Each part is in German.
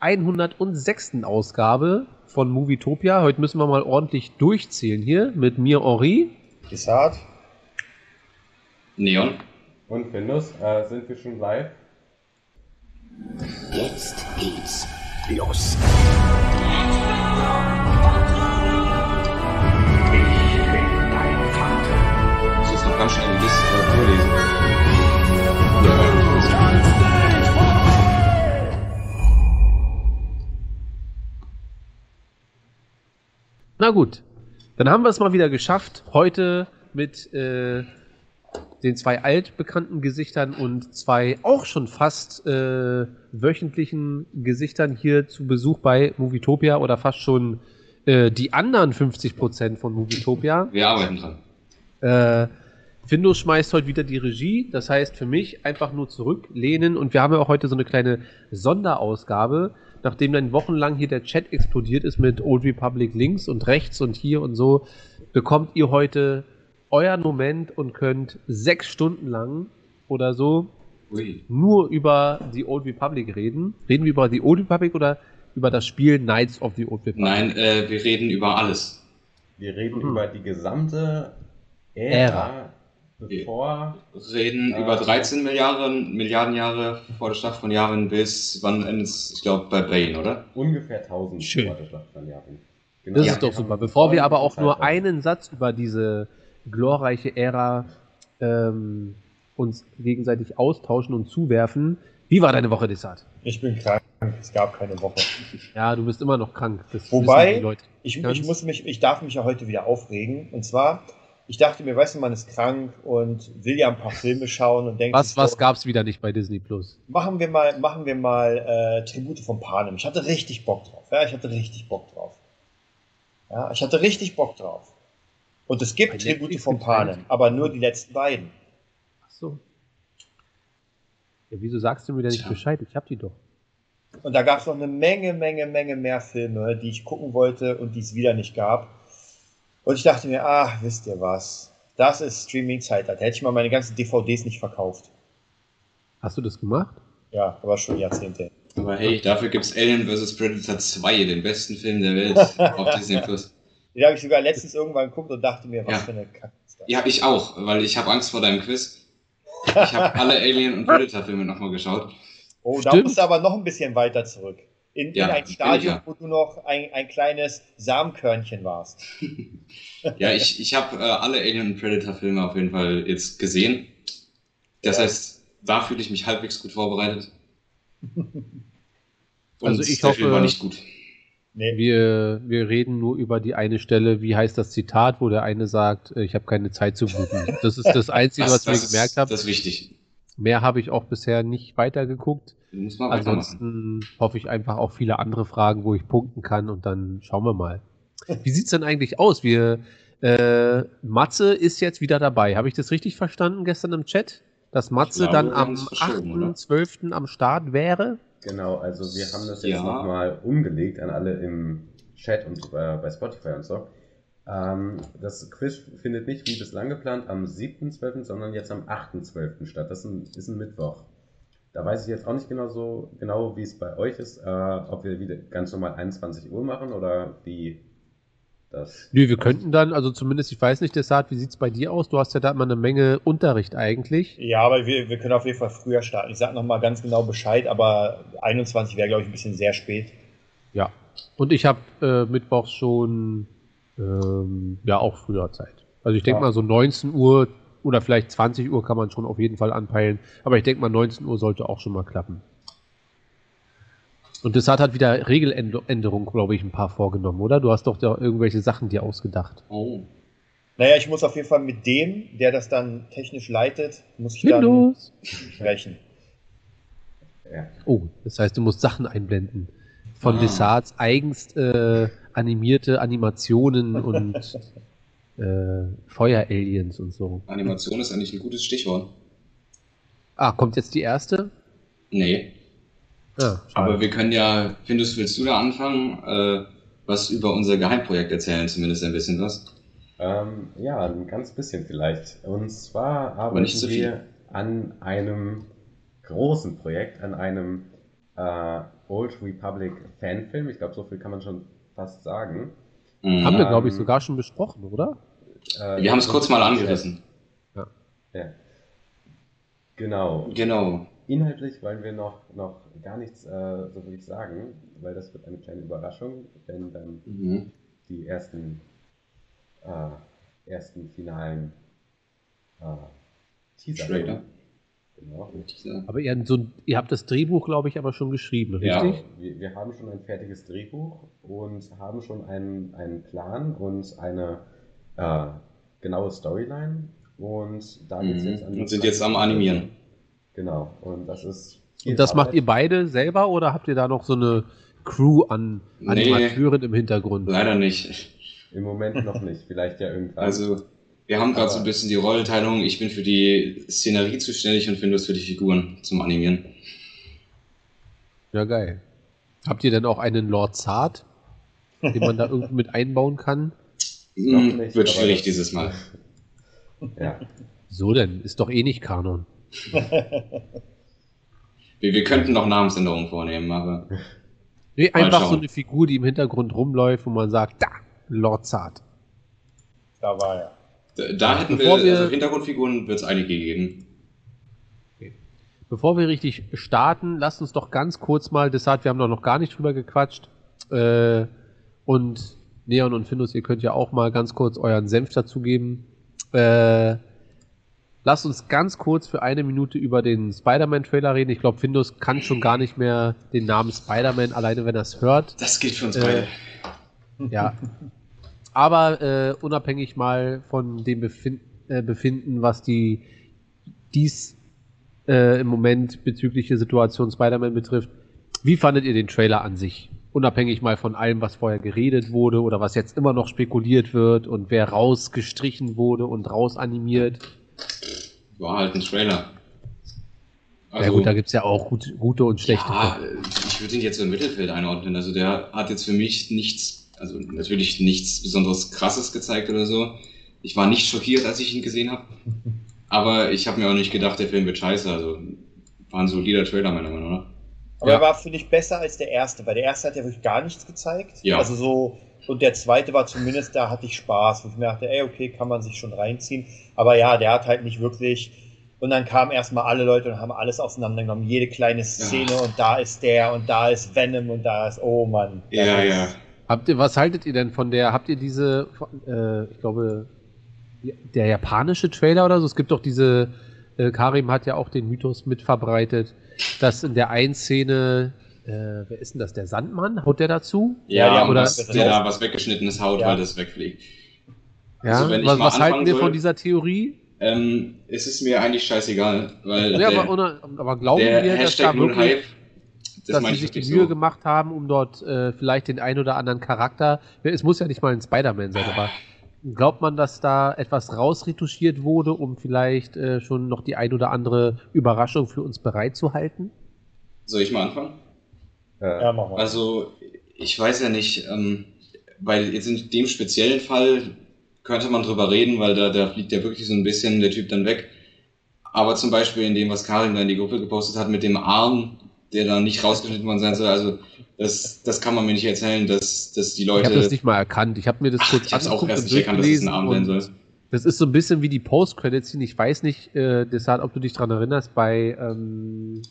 106. Ausgabe von Movietopia. Heute müssen wir mal ordentlich durchzählen hier mit mir Henri. Isard. Neon. Und Windows, äh, sind wir schon live? Jetzt geht's los. Das ist noch ganz die Liste äh, vorlesen. Na gut, dann haben wir es mal wieder geschafft. Heute mit äh, den zwei altbekannten Gesichtern und zwei auch schon fast äh, wöchentlichen Gesichtern hier zu Besuch bei Movietopia oder fast schon äh, die anderen 50% von Movietopia. Wir arbeiten dran. Äh, Findus schmeißt heute wieder die Regie. Das heißt für mich einfach nur zurücklehnen. Und wir haben ja auch heute so eine kleine Sonderausgabe. Nachdem dann wochenlang hier der Chat explodiert ist mit Old Republic links und rechts und hier und so, bekommt ihr heute euren Moment und könnt sechs Stunden lang oder so Ui. nur über die Old Republic reden. Reden wir über die Old Republic oder über das Spiel Knights of the Old Republic? Nein, äh, wir reden über alles. Wir reden Mhm. über die gesamte Ära, Ära. Bevor. Reden Äh, über 13 Milliarden, Milliarden Jahre vor der Schlacht von Jahren bis wann endet es, ich glaube, bei Bane, oder? Ungefähr 1000 Schön. vor der Schlacht von Jahren. Genau. Das Ja, ist doch wir super. Bevor wir aber auch nur einen Satz über diese glorreiche Ära ähm, uns gegenseitig austauschen und zuwerfen. Wie war deine Woche, Desart? Ich bin krank. Es gab keine Woche. Ja, du bist immer noch krank. Das Wobei, wissen die Leute. Ich, ich, muss mich, ich darf mich ja heute wieder aufregen. Und zwar, ich dachte mir, weißt du, man ist krank und will ja ein paar Filme schauen und denkt Was, sich was so, gab's wieder nicht bei Disney Plus? machen wir mal, machen wir mal äh, Tribute von Panem. Ich hatte richtig Bock drauf. Ja, ich hatte richtig Bock drauf. Ja, ich hatte richtig Bock drauf. Und es gibt Bei Tribute Netflix von. Panem, aber nur die letzten beiden. Ach so. Ja, wieso sagst du mir da nicht Tja. Bescheid? Ich hab die doch. Und da gab es noch eine Menge, Menge, Menge mehr Filme, die ich gucken wollte und die es wieder nicht gab. Und ich dachte mir, ah, wisst ihr was? Das ist Streaming-Zeitalter. Hätte ich mal meine ganzen DVDs nicht verkauft. Hast du das gemacht? Ja, aber schon Jahrzehnte. Aber hey, dafür gibt's Alien vs. Predator 2, den besten Film der Welt auf Disney Plus. Den habe ich sogar letztens irgendwann geguckt und dachte mir, was Ja. für eine Kacke ist das? Ja, ich auch, weil ich habe Angst vor deinem Quiz. Ich habe alle Alien und Predator Filme nochmal geschaut. Oh, da Stimmt. musst du aber noch ein bisschen weiter zurück. In, Ja, in ein Stadium, ich ja. wo du noch ein, ein kleines Samenkörnchen warst. Ja, ich, ich habe äh, alle Alien und Predator Filme auf jeden Fall jetzt gesehen. Das Ja. heißt, da fühle ich mich halbwegs gut vorbereitet. Und Also ich der Film hoffe- war nicht gut. Nee, Wir, wir reden nur über die eine Stelle, wie heißt das Zitat, wo der eine sagt, äh, ich habe keine Zeit zu bluten. Das ist das Einzige, was ich mir gemerkt ist, habe. das ist wichtig. Mehr habe ich auch bisher nicht weitergeguckt. Ansonsten hoffe ich einfach auf viele andere Fragen, wo ich punkten kann und dann schauen wir mal. Wie sieht's denn eigentlich aus? Wir, äh, Matze ist jetzt wieder dabei. Habe ich das richtig verstanden gestern im Chat? Dass Matze glaube, dann am es verschoben, oder? 8.12. am Start wäre? Genau, also wir haben das jetzt Ja. nochmal umgelegt an alle im Chat und äh, bei Spotify und so. Ähm, das Quiz findet nicht wie bislang geplant am 7.12., sondern jetzt am 8.12. statt. Das ist ein, ist ein Mittwoch. Da weiß ich jetzt auch nicht genau so genau, wie es bei euch ist, äh, ob wir wieder ganz normal 21 Uhr machen oder wie das. Nö, wir könnten dann, also zumindest, ich weiß nicht, Desart, wie sieht's bei dir aus? Du hast ja da immer eine Menge Unterricht eigentlich. Ja, aber wir, wir können auf jeden Fall früher starten. Ich sage nochmal ganz genau Bescheid, aber 21 wäre, glaube ich, ein bisschen sehr spät. Ja. Und ich habe äh, mittwochs schon ähm, ja auch früher Zeit. Also ich denke Ja. mal so 19 Uhr oder vielleicht 20 Uhr kann man schon auf jeden Fall anpeilen. Aber ich denke mal 19 Uhr sollte auch schon mal klappen. Und das hat halt wieder Regeländerungen, glaube ich, ein paar vorgenommen, oder? Du hast doch da irgendwelche Sachen dir ausgedacht. Oh. Naja, ich muss auf jeden Fall mit dem, der das dann technisch leitet, muss ich dann Windows. sprechen. Ja. Oh, das heißt, du musst Sachen einblenden. Von Ah. Desarts eigens äh, animierte Animationen und äh, Feueraliens und so. Animation ist eigentlich ein gutes Stichwort. Ah, kommt jetzt die erste? Nee. Ah, Aber wir können ja, Findus, willst du da anfangen? Äh, was über unser Geheimprojekt erzählen, zumindest ein bisschen was. Ähm, ja, ein ganz bisschen vielleicht. Und zwar arbeiten nicht so viel. wir an einem großen Projekt, an einem äh, Old Republic Fanfilm. Ich glaube, so viel kann man schon fast sagen. Mhm. Haben wir, Ähm, glaube ich, sogar schon besprochen, oder? Äh, Wir haben es kurz mal angerissen. Ja. Genau. Genau. Inhaltlich wollen wir noch, noch gar nichts äh, so wirklich sagen, weil das wird eine kleine Überraschung, wenn dann Mhm. die ersten, äh, ersten finalen äh, Teaser Trailer. Genau. Aber ihr, so, ein- ihr habt das Drehbuch, glaube ich, aber schon geschrieben, Ja. richtig? Wir, wir haben schon ein fertiges Drehbuch und haben schon einen, einen Plan und eine äh, genaue Storyline. Und da geht's Mhm. jetzt an die Und sind jetzt am Animieren. Genau. Und das ist. Und das macht Arbeit. ihr beide selber oder habt ihr da noch so eine Crew an Nee. Animateuren im Hintergrund? Leider nicht. Im Moment noch nicht. Vielleicht ja irgendwann. Also, wir haben gerade so ein bisschen die Rollenteilung. Ich bin für die Szenerie zuständig und Findus für die Figuren zum Animieren. Ja, geil. Habt ihr denn auch einen Lord Zart, den man da irgendwie mit einbauen kann? Noch Hm, nicht, Wird schwierig das- dieses Mal. Ja. So denn, ist doch eh nicht Kanon. Wir, wir könnten noch Namensänderungen vornehmen, aber Nee, einfach so eine Figur, die im Hintergrund rumläuft, wo man sagt, da, Lord Zart. Da war er. Da, hätten Bevor wir, wir- also Hintergrundfiguren wird es einige geben. Bevor wir richtig starten, lasst uns doch ganz kurz mal, deshalb, wir haben doch noch gar nicht drüber gequatscht. Äh, und Neon und Findus, ihr könnt ja auch mal ganz kurz euren Senf dazugeben. Äh, lasst uns ganz kurz für eine Minute über den Spider-Man-Trailer reden. Ich glaube, Findus kann schon gar nicht mehr den Namen Spider-Man, alleine wenn er es hört. Das gilt für uns Äh, beide. Ja. Aber äh, unabhängig mal von dem Befin äh, Befinden, was die dies äh, im Moment bezügliche Situation Spider-Man betrifft, wie fandet ihr den Trailer an sich? Unabhängig mal von allem, was vorher geredet wurde oder was jetzt immer noch spekuliert wird und wer rausgestrichen wurde und rausanimiert. War halt ein Trailer. ja gut, da gibt es ja auch gut, gute und schlechte. Ja, ich würde ihn jetzt im Mittelfeld einordnen. Also der hat jetzt für mich nichts, also natürlich nichts besonders krasses gezeigt oder so. Ich war nicht schockiert, als ich ihn gesehen habe. Aber ich habe mir auch nicht gedacht, der Film wird scheiße. Also war ein solider Trailer meiner Meinung nach. Aber Ja. er war, finde ich, besser als der erste, weil der erste hat ja wirklich gar nichts gezeigt. Ja. Also so, und der zweite war zumindest, da hatte ich Spaß, wo ich mir dachte, ey, okay, kann man sich schon reinziehen. Aber ja, der hat halt nicht wirklich. Und dann kamen erstmal alle Leute und haben alles auseinandergenommen, jede kleine Szene und da ist der und da ist Venom und da ist, oh Mann. Ja, ja. Habt ihr, was haltet ihr denn von der, habt ihr diese, äh, ich glaube, der japanische Trailer oder so? Es gibt doch diese, äh, Karim hat ja auch den Mythos mitverbreitet, dass in der einen Szene, äh, wer ist denn das, der Sandmann? Haut der dazu? Ja, Ja, oder- dass der da was weggeschnittenes haut, Ja. weil das wegfliegt. Ja, Also wenn ich was, mal was halten wir soll- von dieser Theorie? Ähm, es ist mir eigentlich scheißegal, weil Ja, der, aber, aber glauben der wir, dass Hashtag da Null wirklich, Hype, das dass sie ich sich die Mühe so. gemacht haben, um dort äh, vielleicht den ein oder anderen Charakter, es muss ja nicht mal ein Spider-Man sein, aber glaubt man, dass da etwas rausretuschiert wurde, um vielleicht äh, schon noch die ein oder andere Überraschung für uns bereitzuhalten? Soll ich mal anfangen? Ja, mach mal. Also, ich weiß ja nicht, ähm, weil jetzt in dem speziellen Fall könnte man drüber reden, weil da, da fliegt ja wirklich so ein bisschen der Typ dann weg. Aber zum Beispiel in dem, was Karin da in die Gruppe gepostet hat, mit dem Arm, der da nicht rausgeschnitten worden sein soll, also das, das kann man mir nicht erzählen, dass, dass die Ich Leute. habe das nicht mal erkannt. Ich habe mir das Ach, kurz ich hab's auch erst und nicht erkannt, dass es ein durchgelesen Arm sein soll. Das ist so ein bisschen wie die Post-Credit-Scene. Ich weiß nicht, äh, deshalb, ob du dich dran erinnerst, bei, ähm,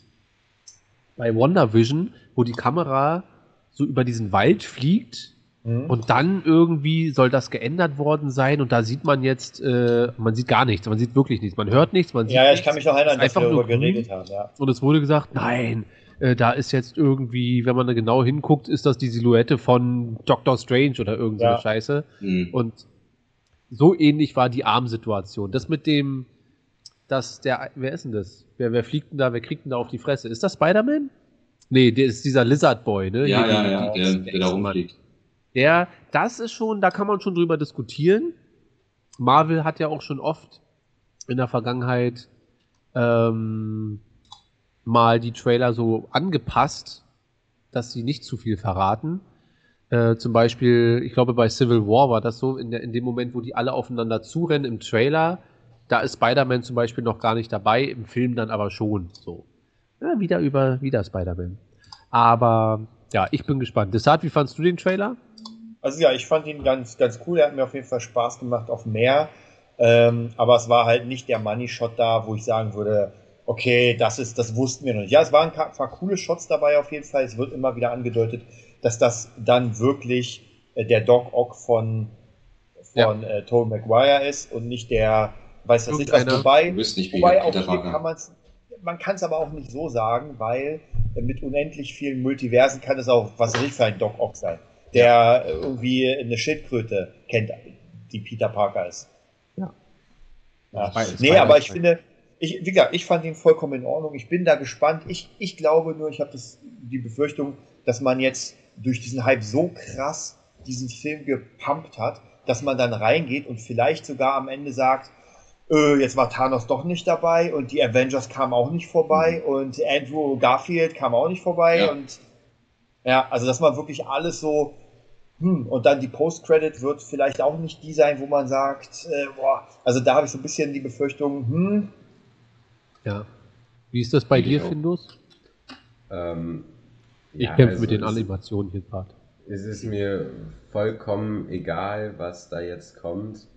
bei WandaVision, wo die Kamera so über diesen Wald fliegt Mhm. und dann irgendwie soll das geändert worden sein und da sieht man jetzt, äh, man sieht gar nichts, man sieht wirklich nichts, man hört nichts, man sieht ja, ja, ich nichts. kann mich noch erinnern, dass Einfach wir nur darüber geredet haben, ja. Und es wurde gesagt, nein, äh, da ist jetzt irgendwie, wenn man da genau hinguckt, ist das die Silhouette von Doctor Strange oder irgend so Ja. eine Scheiße. Hm. Und so ähnlich war die Armsituation. Das mit dem, dass der, wer ist denn das? Wer, wer fliegt denn da, wer kriegt denn da auf die Fresse? Ist das Spider-Man? Nee, der ist dieser Lizard Boy, ne? Ja, Hier, ja, die- ja, die- der, der da rumfliegt. Der, das ist schon, da kann man schon drüber diskutieren. Marvel hat ja auch schon oft in der Vergangenheit ähm, mal die Trailer so angepasst, dass sie nicht zu viel verraten. Äh, zum Beispiel, ich glaube, bei Civil War war das so, in, der, in dem Moment, wo die alle aufeinander zurennen im Trailer, da ist Spider-Man zum Beispiel noch gar nicht dabei, im Film dann aber schon so. Ja, wieder über, wieder Spider-Man. Aber ja, ich bin gespannt. Deshalb, wie fandst du den Trailer? Also ja, ich fand ihn ganz, ganz cool. Er hat mir auf jeden Fall Spaß gemacht auf mehr. Ähm, aber es war halt nicht der Money-Shot da, wo ich sagen würde, okay, das ist, das wussten wir noch nicht. Ja, es waren ein paar coole Shots dabei auf jeden Fall. Es wird immer wieder angedeutet, dass das dann wirklich äh, der Doc Ock von, von ja. äh, Tobey Maguire ist und nicht der, weiß das nicht, was wobei, nicht, wobei auch hier kann man's, man kann es aber auch nicht so sagen, weil äh, mit unendlich vielen Multiversen kann es auch, was ich, für ein Doc Ock sein, der ja. irgendwie eine Schildkröte kennt, die Peter Parker ist. Ja. ja. Nee, aber ich finde, ich, wie gesagt, ich fand ihn vollkommen in Ordnung. Ich bin da gespannt. Ich, ich glaube nur, ich habe die Befürchtung, dass man jetzt durch diesen Hype so krass diesen Film gepumpt hat, dass man dann reingeht und vielleicht sogar am Ende sagt, äh, jetzt war Thanos doch nicht dabei und die Avengers kamen auch nicht vorbei mhm. und Andrew Garfield kam auch nicht vorbei ja. und ja, also dass man wirklich alles so hm, und dann die Post-Credit wird vielleicht auch nicht die sein, wo man sagt, äh, boah, also da habe ich so ein bisschen die Befürchtung, hm. Ja. Wie ist das bei dir, Findus? Ähm, ich ja, kämpfe also mit den Animationen hier gerade. Es ist mir vollkommen egal, was da jetzt kommt.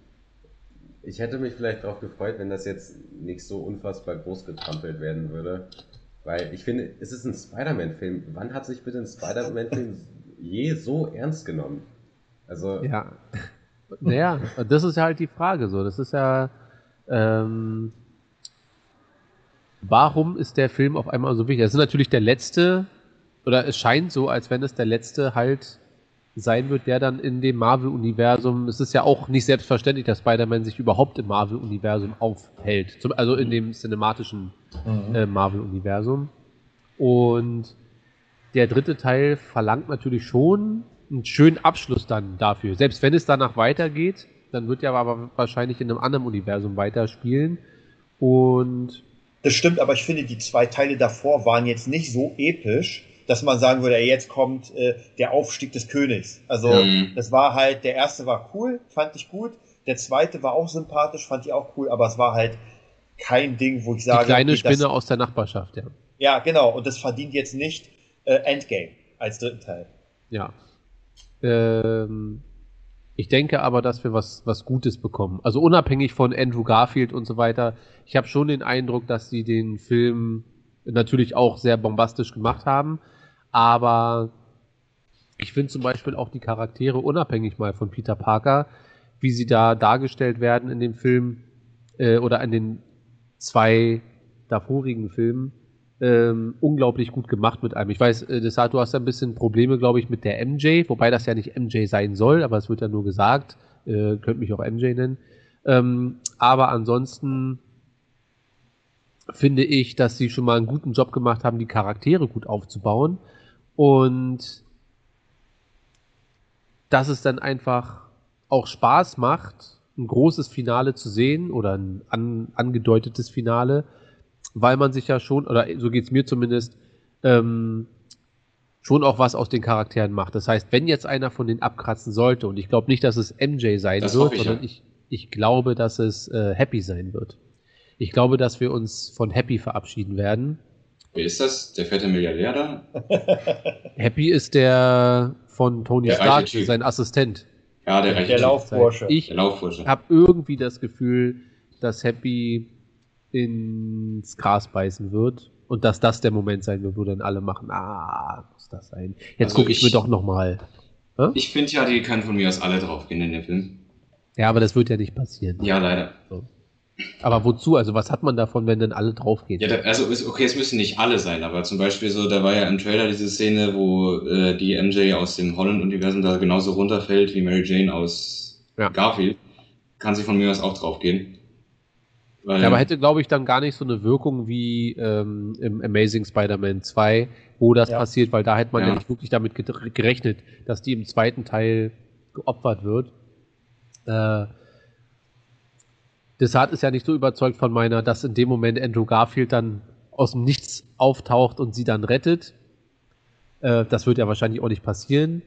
Ich hätte mich vielleicht darauf gefreut, wenn das jetzt nicht so unfassbar groß getrampelt werden würde. Weil ich finde, es ist ein Spider-Man-Film. Wann hat sich bitte ein Spider-Man-Film je so ernst genommen? Also. Ja. Naja, das ist ja halt die Frage so. Das ist ja. Ähm, warum ist der Film auf einmal so wichtig? Das ist natürlich der letzte oder es scheint so, als wenn es der letzte halt sein wird, der dann in dem Marvel-Universum, es ist ja auch nicht selbstverständlich, dass Spider-Man sich überhaupt im Marvel-Universum aufhält, zum, also in dem cinematischen mhm. äh, Marvel-Universum. Und der dritte Teil verlangt natürlich schon einen schönen Abschluss dann dafür. Selbst wenn es danach weitergeht, dann wird er aber wahrscheinlich in einem anderen Universum weiterspielen. Und das stimmt, aber ich finde, die zwei Teile davor waren jetzt nicht so episch, dass man sagen würde, ey, jetzt kommt äh, der Aufstieg des Königs. Also mhm. das war halt, der erste war cool, fand ich gut. Der zweite war auch sympathisch, fand ich auch cool, aber es war halt kein Ding, wo ich sage. Die kleine okay, Spinne das, aus der Nachbarschaft, ja. Ja, genau. Und das verdient jetzt nicht äh, Endgame als dritten Teil. Ja. Ähm, ich denke aber, dass wir was, was Gutes bekommen. Also unabhängig von Andrew Garfield und so weiter. Ich habe schon den Eindruck, dass sie den Film natürlich auch sehr bombastisch gemacht haben. Aber ich finde zum Beispiel auch die Charaktere unabhängig mal von Peter Parker, wie sie da dargestellt werden in dem Film äh, oder in den zwei davorigen Filmen, ähm, unglaublich gut gemacht mit einem. Ich weiß, äh, Desart, du hast ein bisschen Probleme, glaube ich, mit der MJ, wobei das ja nicht MJ sein soll, aber es wird ja nur gesagt. Äh, könnt mich auch MJ nennen. Ähm, aber ansonsten finde ich, dass sie schon mal einen guten Job gemacht haben, die Charaktere gut aufzubauen. Und dass es dann einfach auch Spaß macht, ein großes Finale zu sehen oder ein an, angedeutetes Finale, weil man sich ja schon, oder so geht es mir zumindest, ähm, schon auch was aus den Charakteren macht. Das heißt, wenn jetzt einer von denen abkratzen sollte, und ich glaube nicht, dass es MJ sein das wird, ich, sondern ja. ich, ich glaube, dass es äh, Happy sein wird. Ich glaube, dass wir uns von Happy verabschieden werden. Wer ist das? Der fette Milliardär da? Happy ist der von Tony der Stark, sein Assistent. Ja, der, der Laufbursche. Ich habe irgendwie das Gefühl, dass Happy ins Gras beißen wird und dass das der Moment sein wird, wo dann alle machen, ah, muss das sein. Jetzt also gucke ich, ich, mir doch nochmal. Hm? Ich finde ja, die können von mir aus alle draufgehen in den Film. Ja, aber das wird ja nicht passieren. Ja, leider. So. Aber wozu? Also was hat man davon, wenn dann alle draufgehen? Ja, da, also okay, es müssen nicht alle sein, aber zum Beispiel so, da war ja im Trailer diese Szene, wo äh, die MJ aus dem Holland-Universum da genauso runterfällt wie Mary Jane aus ja. Garfield. Kann sie von mir aus auch draufgehen. Weil, ja, aber hätte, glaube ich, dann gar nicht so eine Wirkung wie ähm, im Amazing Spider-Man 2, wo das ja. passiert, weil da hätte man ja. ja nicht wirklich damit gerechnet, dass die im zweiten Teil geopfert wird. Äh, Desart ist ja nicht so überzeugt von meiner, dass in dem Moment Andrew Garfield dann aus dem Nichts auftaucht und sie dann rettet. Äh, das wird ja wahrscheinlich auch nicht passieren.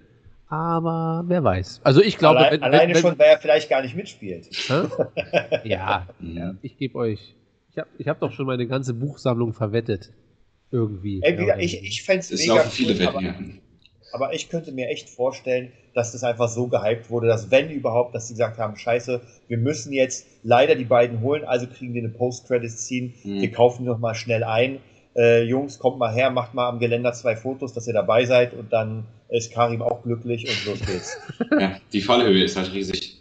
Aber wer weiß. Also ich glaube, Allein, wenn, alleine wenn, schon, weil er vielleicht gar nicht mitspielt. ja, ja, ich gebe euch. Ich habe ich hab doch schon meine ganze Buchsammlung verwettet. Irgendwie. Ey, wie Ja, ich, ich fände es mega viele cool, aber, aber ich könnte mir echt vorstellen, dass das einfach so gehypt wurde, dass wenn überhaupt, dass sie gesagt haben, scheiße, wir müssen jetzt leider die beiden holen, also kriegen wir eine Post-Credits-Scene, Hm. wir kaufen die noch mal schnell ein. Äh, Jungs, kommt mal her, macht mal am Geländer zwei Fotos, dass ihr dabei seid und dann ist Karim auch glücklich und los geht's. ja. Die Fallhöhe ist halt riesig.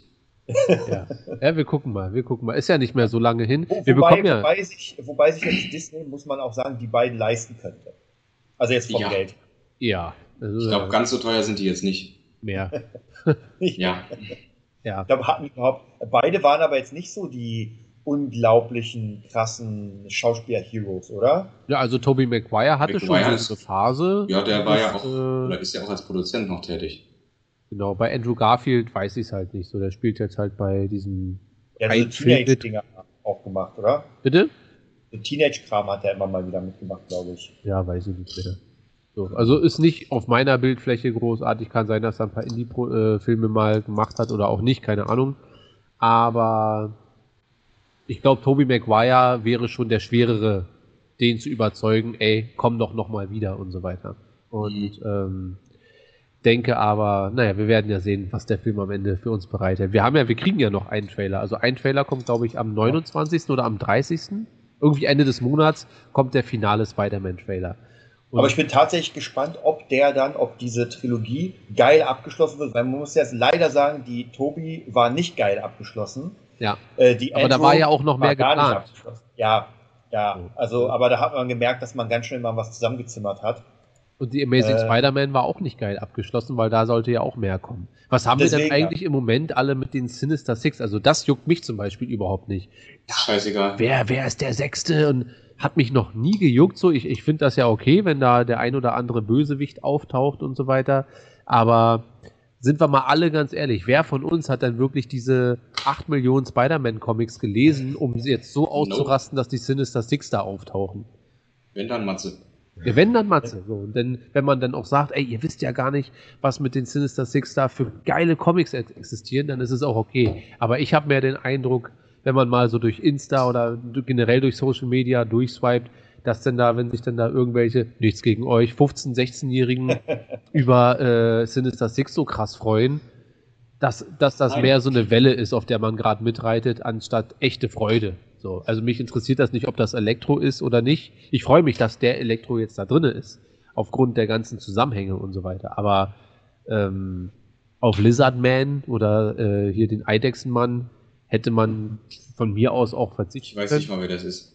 ja. ja, wir gucken mal, wir gucken mal. Ist ja nicht mehr so lange hin. Wo, Wir wobei, bekommen ja. wobei, sich, wobei sich jetzt Disney, muss man auch sagen, die beiden leisten könnte. Also jetzt vom Ja. Geld. Ja. Also, Ich glaube, ganz so teuer sind die jetzt nicht. mehr. Ja, Ja. glaube, hatten überhaupt. Beide waren aber jetzt nicht so die unglaublichen, krassen Schauspieler-Heroes, oder? Ja, also Tobey Maguire hatte Maguire schon eine Phase. ja der war ja auch, Äh, oder ist ja auch als Produzent noch tätig. genau, bei Andrew Garfield weiß ich es halt nicht so. Der spielt jetzt halt bei diesem. Der hat so Ein Film mit- Teenage-Dinger auch gemacht, oder? Bitte? So Teenage-Kram hat er immer mal wieder mitgemacht, glaube ich. Ja, weiß ich nicht mehr. So, also ist nicht auf meiner Bildfläche großartig. Kann sein, dass er ein paar Indie-Filme mal gemacht hat oder auch nicht, keine Ahnung. Aber ich glaube, Tobey Maguire wäre schon der schwerere, den zu überzeugen, ey, komm doch noch mal wieder und so weiter. Und ähm, denke aber, naja, wir werden ja sehen, was der Film am Ende für uns bereitet. Wir haben ja, wir kriegen ja noch einen Trailer. Also ein Trailer kommt, glaube ich, am 29. oder am 30. Irgendwie Ende des Monats kommt der finale Spider-Man-Trailer. Aber ich bin tatsächlich gespannt, ob der dann, ob diese Trilogie geil abgeschlossen wird. Weil man muss jetzt leider sagen, die Tobi war nicht geil abgeschlossen. Ja, Äh, die aber da Andrew war ja auch noch mehr geplant. abgeschlossen. Ja, ja. Also, aber da hat man gemerkt, dass man ganz schnell mal was zusammengezimmert hat. Und die Amazing Äh, Spider-Man war auch nicht geil abgeschlossen, weil da sollte ja auch mehr kommen. Was haben wir Deswegen, denn eigentlich im Moment alle mit den Sinister Six? Also das juckt mich zum Beispiel überhaupt nicht. Scheißegal. Wer, wer ist der Sechste? Und hat mich noch nie gejuckt. So, ich, ich finde das ja okay, wenn da der ein oder andere Bösewicht auftaucht und so weiter. Aber sind wir mal alle ganz ehrlich, wer von uns hat denn wirklich diese 8 Millionen Spider-Man-Comics gelesen, um sie jetzt so auszurasten, dass die Sinister Six da auftauchen? Wenn dann Matze. Ja, wenn dann Matze. So. Und dann, wenn man dann auch sagt, ey, ihr wisst ja gar nicht, was mit den Sinister Six da für geile Comics ex- existieren, dann ist es auch okay. Aber ich habe mehr den Eindruck, wenn man mal so durch Insta oder generell durch Social Media durchswiped, dass denn da, wenn sich dann da irgendwelche, nichts gegen euch, 15-, 16-Jährigen über äh, Sinister Six so krass freuen, dass, dass das Nein. mehr so eine Welle ist, auf der man gerade mitreitet, anstatt echte Freude. So, also mich interessiert das nicht, ob das Elektro ist oder nicht. Ich freue mich, dass der Elektro jetzt da drinne ist, aufgrund der ganzen Zusammenhänge und so weiter. Aber ähm, auf Lizardman oder äh, hier den Eidechsenmann hätte man von mir aus auch Ich verzichten weiß nicht mal, wer das ist.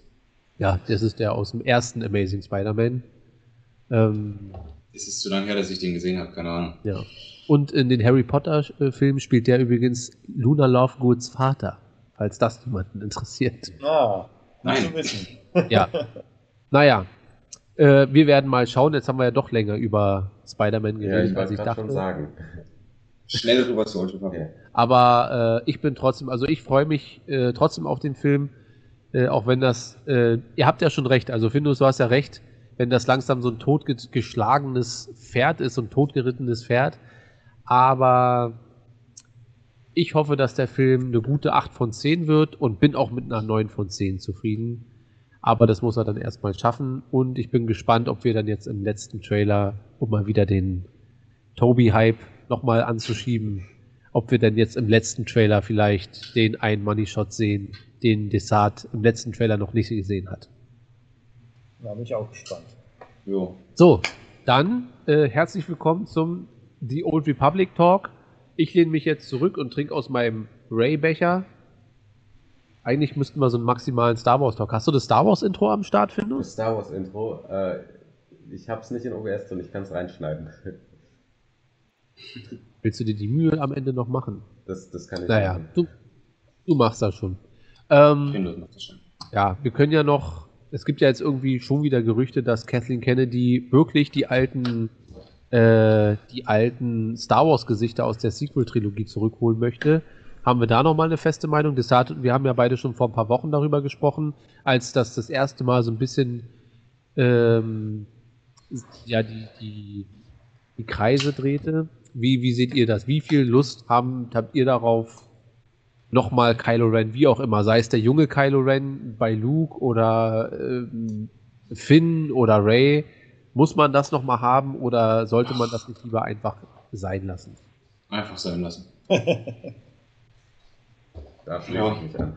Ja, das ist der aus dem ersten Amazing Spider-Man. Ähm, Es ist zu lange her, dass ich den gesehen habe, keine Ahnung. ja. Und in den Harry Potter-Filmen spielt der übrigens Luna Lovegoods Vater, falls das jemanden interessiert. Ah, Nein. zu wissen. Ja. naja. Äh, wir werden mal schauen. Jetzt haben wir ja doch länger über Spider-Man Ja, geredet, ich als ich dachte. schon sagen. Schnell rüber zu Ultra Ja. Aber äh, ich bin trotzdem, also ich freue mich äh, trotzdem auf den Film, äh, auch wenn das, äh, ihr habt ja schon recht, also Findus, du hast ja recht, wenn das langsam so ein totgeschlagenes Pferd ist, so ein totgerittenes Pferd. Aber ich hoffe, dass der Film eine gute 8 von 10 wird und bin auch mit einer 9 von 10 zufrieden. Aber das muss er dann erstmal schaffen und ich bin gespannt, ob wir dann jetzt im letzten Trailer, um mal wieder den Toby-Hype nochmal anzuschieben, ob wir denn jetzt im letzten Trailer vielleicht den einen Money-Shot sehen, den Desart im letzten Trailer noch nicht gesehen hat. Da bin ich auch gespannt. Jo. So, dann äh, herzlich willkommen zum The Old Republic Talk. Ich lehne mich jetzt zurück und trinke aus meinem Ray-Becher. Eigentlich müssten wir so einen maximalen Star Wars Talk. Hast du das Star Wars Intro am Start, Das Findus? Star Wars Intro, äh, ich hab's nicht in OBS und ich kann's reinschneiden. Willst du dir die Mühe am Ende noch machen? Das, das kann ich Naja, machen. du, du machst das schon. Ähm, Findus macht das schon. Ja, wir können ja noch, es gibt ja jetzt irgendwie schon wieder Gerüchte, dass Kathleen Kennedy wirklich die alten, äh, die alten Star Wars Gesichter aus der Sequel-Trilogie zurückholen möchte. Haben wir da nochmal eine feste Meinung? Das hat, wir haben ja beide schon vor ein paar Wochen darüber gesprochen, als das das erste Mal so ein bisschen, ähm, ja, die, die, die Kreise drehte. Wie, wie seht ihr das? Wie viel Lust haben, habt ihr darauf, nochmal Kylo Ren, wie auch immer, sei es der junge Kylo Ren bei Luke oder ähm, Finn oder Ray, muss man das nochmal haben oder sollte man das nicht lieber einfach sein lassen? Einfach sein lassen. Da schließe Ja. ich mich an.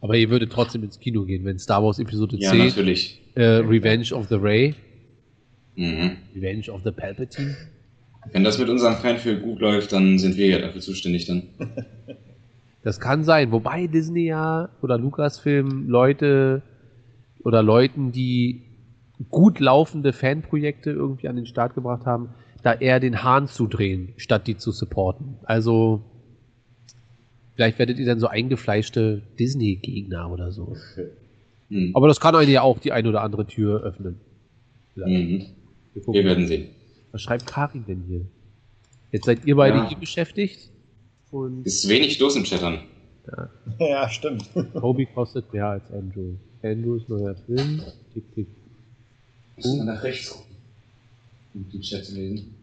Aber ihr würdet trotzdem ins Kino gehen, wenn Star Wars Episode Ja, 10 natürlich. äh, Revenge of the Ray, Mhm. Revenge of the Palpatine. Wenn das mit unserem Fanfilm gut läuft, dann sind wir ja dafür zuständig dann. Das kann sein, wobei Disney ja oder Lucasfilm Leute oder Leuten, die gut laufende Fanprojekte irgendwie an den Start gebracht haben, da eher den Hahn zudrehen, statt die zu supporten. Also vielleicht werdet ihr dann so eingefleischte Disney-Gegner oder so. Mhm. Aber das kann eigentlich ja auch die ein oder andere Tür öffnen. Mhm. Wir. Wir werden sehen. Was schreibt Karin denn hier? Jetzt seid ihr beide Ja. hier beschäftigt. Und Ist wenig los im Chattern. Ja, stimmt. Toby kostet mehr als Andrew. Andrews neuer Film. Tick, tick. Muss man nach rechts gucken, um den Chat zu lesen.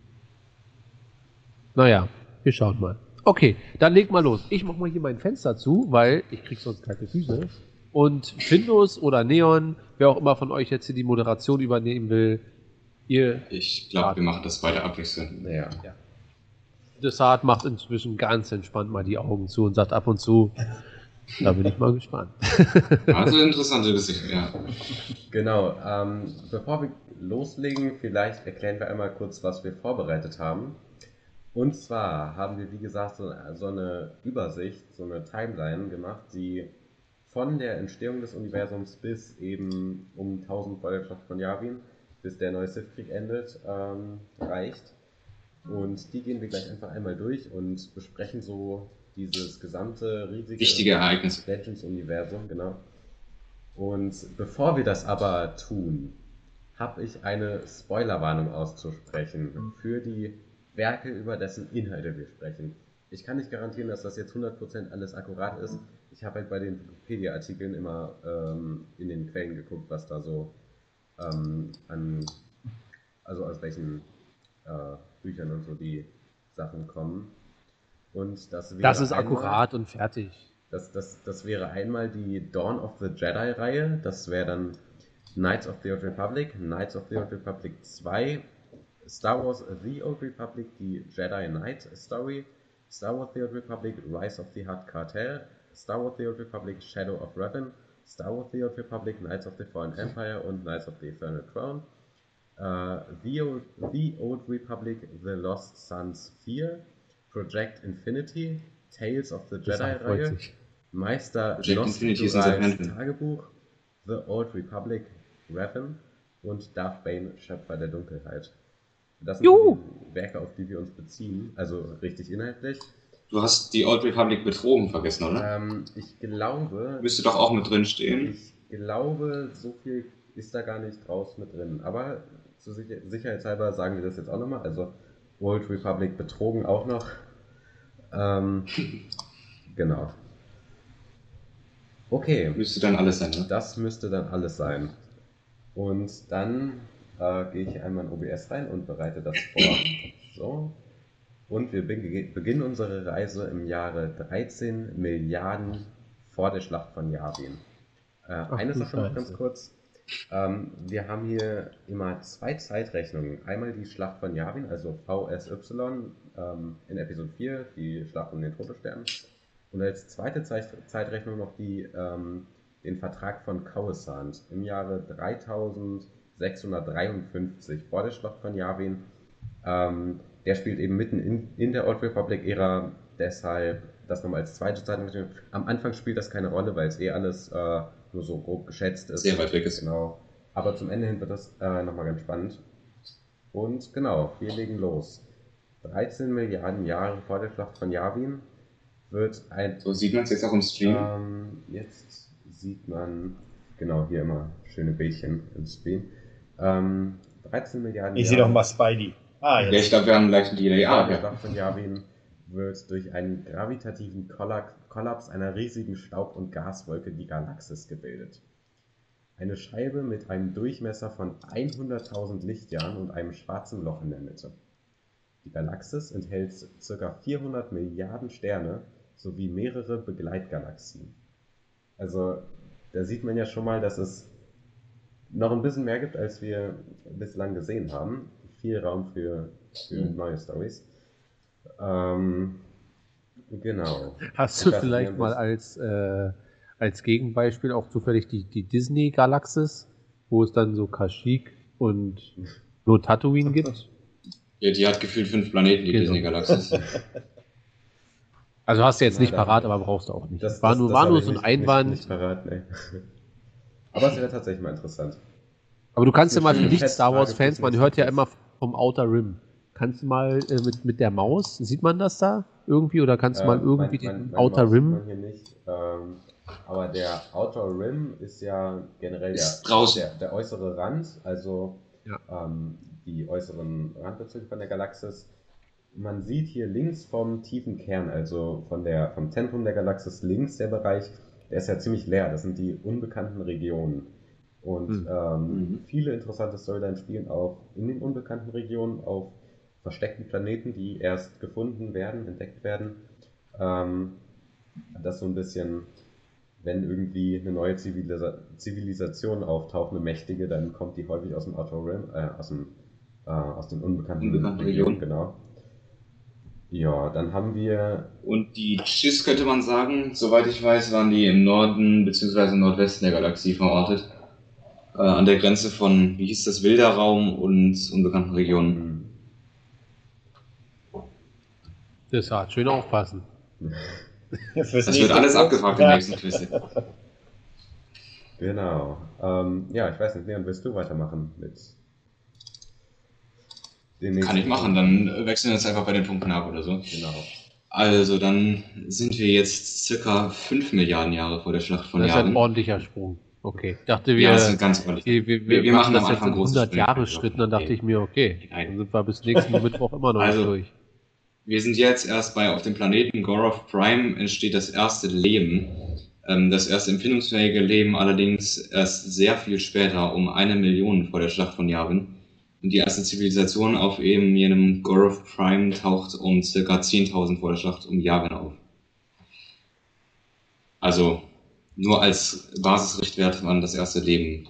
Naja, wir schauen mal. Okay, dann leg mal los. Ich mach mal hier mein Fenster zu, weil ich krieg sonst kalte Füße. Und Findus oder Neon, wer auch immer von euch jetzt hier die Moderation übernehmen will, ihr Ich glaube, wir machen das beide abwechselnd. Naja. Desart macht inzwischen ganz entspannt mal die Augen zu und sagt ab und zu, da bin ich mal gespannt. Also interessante Geschichte, ja. Genau, ähm, bevor wir loslegen, vielleicht erklären wir einmal kurz, was wir vorbereitet haben. Und zwar haben wir, wie gesagt, so, so eine Übersicht, so eine Timeline gemacht, die von der Entstehung des Universums bis eben um 1000 vor der Schlacht von Yavin, bis der neue Sith-Krieg endet, ähm, reicht. Und die gehen wir gleich einfach einmal durch und besprechen so dieses gesamte riesige Wichtige. Legends-Universum, genau. Und bevor wir das aber tun, habe ich eine Spoilerwarnung auszusprechen für die Werke, über dessen Inhalte wir sprechen. Ich kann nicht garantieren, dass das jetzt 100% alles akkurat ist. Ich habe halt bei den Wikipedia-Artikeln immer ähm, in den Quellen geguckt, was da so ähm, an, also aus welchen äh, Büchern und so die Sachen kommen. Und das wäre Das ist einmal- akkurat und fertig. das, das, das wäre einmal die Dawn of the Jedi-Reihe. Das wäre dann Knights of the Old Republic, Knights of the Old Republic 2, Star Wars The Old Republic, die Jedi Knight Story, Star Wars The Old Republic, Rise of the Hutt Cartel, Star Wars The Old Republic, Shadow of Revan, Star Wars The Old Republic, Knights of the Fallen Empire und Knights of the Eternal Crown. Äh, the, Old, the Old Republic, The Lost Sons 4, Project Infinity, Tales of the Jedi-Reihe. Meister Fanfilm. Tagebuch, The Old Republic, Revan und Darth Bane, Schöpfer der Dunkelheit. Das sind Juhu! die Werke, auf die wir uns beziehen, also richtig inhaltlich. Du hast die Old Republic betrogen vergessen, oder? Ähm, ich glaube, Müsste doch auch mit drin stehen. ich glaube, so viel ist da gar nicht draus mit drin. Aber zur Sicher Sicherheitshalber sagen wir das jetzt auch nochmal. Also Old Republic betrogen auch noch. Ähm, genau. Okay. Müsste dann alles sein, ne? Das müsste dann alles sein. Und dann äh, gehe ich einmal in OBS rein und bereite das vor. So. Und wir beg- beginnen unsere Reise im Jahre 13 Milliarden vor der Schlacht von Yavin. Äh, eine du Sache noch ganz kurz. Ähm, wir haben hier immer zwei Zeitrechnungen. Einmal die Schlacht von Yavin, also VSY ähm, in Episode 4, die Schlacht um den Todesstern. Und als zweite Zeit Zeitrechnung noch die, ähm, den Vertrag von Coruscant im Jahre 3653 vor der Schlacht von Yavin. Ähm, der spielt eben mitten in, in der Old Republic-Ära, deshalb das nochmal als zweite Zeitrechnung. Am Anfang spielt das keine Rolle, weil es eh alles äh, nur so grob geschätzt ist. Sehr weit weg ist. Genau. Aber zum Ende hin wird das äh, nochmal ganz spannend. Und genau, wir legen los. 13 Milliarden Jahre vor der Schlacht von Yavin wird ein. So sieht man es jetzt auch im Stream. Ähm, jetzt sieht man, genau, hier immer schöne Bildchen im Stream. Ähm, 13 Milliarden Ich sehe doch mal Spidey. Ah, ja, ich jetzt. glaube, wir haben gleich einen Delay. Ah, der ja. Schlacht von Yavin wird durch einen gravitativen Kolla- Kollaps einer riesigen Staub- und Gaswolke die Galaxis gebildet. Eine Scheibe mit einem Durchmesser von 100.000 Lichtjahren und einem schwarzen Loch in der Mitte. Die Galaxis enthält ca. 400 Milliarden Sterne sowie mehrere Begleitgalaxien. Also, da sieht man ja schon mal, dass es noch ein bisschen mehr gibt, als wir bislang gesehen haben. Viel Raum für, für Mhm. neue Stories. Ähm, genau. Hast du vielleicht mal als, äh, als Gegenbeispiel auch zufällig die, die Disney-Galaxis, wo es dann so Kashyyyk und nur Tatooine gibt? Ja, die hat gefühlt fünf Planeten, die Genau. Disney-Galaxis. Also hast du jetzt nicht parat, aber brauchst du auch nicht. Das, war nur, das war nur so ein nicht- Einwand. Nicht, nicht verraten, ey. Aber es wäre tatsächlich mal interessant. aber du kannst ja mal für Schöne nicht-Star Wars-Fans, man hört ja immer vom Outer Rim. Kannst du mal äh, mit, mit der Maus, sieht man das da irgendwie? Oder kannst du mal Äh, irgendwie mein- mein- den mein Outer Maus sieht Rim? man Hier nicht. Ähm, aber der Outer Rim ist ja generell Ist der, der, der äußere Rand, also Ja. ähm, die äußeren Randbezüge von der Galaxis. Man sieht hier links vom tiefen Kern, also von der, vom Zentrum der Galaxis links der Bereich, der ist ja ziemlich leer. Das sind die unbekannten Regionen. Und Hm. ähm, Mhm. viele interessante Storylines spielen auch in den unbekannten Regionen auf versteckten Planeten, die erst gefunden werden, entdeckt werden. Ähm, das so ein bisschen, wenn irgendwie eine neue Zivilisa Zivilisation auftaucht, eine mächtige, dann kommt die häufig aus dem Outer Rim, äh, aus, dem, äh, aus den unbekannten, Unbekannten Regionen, genau. Ja, dann haben wir Und die Chiss könnte man sagen, soweit ich weiß, waren die im Norden bzw. Nordwesten der Galaxie verortet. Äh, an der Grenze von, wie hieß das, wilder Raum und unbekannten Regionen. Das hat schön aufpassen. Das wird alles abgefragt im nächsten Quiz. genau. Ähm, ja, ich weiß nicht, Leon, willst du weitermachen mit den nächsten Kann ich machen, dann wechseln wir jetzt einfach bei den Punkten ab oder so. Genau. Also, dann sind wir jetzt circa 5 Milliarden Jahre vor der Schlacht von Das ist ein ordentlicher Sprung. Okay. Ich dachte, wir, Ja, das ist ganz ordentlich. wir, wir, wir- wir machen das am jetzt Anfang in große 100 Sprünge. Jahre Schritten. Dann dachte Okay. ich mir, okay, dann sind wir bis nächsten Mittwoch immer noch Also, nicht durch. Wir sind jetzt erst bei auf dem Planeten Gorov Prime entsteht das erste Leben. Ähm, das erste empfindungsfähige Leben allerdings erst sehr viel später, um eine Million vor der Schlacht von Yavin. Und die erste Zivilisation auf eben jenem Gorov Prime taucht um circa 10.000 vor der Schlacht um Yavin auf. Also nur als Basisrichtwert, wann das erste Leben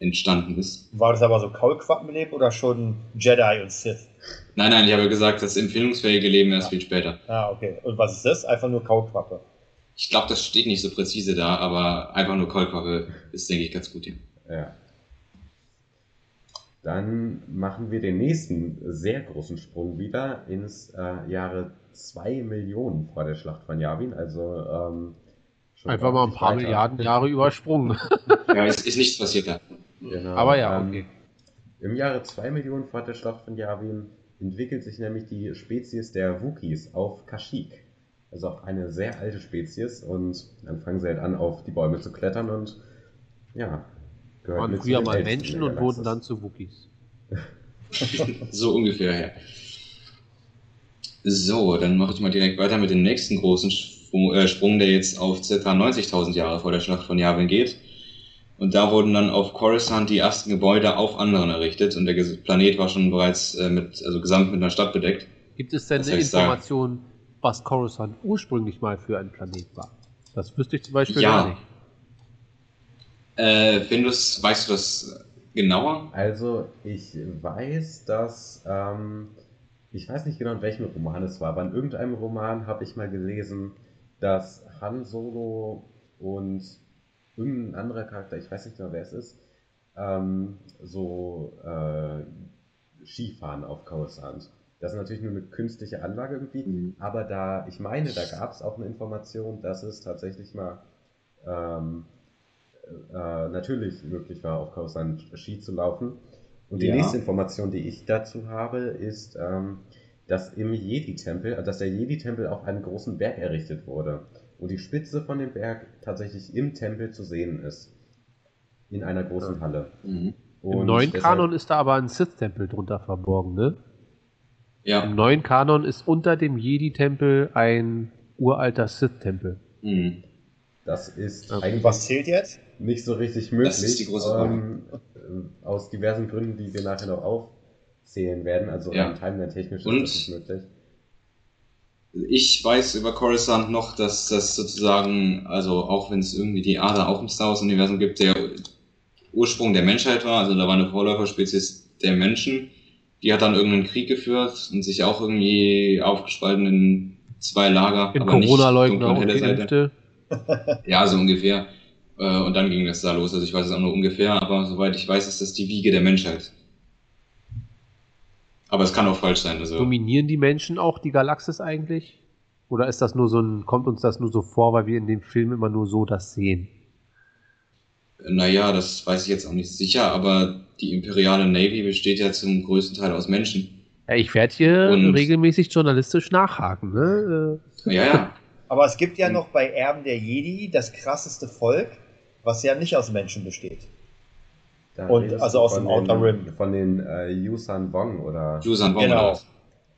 entstanden ist. War das aber so Kaulquappenleben oder schon Jedi und Sith? Nein, nein, ich habe gesagt, das empfindungsfähige Leben erst viel später. Ah, okay. Und was ist das? Einfach nur Kaulquappe. Ich glaube, das steht nicht so präzise da, aber einfach nur Kolkwaffe ist, denke ich, ganz gut hier. Ja. Dann machen wir den nächsten sehr großen Sprung wieder ins äh, Jahre 2 Millionen vor der Schlacht von Yavin. Also ähm, schon Einfach mal ein paar weiter. Milliarden Jahre übersprungen. Ja, ist, ist nichts passiert da. Genau, Aber ja, ähm, okay. Im Jahre 2 Millionen vor der Schlacht von Yavin entwickelt sich nämlich die Spezies der Wookies auf Kashyyyk. Also auch eine sehr alte Spezies und dann fangen sie halt an, auf die Bäume zu klettern und ja, gehört Waren früher mal Menschen und wurden dann zu Wookies. So ungefähr, ja. So, dann mache ich mal direkt weiter mit dem nächsten großen Sprung, äh, Sprung der jetzt auf ca. 90.000 Jahre vor der Schlacht von Yavin geht. Und da wurden dann auf Coruscant die ersten Gebäude auf anderen errichtet und der Planet war schon bereits äh, mit, also gesamt mit einer Stadt bedeckt. Gibt es denn eine soll ich sagen? Information, was Coruscant ursprünglich mal für ein Planet war? Das wüsste ich zum Beispiel Ja. gar nicht. Äh, Findus, weißt du das genauer? Also, ich weiß, dass. Ähm, ich weiß nicht genau, in welchem Roman es war, aber in irgendeinem Roman habe ich mal gelesen, dass Han Solo und irgendein anderer Charakter, ich weiß nicht genau, wer es ist, ähm, so äh, Skifahren auf Coruscant. Das ist natürlich nur eine künstliche Anlage irgendwie, Mhm. aber da, ich meine, da gab es auch eine Information, dass es tatsächlich mal ähm, äh, natürlich möglich war, auf Coruscant Ski zu laufen. Und die Ja. nächste Information, die ich dazu habe, ist, ähm, dass im Jedi-Tempel, dass der Jedi-Tempel auf einem großen Berg errichtet wurde. Und die Spitze von dem Berg tatsächlich im Tempel zu sehen ist. In einer großen Halle. Mhm. Im neuen deshalb- Kanon ist da aber ein Sith-Tempel drunter verborgen, ne? Im Ja. neuen Kanon ist unter dem Jedi-Tempel ein uralter Sith-Tempel. Mhm. Das ist Okay. eigentlich Was zählt jetzt? nicht so richtig möglich. Das ist die große Frage. ähm, äh, aus diversen Gründen, die wir nachher noch aufzählen werden. Also Ja. rein timeline-technisch ist Und- das nicht möglich. Ich weiß über Coruscant noch, dass das sozusagen, also auch wenn es irgendwie die Ader auch im Star Wars-Universum gibt, der Ursprung der Menschheit war. Also da war eine Vorläuferspezies der Menschen. Die hat dann irgendeinen Krieg geführt und sich auch irgendwie aufgespalten in zwei Lager. In Corona-Leugner und. Geimpfte. Ja, so ungefähr. Äh, Und dann ging das da los. Also ich weiß es auch nur ungefähr, aber soweit ich weiß, ist das die Wiege der Menschheit. Aber es kann auch falsch sein. Also Dominieren die Menschen auch die Galaxis eigentlich? Oder ist das nur so ein, kommt uns das nur so vor, weil wir in dem Film immer nur so das sehen? Naja, das weiß ich jetzt auch nicht sicher, aber die imperiale Navy besteht ja zum größten Teil aus Menschen. Ja, ich werde hier Und- regelmäßig journalistisch nachhaken, ne? Ja, ja. Aber es gibt ja noch bei Erben der Jedi das krasseste Volk, was ja nicht aus Menschen besteht. Da Und also aus dem Outer den, Rim. Von den äh, Yusan Wong oder. Yusan Wong Genau. was?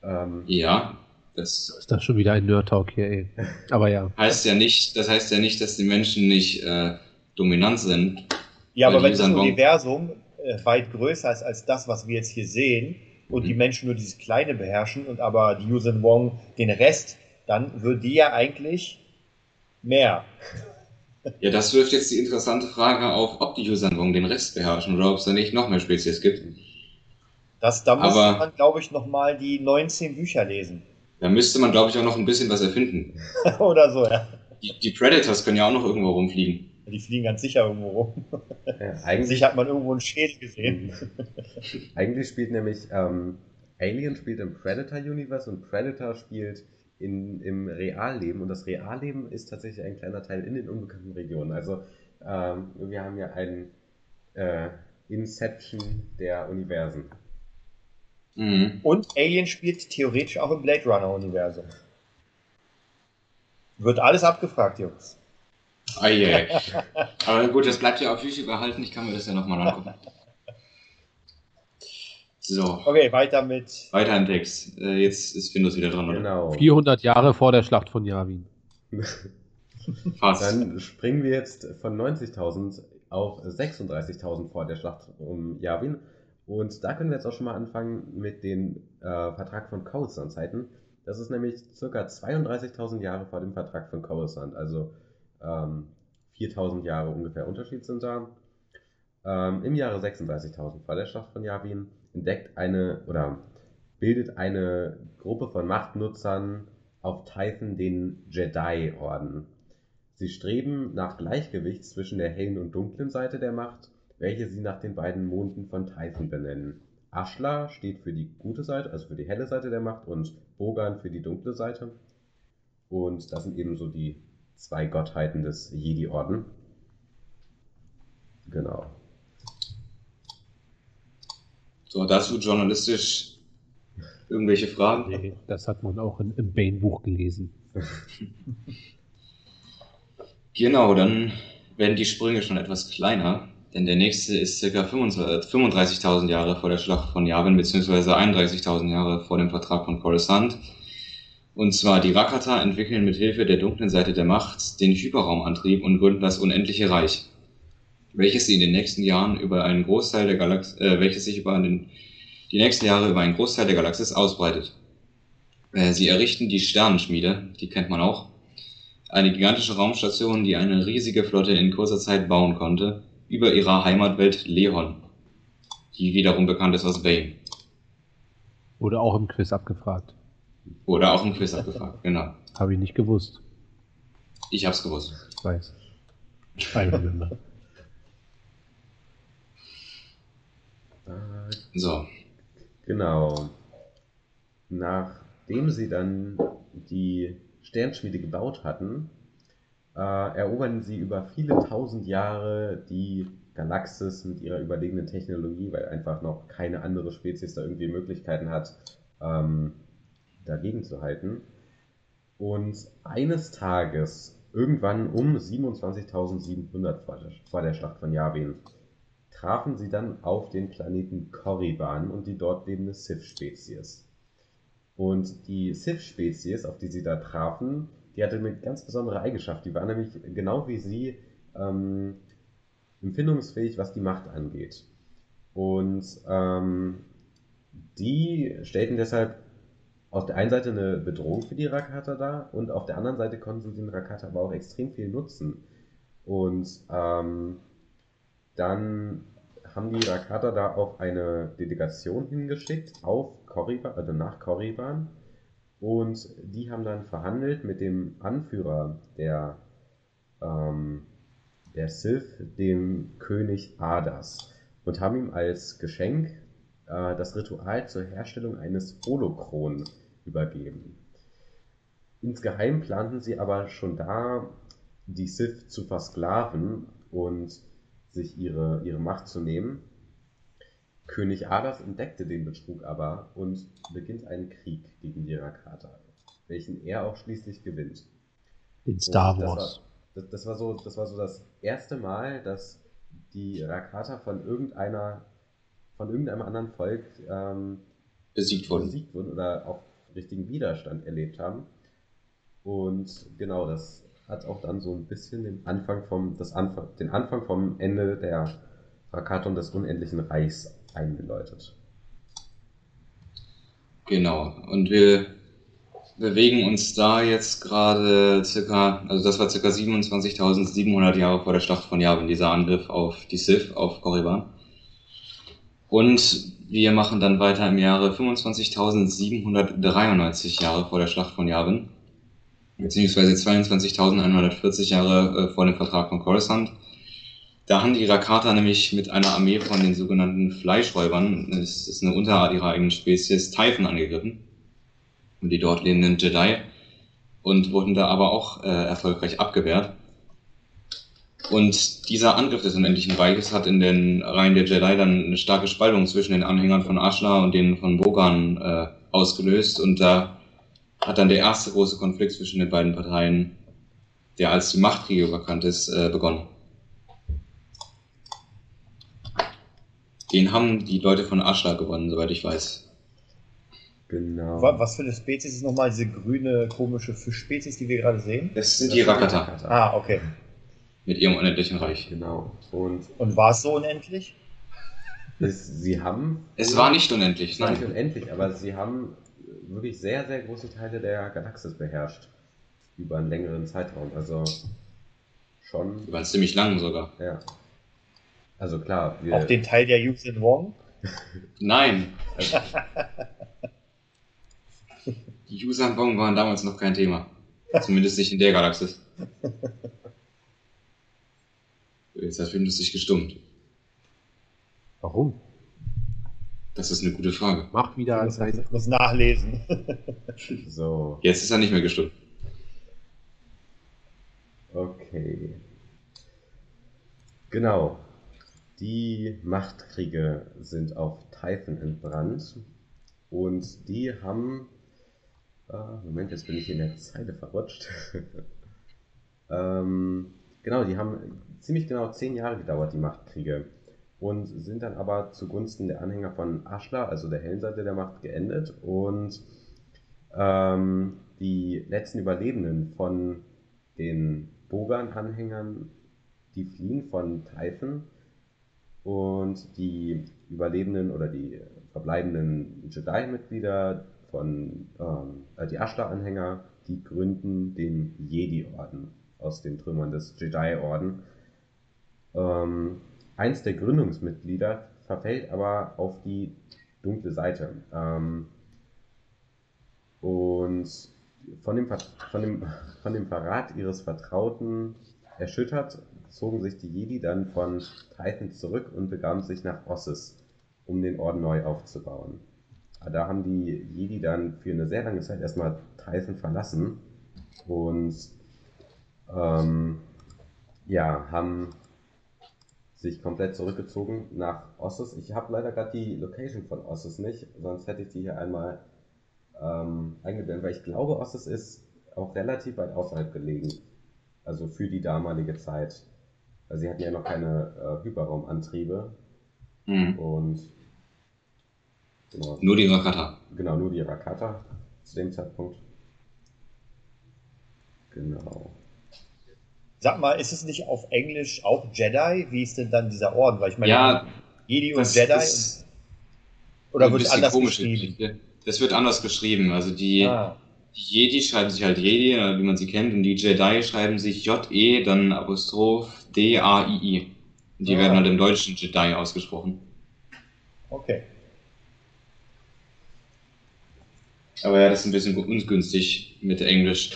Ähm, Ja, das ist das schon wieder ein Nerd-Talk hier, ey. Aber ja. heißt ja nicht, das heißt ja nicht, dass die Menschen nicht äh, dominant sind. Ja, aber wenn das Universum äh, weit größer ist als das, was wir jetzt hier sehen, und Mhm. die Menschen nur dieses Kleine beherrschen und aber die Yuuzhan Wong den Rest, dann wird die ja eigentlich mehr. Ja, das wirft jetzt die interessante Frage auf, ob die Wong den Rest beherrschen oder ob es da nicht noch mehr Spezies gibt. Das, da muss Aber- man, glaube ich, nochmal die 19 Bücher lesen. Da müsste man, glaube ich, auch noch ein bisschen was erfinden. Oder so, ja. Die, die Predators können ja auch noch irgendwo rumfliegen. Die fliegen ganz sicher irgendwo rum. äh, eigentlich, hat man irgendwo einen Schädel gesehen. eigentlich spielt nämlich ähm, Alien spielt im Predator-Universe und Predator spielt in, im Realleben. Und das Realleben ist tatsächlich ein kleiner Teil in den unbekannten Regionen. Also ähm, wir haben ja ein äh, Inception der Universen. Mhm. Und Alien spielt theoretisch auch im Blade Runner-Universum. Wird alles abgefragt, Jungs. Ah, yeah. Aber gut, das bleibt ja auf YouTube erhalten. Ich kann mir das ja nochmal angucken. So, Okay, weiter mit. weiter im Text. Äh, jetzt ist Findus wieder dran, oder? Genau. 400 Jahre vor der Schlacht von Yavin. Fast. Dann springen wir jetzt von 90.000 auf 36.000 vor der Schlacht um Yavin. Und da können wir jetzt auch schon mal anfangen mit dem äh, Vertrag von Coruscant-Zeiten. Das ist nämlich circa 32.000 Jahre vor dem Vertrag von Coruscant. Also ähm, 4.000 Jahre ungefähr Unterschied sind da. Ähm, Im Jahre 36.000 vor der Schlacht von Yavin entdeckt eine oder bildet eine Gruppe von Machtnutzern auf Tython den Jedi-Orden. Sie streben nach Gleichgewicht zwischen der hellen und dunklen Seite der Macht, welche sie nach den beiden Monden von Tython benennen. Ashla steht für die gute Seite, also für die helle Seite der Macht, und Bogan für die dunkle Seite. Und das sind eben so die zwei Gottheiten des Jedi-Orden. Genau. So, dazu journalistisch irgendwelche Fragen? Nee, das hat man auch in, im Bane-Buch gelesen. Genau, dann werden die Sprünge schon etwas kleiner, denn der nächste ist ca. 35.000 Jahre vor der Schlacht von Yavin, beziehungsweise 31.000 Jahre vor dem Vertrag von Coruscant. Und zwar die Rakata entwickeln mit Hilfe der dunklen Seite der Macht den Hyperraumantrieb und gründen das unendliche Reich, welches sie in den nächsten Jahren über einen Großteil der Galaxis, äh, welches sich über den, die nächsten Jahre über einen Großteil der Galaxis ausbreitet. Äh, sie errichten die Sternenschmiede, die kennt man auch, eine gigantische Raumstation, die eine riesige Flotte in kurzer Zeit bauen konnte, über ihrer Heimatwelt Lehon, die wiederum bekannt ist aus Bane. Wurde auch im Quiz abgefragt. Oder auch im Quiz abgefragt, genau. Habe ich nicht gewusst. Ich hab's gewusst. Ich weiß. I remember. So, Genau. Nachdem sie dann die Sternschmiede gebaut hatten, äh, erobern sie über viele tausend Jahre die Galaxis mit ihrer überlegenen Technologie, weil einfach noch keine andere Spezies da irgendwie Möglichkeiten hat, ähm, dagegen zu halten. Und eines Tages, irgendwann um 27.700 vor der, Schlacht von Yavin, trafen sie dann auf den Planeten Korriban und die dort lebende Sith-Spezies. Und die Sith-Spezies, auf die sie da trafen, die hatte eine ganz besondere Eigenschaft. Die war nämlich genau wie sie ähm, empfindungsfähig, was die Macht angeht. Und ähm, die stellten deshalb auf der einen Seite eine Bedrohung für die Rakata dar und auf der anderen Seite konnten sie den Rakata aber auch extrem viel nutzen. Und ähm, dann haben die Rakata da auch eine Delegation hingeschickt auf Korriban, also nach Korriban. Und die haben dann verhandelt mit dem Anführer der, ähm, der Sith, dem König Adas, und haben ihm als Geschenk äh, das Ritual zur Herstellung eines Holochron übergeben. Insgeheim planten sie aber schon da, die Sith zu versklaven und sich ihre, ihre Macht zu nehmen. König Adas entdeckte den Betrug aber und beginnt einen Krieg gegen die Rakata, welchen er auch schließlich gewinnt. In Star Wars. Das war, das, das, war so, das war so das erste Mal, dass die Rakata von irgendeiner, von irgendeinem anderen Volk ähm, Besiegt wurden. besiegt wurden oder auch richtigen Widerstand erlebt haben. Und genau, das hat auch dann so ein bisschen den Anfang vom, das Anfang, den Anfang vom Ende der Rakaton des Unendlichen Reichs eingeläutet. Genau. Und wir bewegen uns da jetzt gerade circa, also das war circa 27.700 Jahre vor der Schlacht von Yavin, dieser Angriff auf die Sith, auf Korriban. Und wir machen dann weiter im Jahre 25.793 Jahre vor der Schlacht von Yavin, beziehungsweise 22.140 Jahre äh, vor dem Vertrag von Coruscant. Da haben die Rakata nämlich mit einer Armee von den sogenannten Fleischräubern, das ist eine Unterart ihrer eigenen Spezies, Typhon angegriffen. Und die dort lebenden Jedi. Und wurden da aber auch äh, erfolgreich abgewehrt. Und dieser Angriff des Unendlichen Reiches hat in den Reihen der Jedi dann eine starke Spaltung zwischen den Anhängern von Ashla und denen von Bogan äh, ausgelöst. Und da hat dann der erste große Konflikt zwischen den beiden Parteien, der als die Machtkriege bekannt ist, äh, begonnen. Den haben die Leute von Ashla gewonnen, soweit ich weiß. Genau. Wa- Was für eine Spezies ist nochmal diese grüne, komische Fischspezies, die wir gerade sehen? Das sind die Rakata Ah, okay. mit ihrem unendlichen Reich. Genau. Und Und war es so unendlich? es, sie haben Es war nicht unendlich, Es war nicht nein. unendlich, aber sie haben wirklich sehr, sehr große Teile der Galaxis beherrscht. Über einen längeren Zeitraum. Also schon, Die waren ziemlich lang sogar. ja. Also klar, wir, Auch den Teil der Yuuzhan Wong? Nein, also, die Yuuzhan-Bong waren damals noch kein Thema. Zumindest nicht in der Galaxis. Jetzt hat Film lustig gestummt. Warum? Das ist eine gute Frage. Mach wieder Ich ein muss, muss nachlesen. so, Jetzt ist er nicht mehr gestummt. okay. Genau. Die Machtkriege sind auf Typhon entbrannt und die haben. Äh, Moment, jetzt bin ich in der Zeile verrutscht. ähm, genau, die haben ziemlich genau zehn Jahre gedauert, die Machtkriege. Und sind dann aber zugunsten der Anhänger von Ashla, also der hellen Seite der Macht, geendet. Und ähm, die letzten Überlebenden von den Bogan-Anhängern, die fliehen von Typhon. Und die Überlebenden oder die verbleibenden Jedi-Mitglieder von ähm, äh, die Ashla-Anhänger, die gründen den Jedi-Orden aus den Trümmern des Jedi-Orden. Ähm, eins der Gründungsmitglieder verfällt aber auf die dunkle Seite. Ähm, und von dem, von, dem, von dem Verrat ihres Vertrauten erschüttert, zogen sich die Jedi dann von Titan zurück und begaben sich nach Ossis, um den Orden neu aufzubauen. Da haben die Jedi dann für eine sehr lange Zeit erstmal Titan verlassen und ähm, ja, haben sich komplett zurückgezogen nach Ossis. Ich habe leider gerade die Location von Ossis nicht, sonst hätte ich die hier einmal ähm, eingeblendet, weil ich glaube, Ossis ist auch relativ weit außerhalb gelegen. Also für die damalige Zeit. Also sie hatten ja noch keine äh, Hyperraumantriebe Hm. und genau, Nur die Rakata. genau, nur die Rakata zu dem Zeitpunkt. Genau. Sag mal, ist es nicht auf Englisch auch Jedi? Wie ist denn dann dieser Orden? Weil ich meine, Ja, Jedi und das Jedi. ist oder wird anders geschrieben? Geschichte. Das wird anders geschrieben. Also die, Ah, die Jedi schreiben sich halt Jedi, äh, wie man sie kennt, und die Jedi schreiben sich J-E, dann Apostroph D-A-I-I. Die Ah. werden halt im Deutschen Jedi ausgesprochen. Okay. Aber ja, das ist ein bisschen ungünstig mit Englisch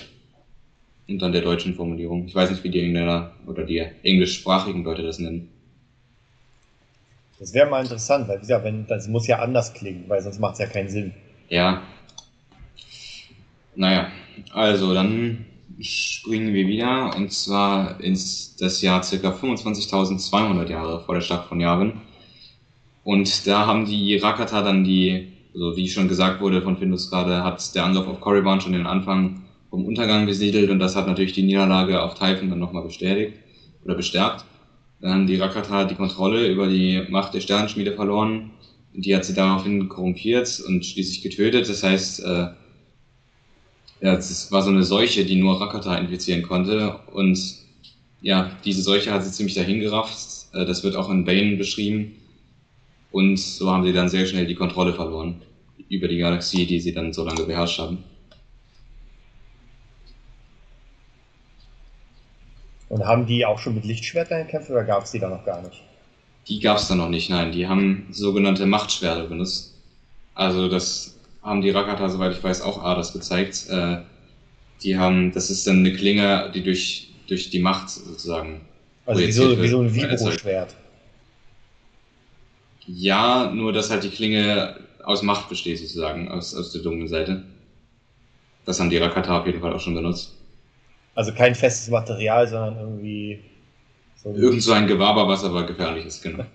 und dann der deutschen Formulierung. Ich weiß nicht, wie die Engländer oder die englischsprachigen Leute das nennen. Das wäre mal interessant, weil wie gesagt, wenn, das muss ja anders klingen, weil sonst macht es ja keinen Sinn. Ja. Naja, also dann springen wir wieder und zwar ins das Jahr ca. 25.200 Jahre vor der Schlacht von Yavin. Und da haben die Rakata dann die, also wie schon gesagt wurde von Findus gerade, hat der Angriff auf Korriban schon den Anfang vom Untergang besiedelt und das hat natürlich die Niederlage auf Typhon dann nochmal bestätigt oder bestärkt. Dann haben die Rakata die Kontrolle über die Macht der Sternenschmiede verloren. Die hat sie daraufhin korrumpiert und schließlich getötet. Das heißt, äh, ja, es war so eine Seuche, die nur Rakata infizieren konnte. Und ja, diese Seuche hat sie ziemlich dahingerafft. Äh, das wird auch in Bane beschrieben. Und so haben sie dann sehr schnell die Kontrolle verloren über die Galaxie, die sie dann so lange beherrscht haben. Und haben die auch schon mit Lichtschwertern gekämpft oder gab es die da noch gar nicht? Die gab es da noch nicht, nein. Die haben sogenannte Machtschwerte benutzt. Also das haben die Rakata, soweit ich weiß, auch Adas gezeigt. Äh, die haben, das ist dann eine Klinge, die durch, durch die Macht sozusagen. Also wie so, wie so ein wird. Vibro-Schwert. Ja, nur dass halt die Klinge aus Macht besteht sozusagen, aus, aus der dunklen Seite. Das haben die Rakata auf jeden Fall auch schon benutzt. Also kein festes Material, sondern irgendwie so ein Irgend so ein Gewaber, was aber gefährlich ist, genau.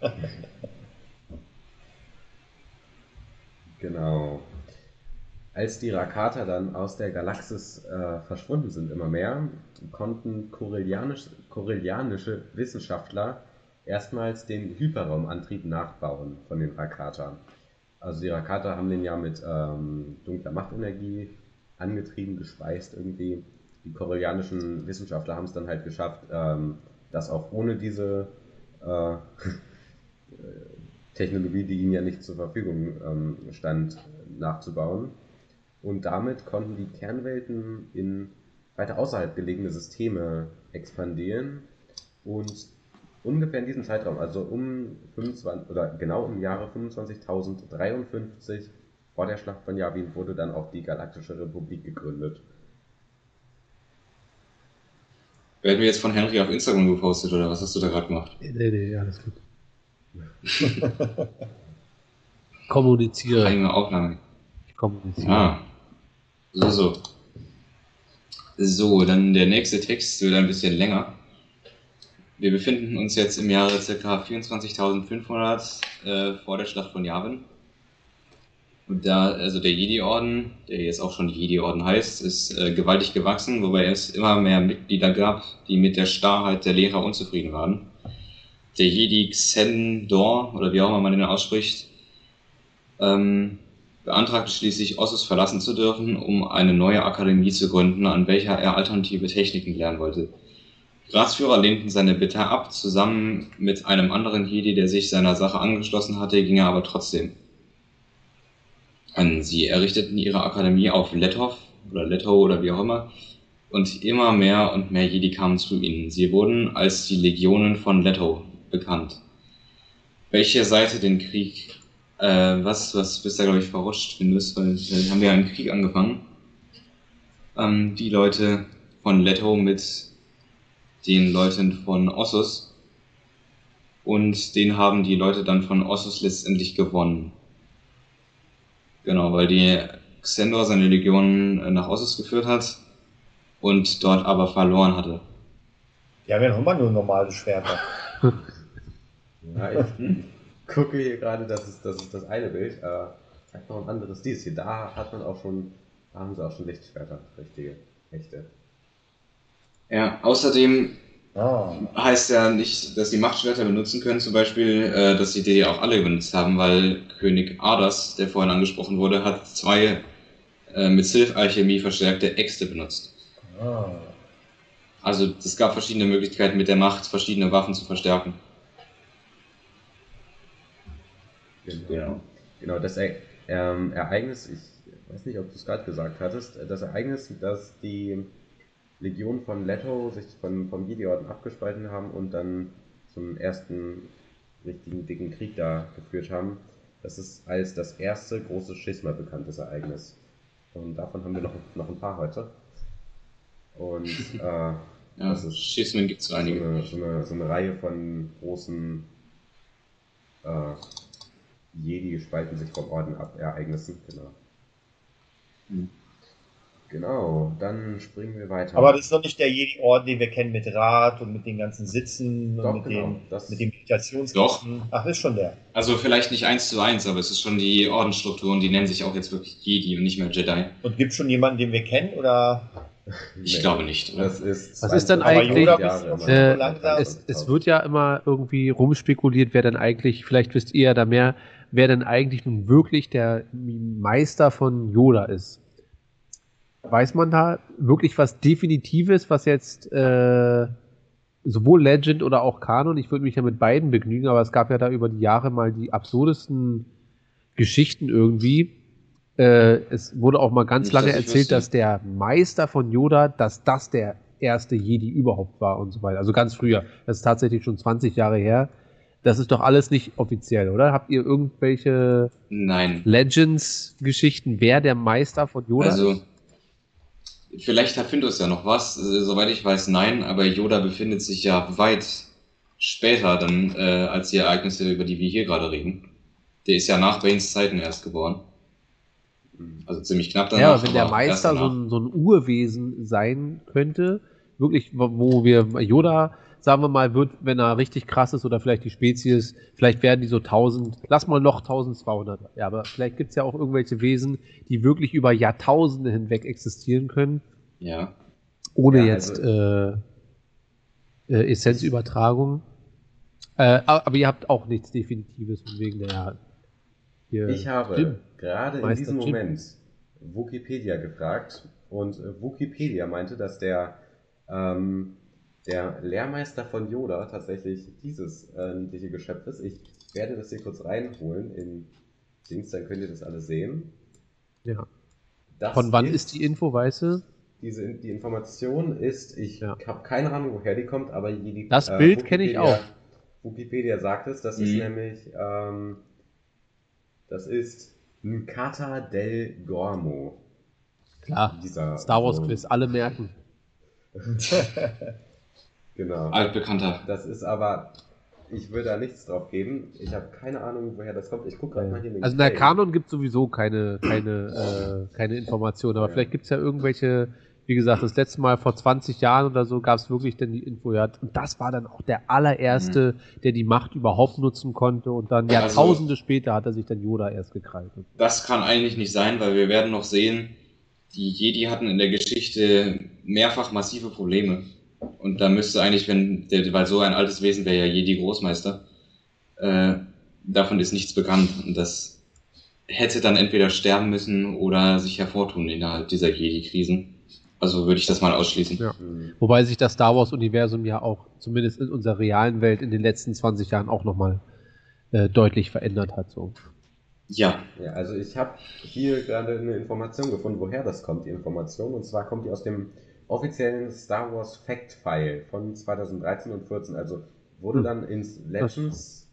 Genau. Als die Rakata dann aus der Galaxis äh, verschwunden sind, immer mehr, konnten korellianisch, korellianische Wissenschaftler erstmals den Hyperraumantrieb nachbauen von den Rakata. Also die Rakata haben den ja mit ähm, dunkler Machtenergie angetrieben, gespeist irgendwie. Die korellianischen Wissenschaftler haben es dann halt geschafft, ähm, das auch ohne diese äh, Technologie, die ihnen ja nicht zur Verfügung ähm, stand, nachzubauen. Und damit konnten die Kernwelten in weiter außerhalb gelegene Systeme expandieren und ungefähr in diesem Zeitraum, also um 25 oder genau im Jahre 25.053 vor der Schlacht von Yavin wurde dann auch die Galaktische Republik gegründet. Werden wir jetzt von Henry auf Instagram gepostet oder was hast du da gerade gemacht? Nee, nee, alles gut. Kommuniziere. Eigene Aufnahme. Ich kommuniziere. Ah. So, so. So, dann der nächste Text wird ein bisschen länger. Wir befinden uns jetzt im Jahre ca. 24.500 äh, vor der Schlacht von Yavin. Und da, also der Jedi-Orden, der jetzt auch schon Jedi-Orden heißt, ist äh, gewaltig gewachsen, wobei es immer mehr Mitglieder gab, die mit der Starrheit der Lehrer unzufrieden waren. Der Jedi Xendor, oder wie auch immer man den ausspricht, ähm, beantragte schließlich, Ossus verlassen zu dürfen, um eine neue Akademie zu gründen, an welcher er alternative Techniken lernen wollte. Ratsführer lehnten seine Bitte ab, zusammen mit einem anderen Jedi, der sich seiner Sache angeschlossen hatte, ging er aber trotzdem. Ähm, Sie errichteten ihre Akademie auf Letov oder Leto oder wie auch immer, und immer mehr und mehr Jedi kamen zu ihnen. Sie wurden als die Legionen von Leto bekannt. Welche Seite den Krieg äh, was, was bist da, glaube ich, verrutscht findest, weil wir haben ja einen Krieg angefangen. Ähm, die Leute von Leto mit den Leuten von Ossus. Und den haben die Leute dann von Ossus letztendlich gewonnen. Genau, weil die Xendor seine Legionen äh, nach Ossus geführt hat und dort aber verloren hatte. Die haben ja noch immer nur normale Schwerter. Ja, ich gucke hier gerade, das ist das, ist das eine Bild. Äh, zeigt noch ein anderes dies hier. Da hat man auch schon, da haben sie auch schon Lichtschwerter, richtige, echte. Ja, außerdem Ah. heißt ja nicht, dass die Machtschwerter benutzen können, zum Beispiel, äh, dass sie die auch alle benutzt haben, weil König Ardas, der vorhin angesprochen wurde, hat zwei äh, mit Sylph-Alchemie verstärkte Äxte benutzt. Ah. Also es gab verschiedene Möglichkeiten mit der Macht, verschiedene Waffen zu verstärken. Genau. Genau, das e ähm, Ereignis, ich weiß nicht, ob du es gerade gesagt hattest, das Ereignis, dass die Legion von Leto sich von, vom Jedi-Orden abgespalten haben und dann zum ersten richtigen dicken Krieg da geführt haben. Das ist als das erste große Schisma bekanntes Ereignis. Und davon haben wir noch, noch ein paar heute. Und äh, Ja, das ist Schismen gibt es so einige. eine, so, eine, so eine Reihe von großen äh, Jedi spalten sich vom Orden ab Ereignissen. Genau. Hm. Genau, dann springen wir weiter. Aber das ist noch nicht der Jedi-Orden, den wir kennen mit Rat und mit den ganzen Sitzen Doch, und mit, genau, den, das- mit den Meditationskisten. Ach, das ist schon der. Also vielleicht nicht eins zu eins, aber es ist schon die Ordensstrukturen, die nennen sich auch jetzt wirklich Jedi und nicht mehr Jedi. Und gibt es schon jemanden, den wir kennen? Oder Ich Nee, glaube nicht. Oder? Das ist Was ist denn 22 eigentlich-. Äh. Es, es wird ja immer irgendwie rumspekuliert, wer denn eigentlich, vielleicht wisst ihr ja da mehr, wer denn eigentlich nun wirklich der Meister von Yoda ist. Weiß man da wirklich was Definitives, was jetzt äh, sowohl Legend oder auch Kanon, ich würde mich ja mit beiden begnügen, aber es gab ja da über die Jahre mal die absurdesten Geschichten irgendwie. Äh, es wurde auch mal ganz Nicht, lange dass erzählt, dass der Meister von Yoda, dass das der erste Jedi überhaupt war und so weiter. Also ganz früher. Das ist tatsächlich schon 20 Jahre her. Das ist doch alles nicht offiziell, oder? Habt ihr irgendwelche. Legends-Geschichten, wer der Meister von Yoda Also, ist? Vielleicht hat Findus ja noch was. Äh, Soweit ich weiß, nein, aber Yoda befindet sich ja weit später dann äh, als die Ereignisse, über die wir hier gerade reden. Der ist ja nach Banes Zeiten erst geboren. Also ziemlich knapp danach. Ja, wenn der Meister so ein, so ein Urwesen sein könnte, wirklich, wo wir Yoda, sagen wir mal, wird, wenn er richtig krass ist oder vielleicht die Spezies, vielleicht werden die so 1000, lass mal noch 1200. Ja, aber vielleicht gibt es ja auch irgendwelche Wesen, die wirklich über Jahrtausende hinweg existieren können, Ja. ohne Ja, jetzt also- äh, äh, Essenzübertragung. Äh, aber ihr habt auch nichts Definitives wegen der. Hier, Ich habe Jim. gerade in diesem Jim. Moment Wikipedia gefragt und äh, Wikipedia meinte, dass der, ähm, der Lehrmeister von Yoda tatsächlich dieses äh, niedliche Geschöpf ist. Ich werde das hier kurz reinholen in Dings, dann könnt ihr das alle sehen. Ja. Das Von wann ist die Info, weißt du? Diese, die Information ist, ich Ja. habe keine Ahnung, woher die kommt, aber die, Das Bild kenn ich auch. Wikipedia sagt es, das ist Mhm. nämlich, ähm, das ist Nkata del Gormo. Klar. Dieser Star Wars Quiz, alle merken. Genau. Altbekannter. Das ist aber, ich würde da nichts drauf geben. Ich habe keine Ahnung, woher das kommt. Ich gucke gerade mal hier in den Also in der. Kanon gibt sowieso keine, keine, äh, keine Informationen, aber Ja. vielleicht gibt es ja irgendwelche, wie gesagt, das letzte Mal vor 20 Jahren oder so gab es wirklich dann die Info, ja, und das war dann auch der allererste, der die Macht überhaupt nutzen konnte und dann Also- Jahrtausende später hat er sich dann Yoda erst gekrallt. Das kann eigentlich nicht sein, weil wir werden noch sehen, die Jedi hatten in der Geschichte mehrfach massive Probleme. Und da müsste eigentlich, wenn, der, weil so ein altes Wesen wäre ja Jedi-Großmeister, äh, davon ist nichts bekannt. Und das hätte dann entweder sterben müssen oder sich hervortun innerhalb dieser Jedi-Krisen. Also würde ich das mal ausschließen. Ja. Mhm. Wobei sich das Star Wars-Universum ja auch, zumindest in unserer realen Welt, in den letzten 20 Jahren auch nochmal äh, deutlich verändert hat. So. Ja, Ja, also ich habe hier gerade eine Information gefunden, woher das kommt, die Information. Und zwar kommt die aus dem offiziellen Star Wars Fact File von 2013 und 14. Also wurde Hm. dann ins Legends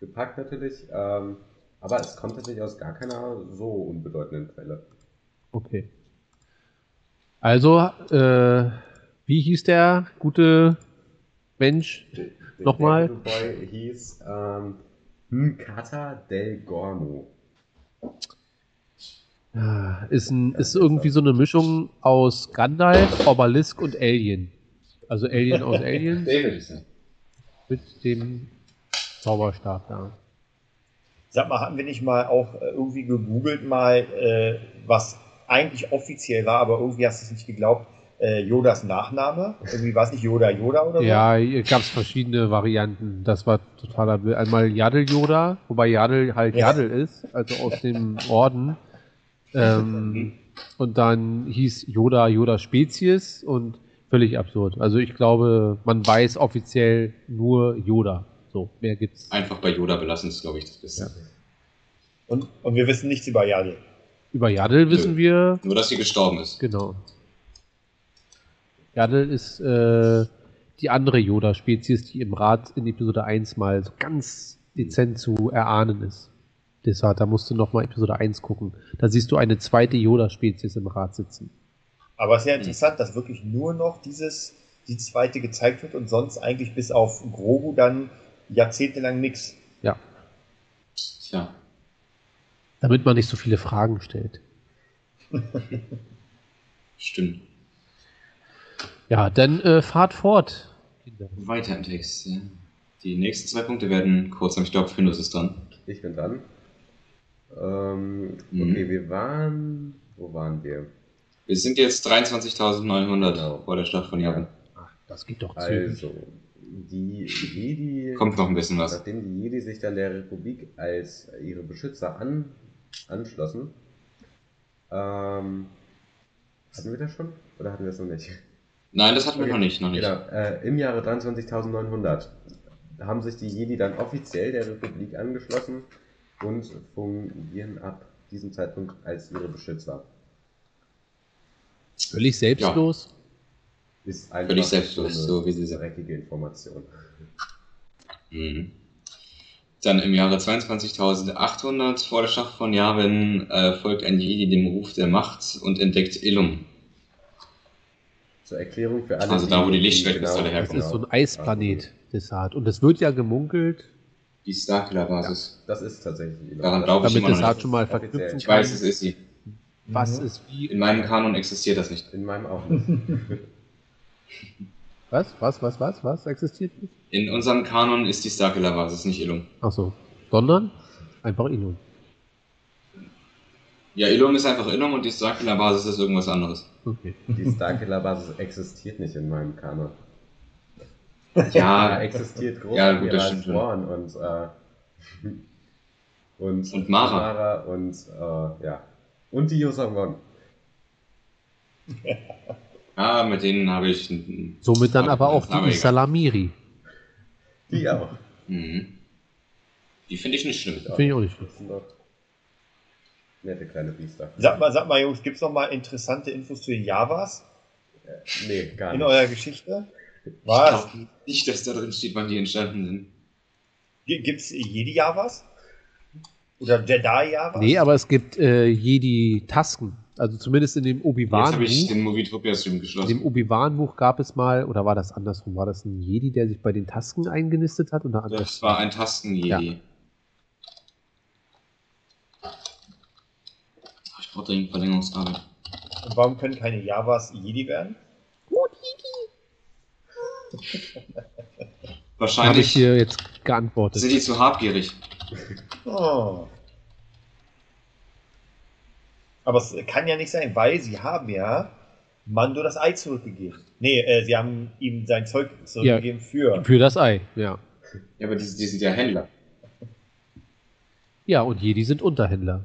gepackt natürlich. Ähm, aber es kommt tatsächlich aus gar keiner so unbedeutenden Quelle. Okay. Also, äh, wie hieß der gute Mensch? Der- Nochmal? Der Little Boy hieß ähm, Nkata del Gormo. Ja, Ist, ein, ist irgendwie so eine Mischung aus Gandalf, Obelisk und Alien. Also Alien aus Alien mit dem Zauberstab da. Sag mal, hatten wir nicht mal auch äh, irgendwie gegoogelt mal, äh, was eigentlich offiziell war, aber irgendwie hast du es nicht geglaubt, äh, Yodas Nachname? Irgendwie war es nicht Yoda Yoda oder so? Ja, hier gab es verschiedene Varianten. Das war totaler Bild. Einmal Yadel Yoda, wobei Yadel halt Ja. Yadel ist, also aus dem Orden. Ähm, und dann hieß Yoda Yoda Spezies und völlig absurd. Also ich glaube, man weiß offiziell nur Yoda. So, mehr gibt's. einfach bei Yoda belassen ist, glaube ich, das Beste. Und, und wir wissen nichts über Yadel. Über Yadel wissen wir, Nur, dass sie gestorben ist. genau. Yadel ist äh, die andere Yoda-Spezies, die im Rat in Episode 1 mal so ganz dezent zu erahnen ist. Deshalb, da musst du nochmal Episode 1 gucken. Da siehst du eine zweite Yoda-Spezies im Rat sitzen. Aber es ist ja interessant, dass wirklich nur noch dieses, die zweite gezeigt wird und sonst eigentlich bis auf Grogu dann jahrzehntelang nichts. Ja. Tja. Damit man nicht so viele Fragen stellt. Stimmt. Ja, dann äh, fahrt fort. Kinder. Weiter im Text. Ja. Die nächsten zwei Punkte werden kurz, ich glaube, Findus ist dran. Ich bin dran. Ähm, Mhm. okay, wir waren. Wo waren wir? Wir sind jetzt 23.900 Genau. vor der Stadt von Japan. Ach, das geht doch zügig. Also, die Jedi. Kommt noch ein bisschen was. Nachdem die Jedi sich dann der Republik als ihre Beschützer an, anschlossen, ähm, hatten wir das schon? Oder hatten wir das noch nicht? Nein, das hatten wir Okay. noch nicht. Noch nicht. Genau, äh, im Jahre 23.900 haben sich die Jedi dann offiziell der Republik angeschlossen und fungieren ab diesem Zeitpunkt als ihre Beschützer. Völlig selbstlos. Ist einfach Völlig selbstlos, so wie sie sind. dreckige Information. Mhm. Dann im Jahre 22.800 vor der Schlacht von Yavin äh, folgt ein Jedi dem Ruf der Macht und entdeckt Illum. Zur Erklärung für alle. Also da, wo die Lichtschwertkristalle genau- Das herkommen. ist so ein Eisplanet, Desart. Und es wird ja gemunkelt, Die Starkiller-Basis. Das ist tatsächlich Ilum. Daran glaube ich damit immer noch Desart nicht. schon mal verknüpfen Ich weiß, es ist sie. was Mhm. ist wie. In meinem Kanon existiert das nicht. In meinem auch nicht. Was? Was? Was? Was? Was? Existiert nicht? In unserem Kanon ist die Starkiller-Basis nicht Illum. Ach so. Sondern einfach Ilum. Ja, Illum ist einfach Illum und die Starkiller-Basis ist irgendwas anderes. Okay. Die Starkiller-Basis existiert nicht in meinem Kanon. Da Ja, existiert groß Ja, gut, das stimmt schon. Und, äh, und, Und Mara. Mara und, äh, ja. Und die Yosamon. ah, mit denen habe ich. Somit dann Aber auch die Salamiri. Die auch. Mhm. Die finde ich nicht schlimm. Finde ich auch nicht doch nette kleine Biester. Sag mal, sag mal, Jungs, gibt es noch mal interessante Infos zu den Javas Nee, gar in nicht. eurer Geschichte? Ich Was? glaube nicht, dass da drin steht, wann die entstanden sind. Gibt es Jedi-Javas? Oder Jedi-Javas? Nee, aber es gibt äh, Jedi-Tasken. Also zumindest in dem Jetzt habe ich Obi-Wan-Buch. den Movietopia-Stream In dem geschlossen. Obi-Wan-Buch gab es mal, oder war das andersrum? War das ein Jedi, der sich bei den Tasken eingenistet hat? Oder? Das war ein Tasten-Jedi. Ich brauche dringend Verlängerungskabel. Und warum können keine Javas Jedi werden? Habe ich Wahrscheinlich hier jetzt geantwortet. sind die zu habgierig. Oh. Aber es kann ja nicht sein, weil sie haben ja Mando das Ei zurückgegeben. Nee, äh, sie haben ihm sein Zeug zurückgegeben für. Für das Ei, ja. Ja, aber die, die sind ja Händler. Ja, und Jedi sind Unterhändler.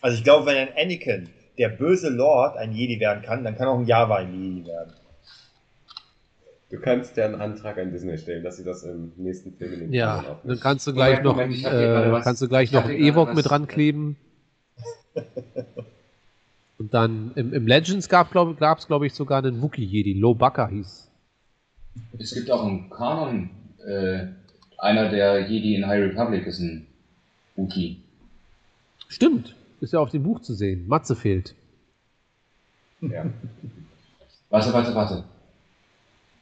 Also ich glaube, wenn ein Anakin, der böse Lord, ein Jedi werden kann, dann kann auch ein Java ein Jedi werden. Du kannst ja einen Antrag an Disney stellen, dass sie das im nächsten Film in den Ja, aufnehmen. dann kannst du gleich noch, Moment, äh, kannst du gleich Ich noch einen Ewok mit rankleben. Und dann im, im Legends gab es, glaube glaub ich, sogar einen Wookiee-Jedi. Lobaka hieß. Es gibt auch einen Kanon. Äh, einer der Jedi in High Republic ist ein Wookie. Stimmt. Ist ja auf dem Buch zu sehen. Matze fehlt. Ja. Warte, warte, warte.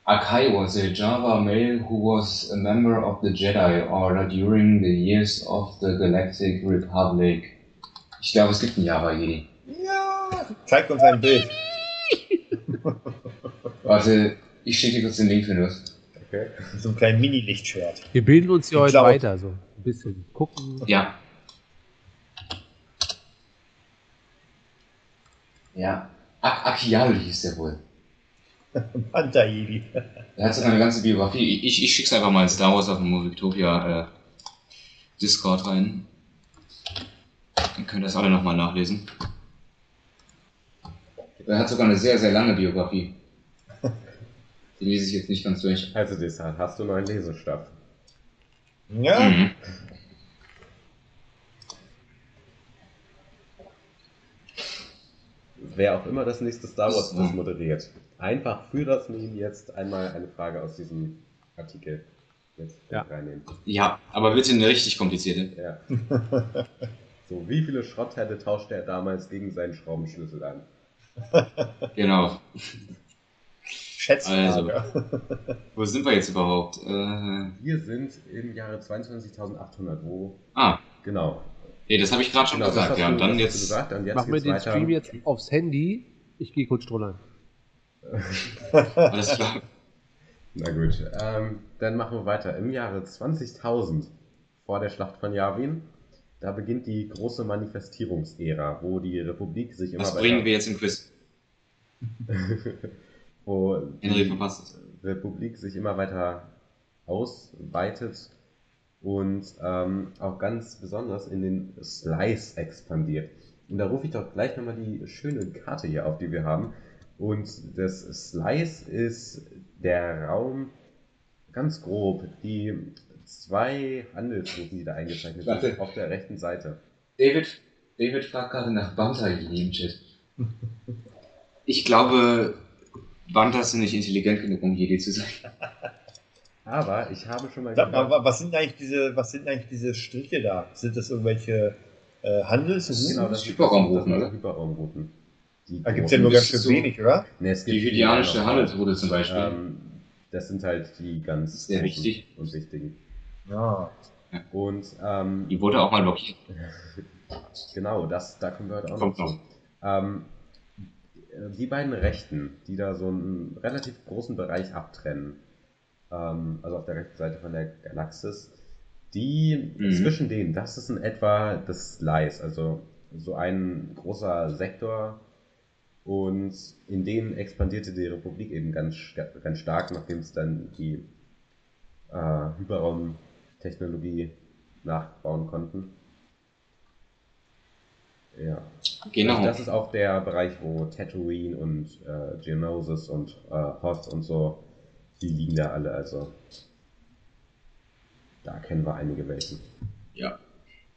Akai was a Java male who was a member of the Jedi Order during the years of the Galactic Republic. Ich glaube, es gibt einen Java Jedi. Ja! Zeig uns ein Bild. Warte, ich schicke dir kurz den Link für das. Okay. So einem kleinen Mini-Lichtschwert. Wir bilden uns hier Ich heute glaub- weiter. So ein bisschen gucken. Ja. Ja. Ak Akial hieß der wohl. Panther-Jedi. Er hat sogar eine ganze Biografie. Ich, ich, ich schick's einfach mal in Star Wars auf dem Movietopia äh, Discord rein. Dann könnt ihr das alle nochmal nachlesen. Er hat sogar eine sehr, sehr lange Biografie. Die lese ich jetzt nicht ganz durch. Also Desart, hast du noch einen Lesestab? Ja? Mhm. Wer auch immer das nächste Star Wars das moderiert, einfach für das Meme jetzt einmal eine Frage aus diesem Artikel mit Ja. reinnehmen. Ja, aber bitte eine richtig komplizierte. Ja. so, wie viele Schrottherde tauschte er damals gegen seinen Schraubenschlüssel an? Genau. Schätzfrage. Wo sind wir jetzt überhaupt? Äh, Wir sind im Jahre 22.800, wo. ah, Genau. Nee, das habe ich gerade schon genau das gesagt. Ja, und dann das jetzt. Gesagt, und jetzt Machen wir geht's den weiter. Stream jetzt aufs Handy. Ich gehe kurz strollern. Alles klar. Na gut, ähm, dann machen wir weiter. Im Jahre 20.000 vor der Schlacht von Yavin, da beginnt die große Manifestierungsära, wo die Republik sich immer Was weiter, bringen wir jetzt im Quiz? wo Henry die verpasst es. Republik sich immer weiter ausweitet und ähm, auch ganz besonders in den Slice expandiert. Und da rufe ich doch gleich nochmal die schöne Karte hier auf, die wir haben. Und das Slice ist der Raum, ganz grob, die zwei Handelsrouten, die da eingezeichnet sind, auf der rechten Seite. David, David fragt gerade nach Banta im Chat. Ich glaube, Bantas sind nicht intelligent genug, um Jedi zu sein. Aber ich habe schon mal Sag was sind eigentlich diese, was sind eigentlich diese Striche da? Sind das irgendwelche äh, Handelsrouten? Genau, das Hyperraumrouten, das sind oder? Hyperraumrouten. Da gibt es ja nur ganz schön so- wenig, oder? Nee, es gibt Die hydianische. Handelsroute zum Beispiel. Ähm, das sind halt die ganz Sehr wichtig. und wichtigen. Ja. Und ähm, Die wurde auch mal blockiert. genau, das, da kommen wir heute auch Kommt noch. Ähm, die beiden Rechten, die da so einen relativ großen Bereich abtrennen, ähm, also auf der rechten Seite von der Galaxis, die Mhm. zwischen denen, das ist in etwa das Slice, also so ein großer Sektor und in denen expandierte die Republik eben ganz, ganz stark, nachdem es dann die äh, Hyperraumtechnologie nachbauen konnten. Ja. Genau. Das ist auch der Bereich, wo Tatooine und äh, Geonosis und äh, Hoth und so, die liegen da alle, also da kennen wir einige Welten. Ja.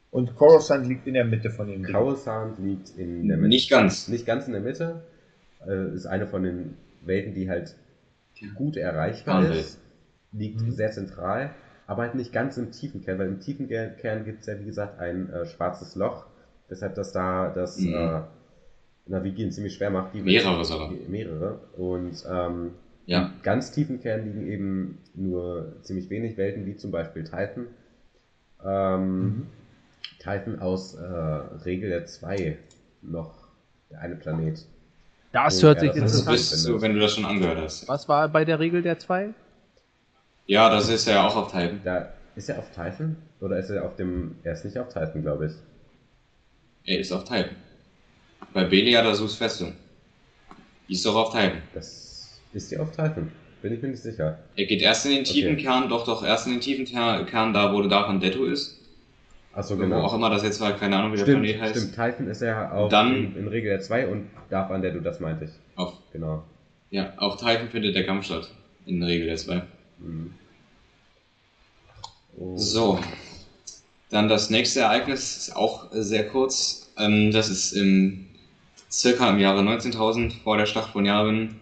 Und Coruscant liegt in der Mitte von den Dingen. Coruscant liegt in der Mitte. Nicht ganz. Nicht ganz in der Mitte. Äh, ist eine von den Welten, die halt gut erreichbar Bahnwelt. ist. Liegt Mhm. sehr zentral, aber halt nicht ganz im tiefen Kern, weil im tiefen Kern gibt es ja wie gesagt ein äh, schwarzes Loch, deshalb das da das Mhm. äh, Navigieren ziemlich schwer macht. Die Mehrere sogar. Mehrere. Und ähm, Ja. im ganz tiefen Kern liegen eben nur ziemlich wenig Welten, wie zum Beispiel Titan. Ähm, Mhm. Titan aus äh, Regel der 2 noch der eine Planet. Das hört sich das Das ist- interessant bist du, wenn du das schon angehört hast. Was war bei der Regel der zwei? Ja, das ist ja auch auf Titan. Da ist er auf Titan oder ist er auf dem? Er ist nicht auf Titan, glaube ich. Er ist auf Titan. Bei Belia da Sus Festung. Die ist doch auf Titan. Das ist ja auf Titan. Bin ich mir nicht sicher. Er geht erst in den tiefen Okay. Kern, doch, doch, erst in den tiefen Kern, da wo Darfan Detto ist. Achso, Wo genau. auch immer das jetzt war, keine Ahnung, wie der Stimmt, Planet heißt. stimmt. Titan ist er auf Dann- in, in Regel der 2 und darf an der du das meinte ich. Auf, Genau. ja, auf Titan findet der Kampf statt. In Regel der 2. Mhm. Oh. So. Dann das nächste Ereignis ist auch sehr kurz. Ähm, das ist im, circa im Jahre 19.000 vor der Schlacht von Yavin.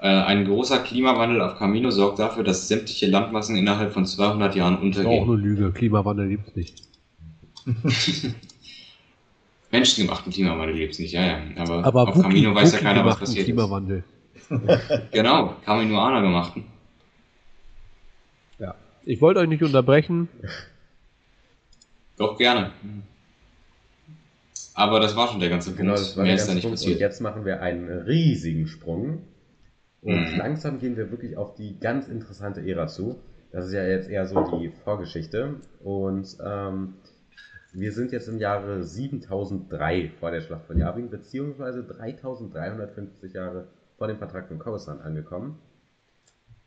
Äh, ein großer Klimawandel auf Camino sorgt dafür, dass sämtliche Landmassen innerhalb von 200 Jahren Das ist auch untergehen. eine Lüge. Klimawandel gibt's nicht. Menschengemachten Klimawandel gibt es nicht, ja, ja. Aber, Aber auf Camino weiß ja keiner, was passiert Klimawandel. ist. Genau, Caminoaner gemachten. Ja. Ich wollte euch nicht unterbrechen. Doch, gerne. Aber das war schon der ganze Punkt. Genau, das war Mehr der ist da ganze nicht Punkt. Und passiert. jetzt machen wir einen riesigen Sprung. Und Mhm. langsam gehen wir wirklich auf die ganz interessante Ära zu. Das ist ja jetzt eher so die Vorgeschichte. Und ähm, wir sind jetzt im Jahre 7003 vor der Schlacht von Yavin, beziehungsweise 3350 Jahre vor dem Vertrag von Coruscant angekommen.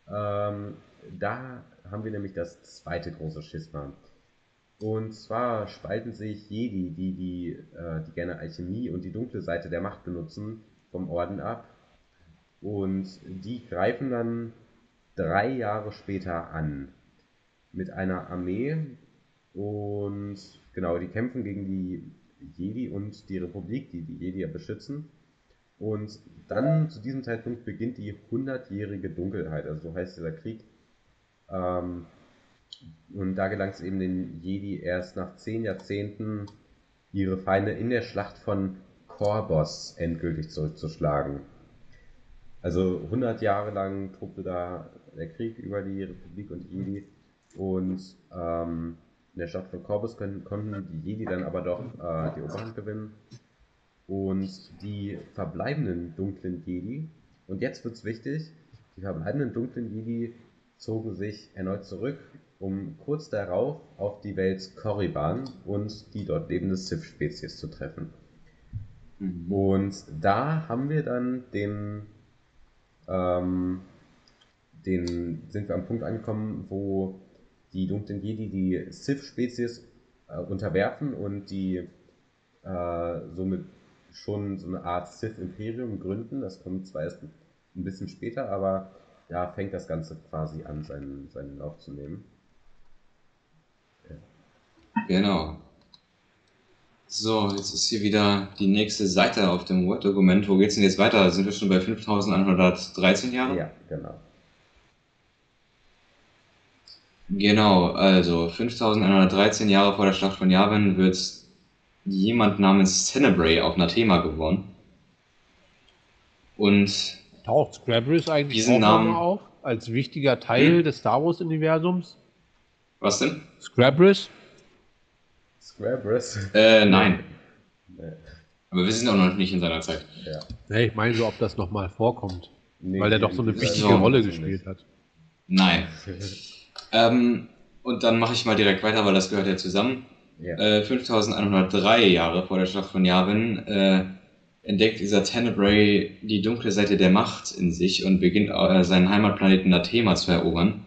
Ähm, da haben wir nämlich das zweite große Schisma. Und zwar spalten sich Jedi, die, die, äh, die gerne Alchemie und die dunkle Seite der Macht benutzen, vom Orden ab. Und die greifen dann drei Jahre später an mit einer Armee. Und genau, die kämpfen gegen die Jedi und die Republik, die die Jedi ja beschützen. Und dann zu diesem Zeitpunkt beginnt die hundertjährige Dunkelheit, also so heißt dieser Krieg. Ähm, und da gelangt es eben den Jedi erst nach zehn Jahrzehnten, ihre Feinde in der Schlacht von Korbos endgültig zurückzuschlagen. Also 100 Jahre lang tobte da der Krieg über die Republik und die Jedi und ähm, in der Schlacht von Korbos können, konnten die Jedi dann aber doch äh, die Oberhand gewinnen und die verbleibenden dunklen Jedi, und jetzt wird es wichtig, die verbleibenden dunklen Jedi zogen sich erneut zurück, um kurz darauf auf die Welt Korriban und die dort lebende Sith-Spezies zu treffen. Mhm. Und da haben wir dann den, ähm, den, sind wir am Punkt angekommen, wo die dunklen Jedi die Sith-Spezies äh, unterwerfen und die äh, somit schon so eine Art Sith-Imperium gründen. Das kommt zwar erst ein bisschen später, aber da fängt das Ganze quasi an, seinen, seinen Lauf zu nehmen. Ja. Genau. So, jetzt ist hier wieder die nächste Seite auf dem Word-Dokument. Wo geht es denn jetzt weiter? Sind wir schon bei 5113 Jahren? Ja, genau. Genau, also 5113 Jahre vor der Schlacht von Yavin wird jemand namens Tenebrae auf Nathema geboren. Und taucht Scrabbles eigentlich diesen Namen auf als wichtiger Teil hm? des Star Wars Universums? Was denn? Scrabbles? Scrabbles? Äh, nein. Nee. Aber wir sind auch noch nicht in seiner Zeit. Ja. Nee, ich meine so, ob das nochmal vorkommt. Nee, weil der doch so eine wichtige so, Rolle gespielt hat. Nein. ähm, und dann mache ich mal direkt weiter, weil das gehört ja zusammen. Ja. Äh, 5103 Jahre vor der Schlacht von Yavin äh, entdeckt dieser Tenebrae die dunkle Seite der Macht in sich und beginnt äh, seinen Heimatplaneten Nathema zu erobern.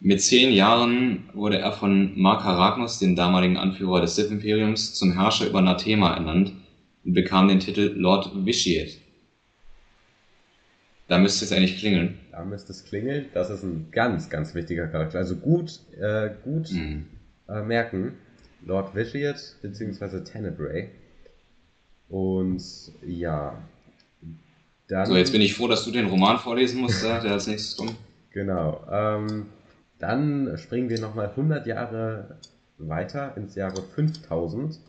Mit zehn Jahren wurde er von Mark Aragnos, dem damaligen Anführer des Sith-Imperiums, zum Herrscher über Nathema ernannt und bekam den Titel Lord Vitiate. Da müsste es eigentlich klingeln. Da müsste es klingeln. Das ist ein ganz, ganz wichtiger Charakter. Also gut, äh, gut mm. äh, merken. Lord Vitiate bzw. Tenebrae. Und ja. Dann, so, jetzt bin ich froh, dass du den Roman vorlesen musst, der als nächstes kommt. Genau. Ähm, dann springen wir nochmal 100 Jahre weiter ins Jahre 5000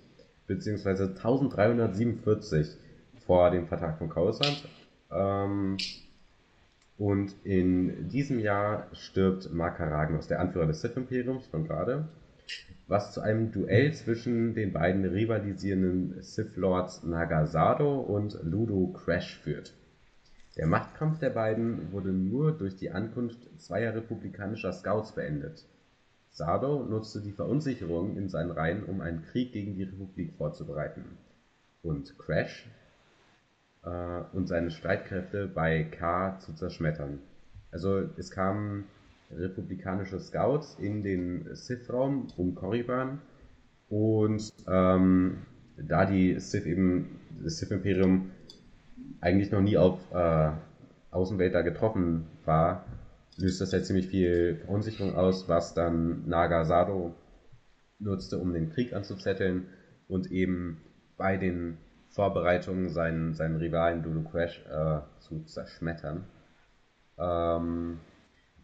bzw. 1347 vor dem Vertrag von Kausand. Ähm, und in diesem Jahr stirbt Makaragnos, der Anführer des Sith-Imperiums von gerade was zu einem Duell zwischen den beiden rivalisierenden Sith Lords Nagasado und Ludo Crash führt. Der Machtkampf der beiden wurde nur durch die Ankunft zweier republikanischer Scouts beendet. Sado nutzte die Verunsicherung in seinen Reihen, um einen Krieg gegen die Republik vorzubereiten, und Crash äh, und seine Streitkräfte bei K zu zerschmettern. Also es kamen republikanische Scouts in den Sith-Raum um Korriban. Und ähm, da die Sith eben, das Sith-Imperium eigentlich noch nie auf äh, Außenwelt da getroffen war, löst das ja ziemlich viel Verunsicherung aus, was dann Naga Sado nutzte, um den Krieg anzuzetteln und eben bei den Vorbereitungen seinen, seinen Rivalen Dulu Crash äh, zu zerschmettern. Ähm,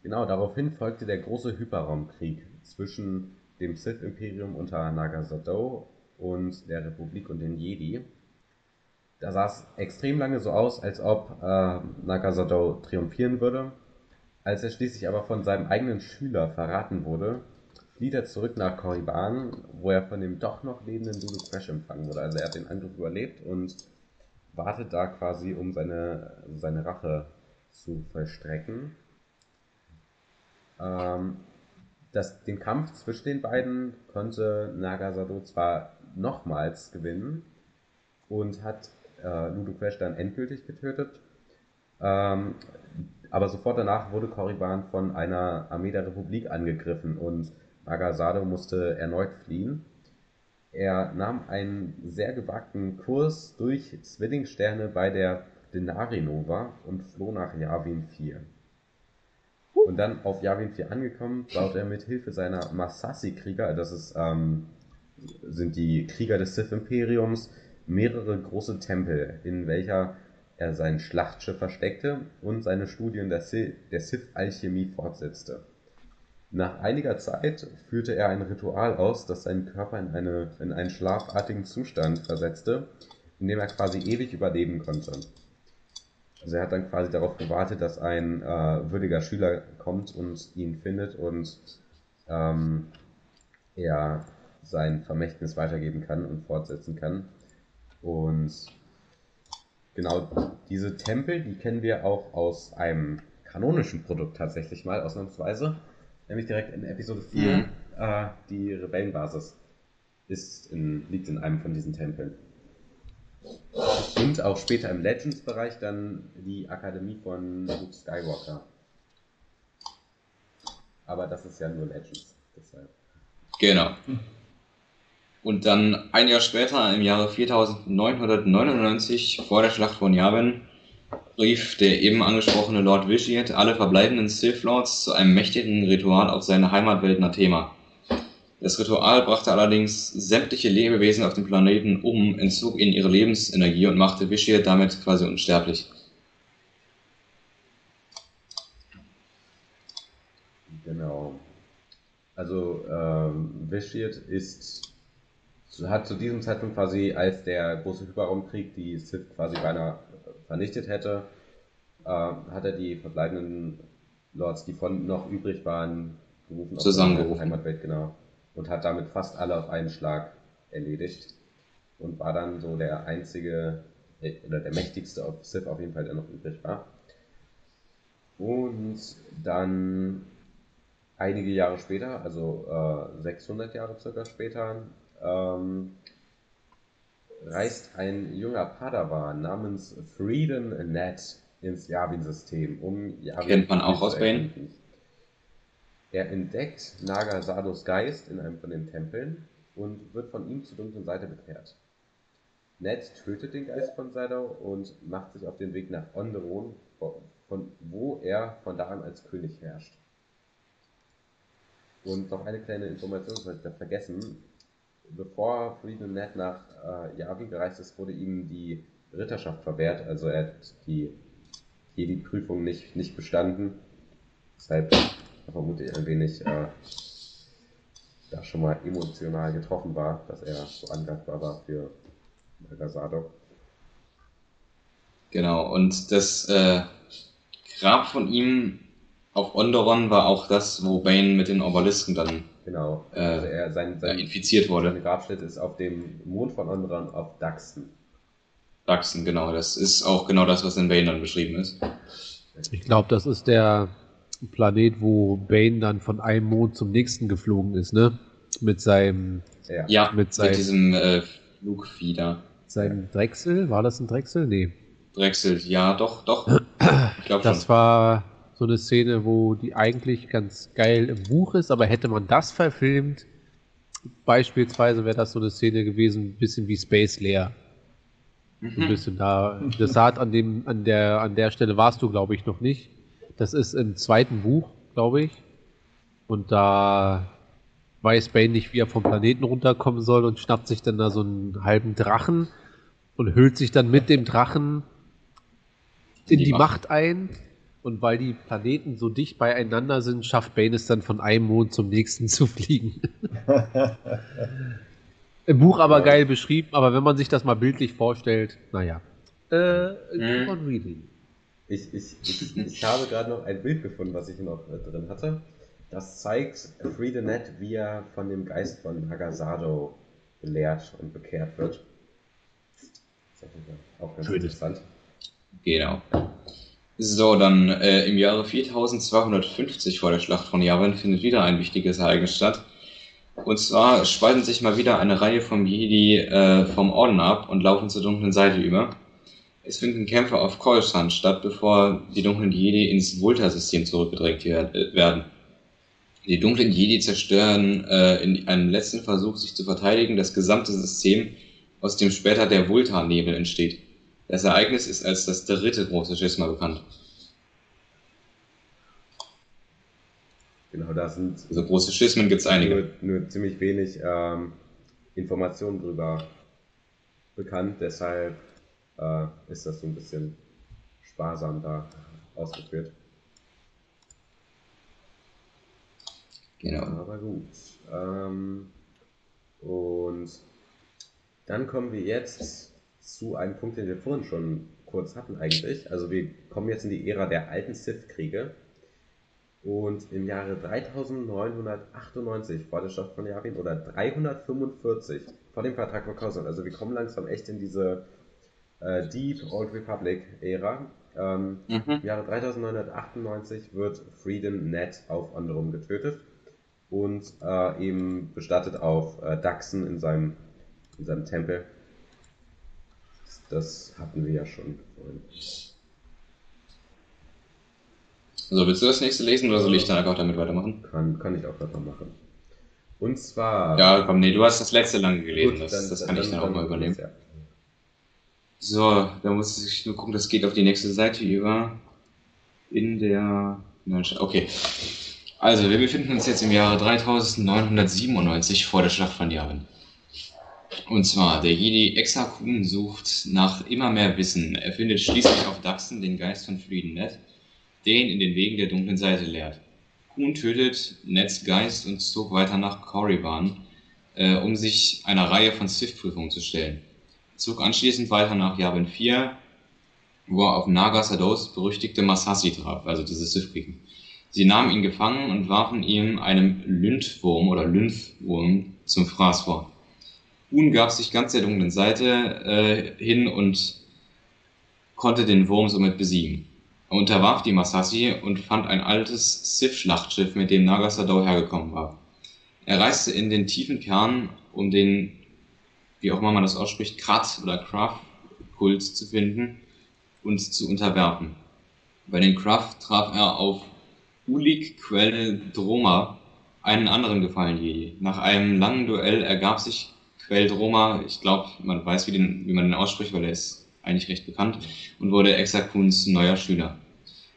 Genau, daraufhin folgte der große Hyperraumkrieg zwischen dem Sith-Imperium unter Nagasato und der Republik und den Jedi. Da sah es extrem lange so aus, als ob äh, Nagasato triumphieren würde. Als er schließlich aber von seinem eigenen Schüler verraten wurde, flieht er zurück nach Korriban, wo er von dem doch noch lebenden Lulu Crash empfangen wurde. Also er hat den Angriff überlebt und wartet da quasi, um seine, seine Rache zu vollstrecken. Ähm, das, den Kampf zwischen den beiden konnte Nagasado zwar nochmals gewinnen und hat äh, Ludo Crash dann endgültig getötet, ähm, aber sofort danach wurde Korriban von einer Armee der Republik angegriffen und Nagasado musste erneut fliehen. Er nahm einen sehr gewagten Kurs durch Zwillingssterne bei der Denari Nova und floh nach Yavin 4. Und dann auf Yavin 4 angekommen, baut er mit Hilfe seiner Masasi-Krieger, das ist, ähm, sind die Krieger des Sith-Imperiums, mehrere große Tempel, in welcher er sein Schlachtschiff versteckte und seine Studien der, der Sith-Alchemie fortsetzte. Nach einiger Zeit führte er ein Ritual aus, das seinen Körper in, eine, in einen schlafartigen Zustand versetzte, in dem er quasi ewig überleben konnte. Also er hat dann quasi darauf gewartet, dass ein äh, würdiger Schüler kommt und ihn findet und ähm, er sein Vermächtnis weitergeben kann und fortsetzen kann. Und genau diese Tempel, die kennen wir auch aus einem kanonischen Produkt tatsächlich mal, ausnahmsweise. Nämlich direkt in Episode 4. Mhm. Äh, die Rebellenbasis ist in, liegt in einem von diesen Tempeln. Und auch später im Legends-Bereich dann die Akademie von Luke Skywalker. Aber das ist ja nur Legends. Deshalb. Genau. Und dann ein Jahr später, im Jahre 4999, vor der Schlacht von Yavin, rief der eben angesprochene Lord Vitiate alle verbleibenden Sith Lords zu einem mächtigen Ritual auf seine Heimatwelt Nathema. Das Ritual brachte allerdings sämtliche Lebewesen auf dem Planeten um, entzog ihnen ihre Lebensenergie und machte Vitiate damit quasi unsterblich. Genau. Also ähm, Vitiate ist hat zu diesem Zeitpunkt quasi, als der große Hyperraumkrieg die Sith quasi beinahe vernichtet hätte, äh, hat er die verbleibenden Lords, die von noch übrig waren, gerufen auf Zusammengerufen. Heimatwelt, genau. Und hat damit fast alle auf einen Schlag erledigt. Und war dann so der einzige, äh, oder der mächtigste auf Sith auf jeden Fall, der noch übrig war. Und dann einige Jahre später, also äh, 600 Jahre circa später, ähm, reist ein junger Padawan namens Freedom Nat ins Yavin-System, um Yavin Kennt man auch aus Bane. Er entdeckt Nagasados Geist in einem von den Tempeln und wird von ihm zur dunklen Seite bekehrt. Ned tötet den Geist von Sado und macht sich auf den Weg nach Onderon, von wo er von da an als König herrscht. Und noch eine kleine Information, das habe ich da vergessen. Bevor Freedom Ned nach äh, Yavin gereist ist, wurde ihm die Ritterschaft verwehrt. Also er hat die Jedi-Prüfung nicht, nicht bestanden. Deshalb vermute ich ein wenig äh, da schon mal emotional getroffen war, dass er so angreifbar war für Nagasado. Genau, und das äh, Grab von ihm auf Onderon war auch das, wo Bane mit den Obelisken dann Genau. Äh, also er, sein, sein, infiziert wurde. seine Grabstätte ist auf dem Mond von Onderon auf Daxton. Daxen, genau. Das ist auch genau das, was in Bane dann beschrieben ist. Ich glaube, das ist der Planet, wo Bane dann von einem Mond zum nächsten geflogen ist, ne? Mit seinem, Ja. Ja, Mit mit, seinem- diesem äh, Flugvieh da. seinem Drechsel. War das ein Drechsel? Nee. Drechsel, ja, doch, doch. Ich glaube Das schon. war so eine Szene, wo die eigentlich ganz geil im Buch ist, aber hätte man das verfilmt, beispielsweise wäre das so eine Szene gewesen, ein bisschen wie Space Lair. So ein Mhm. bisschen da. Das hat an dem, an der, an der Stelle warst du, glaube ich, noch nicht. Das ist im zweiten Buch, glaube ich. Und da weiß Bane nicht, wie er vom Planeten runterkommen soll und schnappt sich dann da so einen halben Drachen und hüllt sich dann mit dem Drachen in die, Die Macht. Macht. ein. Und weil die Planeten so dicht beieinander sind, schafft Bane es dann von einem Mond zum nächsten zu fliegen. Im Buch aber Ja. geil beschrieben, aber wenn man sich das mal bildlich vorstellt, naja. Äh, keep Mhm. on reading. Ich, ich, ich, ich habe gerade noch ein Bild gefunden, was ich noch äh, drin hatte. Das zeigt Friedenet, wie er von dem Geist von Hagasado belehrt und bekehrt wird. Auch ganz Schön. interessant. Genau. So, dann äh, im Jahre 4250 vor der Schlacht von Yavin findet wieder ein wichtiges Ereignis statt. Und zwar spalten sich mal wieder eine Reihe vom Jedi äh, vom Orden ab und laufen zur dunklen Seite über. Es finden Kämpfe auf Coruscant statt, bevor die dunklen Jedi ins Volta-System zurückgedrängt äh, werden. Die dunklen Jedi zerstören äh, in einem letzten Versuch, sich zu verteidigen, das gesamte System, aus dem später der Volta-Nebel entsteht. Das Ereignis ist als das dritte große Schisma bekannt. Genau, da sind Also große Schismen gibt es einige. nur, nur ziemlich wenig ähm, Informationen drüber bekannt, deshalb äh, ist das so ein bisschen sparsam da ausgeführt. Genau. Aber gut. Ähm, und dann kommen wir jetzt zu einem Punkt, den wir vorhin schon kurz hatten eigentlich. Also wir kommen jetzt in die Ära der alten Sith-Kriege. Und im Jahre 3998 vor der Schlacht von Yavin oder 345 vor dem Vertrag von Coruscant. Also wir kommen langsam echt in diese äh, Deep Old Republic Ära. Ähm, Mhm. Im Jahre 3998 wird Frieden Ned auf Onderum getötet und äh, eben bestattet auf äh, Daxen in seinem, in seinem Tempel. Das hatten wir ja schon vorhin. So, willst du das nächste lesen oder soll ich dann einfach damit weitermachen? Kann, kann ich auch weitermachen. Und zwar. Ja, komm, nee, du hast das letzte lange gelesen, gut, das, das kann ich dann auch mal übernehmen. Ja. So, da muss ich nur gucken, das geht auf die nächste Seite über. In der. Okay. Also, wir befinden uns jetzt im Jahre 3997 vor der Schlacht von Yavin. Und zwar, der Jedi Exakun sucht nach immer mehr Wissen. Er findet schließlich auf Daxen den Geist von Frieden Ned, den in den Wegen der dunklen Seite lehrt. Kuhn tötet Neds Geist und zog weiter nach Korriban, äh, um sich einer Reihe von Sith-Prüfungen zu stellen. Zog anschließend weiter nach Yavin 4, wo er auf Naga Sados berüchtigte Masasi traf, also diese Sith-Kriegen. Sie nahmen ihn gefangen und warfen ihm einem Lynthwurm oder Lynthwurm zum Fraß vor. Kuhn gab sich ganz der dunklen Seite äh, hin und konnte den Wurm somit besiegen. Er unterwarf die Masasi und fand ein altes Sith-Schlachtschiff, mit dem Nagasadao hergekommen war. Er reiste in den tiefen Kern, um den, wie auch immer man das ausspricht, Krat oder Kraft-Kult zu finden und zu unterwerfen. Bei den Kraft traf er auf Ulik Quelle Droma, einen anderen gefallenen Jedi. Nach einem langen Duell ergab sich Quell Droma, ich glaube, man weiß, wie, den, wie man den ausspricht, weil er ist eigentlich recht bekannt, und wurde Exakuns neuer Schüler.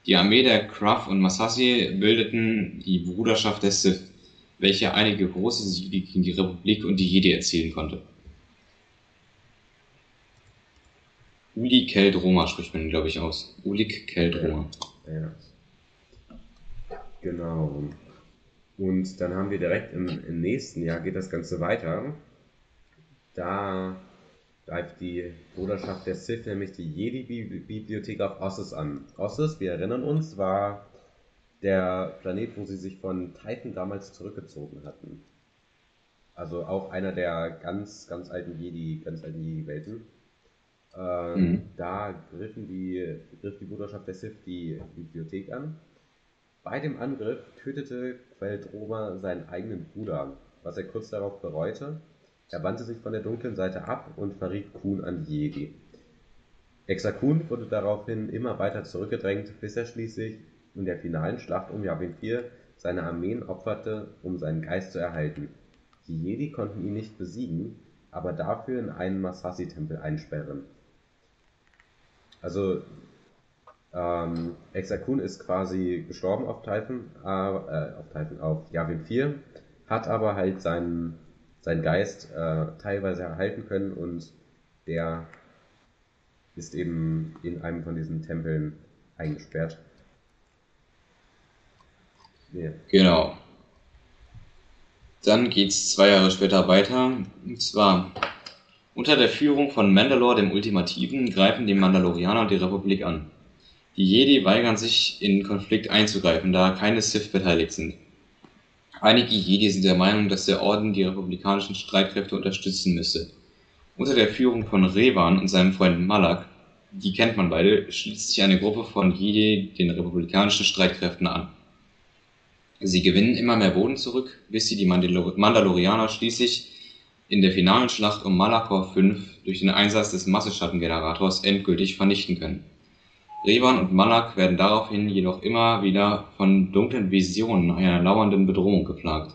Die Armee der Kraf und Masasi bildeten die Bruderschaft der Sith, welche einige große Siege gegen die Republik und die Jedi erzielen konnte. Ulik Keldroma spricht man, glaube ich, aus. Ulik Keldroma. Ja. Genau. Und dann haben wir direkt im, im nächsten Jahr geht das Ganze weiter. Da greift die Bruderschaft der Sith nämlich die Jedi-Bibliothek auf Ossus an. Ossus, wir erinnern uns, war der Planet, wo sie sich von Titan damals zurückgezogen hatten. Also auch einer der ganz, ganz alten Jedi, ganz alten Jedi-Welten. Ähm, Mhm. Da griffen die, griff die Bruderschaft der Sith die Bibliothek an. Bei dem Angriff tötete Queldroma seinen eigenen Bruder, was er kurz darauf bereute. Er wandte sich von der dunklen Seite ab und verriet Kuhn an die Jedi. Exakun wurde daraufhin immer weiter zurückgedrängt, bis er schließlich in der finalen Schlacht um Yavin 4 seine Armeen opferte, um seinen Geist zu erhalten. Die Jedi konnten ihn nicht besiegen, aber dafür in einen Masasi-Tempel einsperren. Also, ähm, Exakun ist quasi gestorben auf Titan, äh, äh, auf Titan, auf Yavin 4, hat aber halt seinen, seinen Geist äh, teilweise erhalten können und der ist eben in einem von diesen Tempeln eingesperrt. Ja. Genau. Dann geht's zwei Jahre später weiter. Und zwar, unter der Führung von Mandalore dem Ultimativen greifen die Mandalorianer die Republik an. Die Jedi weigern sich, in Konflikt einzugreifen, da keine Sith beteiligt sind. Einige Jedi sind der Meinung, dass der Orden die republikanischen Streitkräfte unterstützen müsse. Unter der Führung von Revan und seinem Freund Malak, die kennt man beide, schließt sich eine Gruppe von Jedi den republikanischen Streitkräften an. Sie gewinnen immer mehr Boden zurück, bis sie die Mandalor Mandalorianer schließlich in der finalen Schlacht um Malachor 5 durch den Einsatz des Masseschattengenerators endgültig vernichten können. Revan und Malak werden daraufhin jedoch immer wieder von dunklen Visionen einer lauernden Bedrohung geplagt,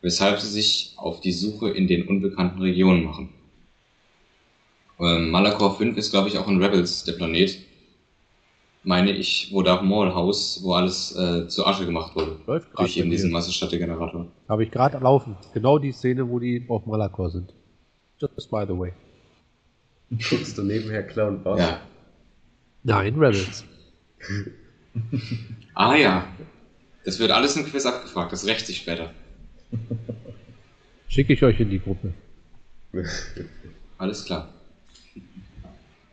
weshalb sie sich auf die Suche in den unbekannten Regionen machen. Ähm, Malachor 5 ist, glaube ich, auch in Rebels der Planet, meine ich, wo Darth Maul Haus, wo alles äh, zu Asche gemacht wurde. Läuft gerade Durch eben diesen. Massenstadtgenerator. Habe ich gerade laufen. Genau die Szene, wo die auf Malakor sind. Just by the way. Guckst du nebenher Clown Boss? Ja. Nein, Rebels. ah ja. Das wird alles im Quiz abgefragt, das rächt sich später. Schicke ich euch in die Gruppe. Alles klar.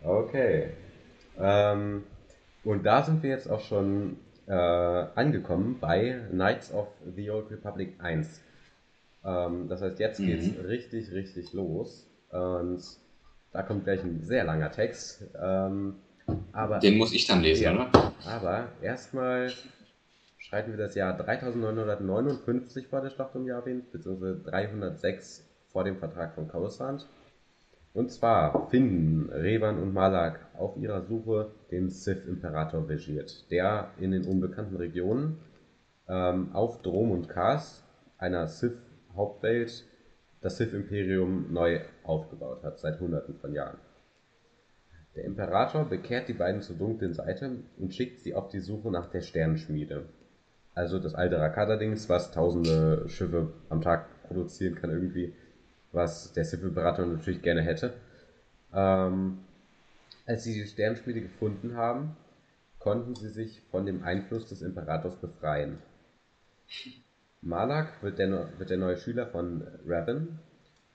Okay. Ähm, und da sind wir jetzt auch schon äh, angekommen bei Knights of the Old Republic 1. Ähm, das heißt, jetzt geht's Mhm. richtig, richtig los. Und da kommt gleich ein sehr langer Text. Ähm, aber Den muss ich dann lesen, Ja. oder? Aber erstmal schreiten wir das Jahr 3959 vor der Schlacht um Yavin, beziehungsweise 306 vor dem Vertrag von Coruscant. Und zwar finden Revan und Malak auf ihrer Suche den Sith-Imperator Vegiert, der in den unbekannten Regionen ähm, auf Drom und Kars, einer Sith-Hauptwelt, das Sith-Imperium neu aufgebaut hat, seit hunderten von Jahren. Der Imperator bekehrt die beiden zur dunklen Seite und schickt sie auf die Suche nach der Sternenschmiede. Also das alte Rakata-Dings, was tausende Schiffe am Tag produzieren kann irgendwie, was der Sith-Imperator natürlich gerne hätte. Ähm, als sie die Sternenschmiede gefunden haben, konnten sie sich von dem Einfluss des Imperators befreien. Malak wird der, wird der neue Schüler von Revan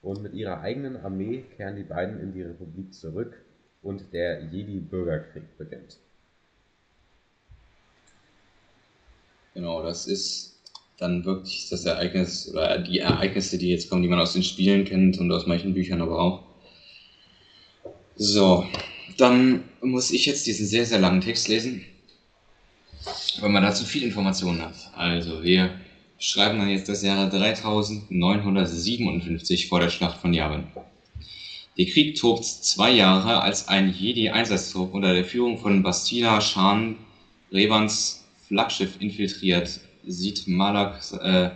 und mit ihrer eigenen Armee kehren die beiden in die Republik zurück und der Jedi-Bürgerkrieg beginnt. Genau, das ist dann wirklich das Ereignis oder die Ereignisse, die jetzt kommen, die man aus den Spielen kennt und aus manchen Büchern aber auch. So, dann muss ich jetzt diesen sehr, sehr langen Text lesen, weil man dazu viel Informationen hat. Also, wir schreiben dann jetzt das Jahre 3957 vor der Schlacht von Yavin. Der Krieg tobt zwei Jahre, als ein Jedi-Einsatztrupp unter der Führung von Bastila Shan Revans Flaggschiff infiltriert, sieht Malak äh,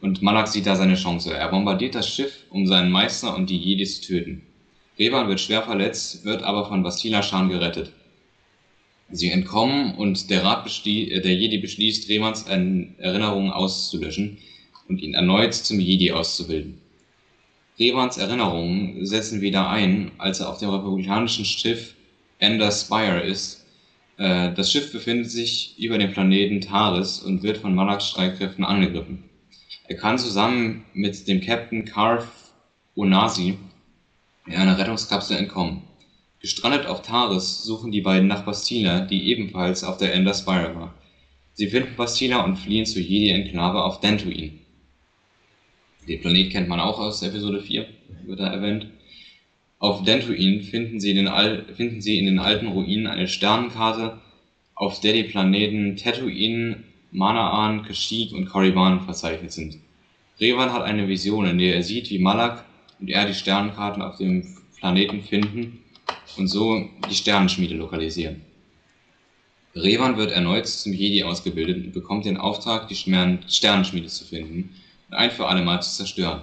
und Malak sieht da seine Chance. Er bombardiert das Schiff, um seinen Meister und die Jedis zu töten. Revan wird schwer verletzt, wird aber von Bastila Shan gerettet. Sie entkommen und der Rat äh, der Jedi beschließt, Revans Erinnerungen auszulöschen und ihn erneut zum Jedi auszubilden. Revans Erinnerungen setzen wieder ein, als er auf dem republikanischen Schiff Ender Spire ist. Äh, Das Schiff befindet sich über dem Planeten Taris und wird von Malaks Streitkräften angegriffen. Er kann zusammen mit dem Captain Karf Onasi in einer Rettungskapsel entkommen. Gestrandet auf Taris suchen die beiden nach Bastila, die ebenfalls auf der Ender Spire war. Sie finden Bastila und fliehen zur Jedi-Enklave auf Dantooine. Den Planet kennt man auch aus Episode 4, wird da erwähnt. Auf Dantooine finden sie, finden sie in den alten Ruinen eine Sternenkarte, auf der die Planeten Tatooine, Manaan, Kashyyyk und Korriban verzeichnet sind. Revan hat eine Vision, in der er sieht, wie Malak und er die Sternenkarten auf dem Planeten finden und so die Sternenschmiede lokalisieren. Revan wird erneut zum Jedi ausgebildet und bekommt den Auftrag, die Sternenschmiede zu finden ein für alle Mal zu zerstören.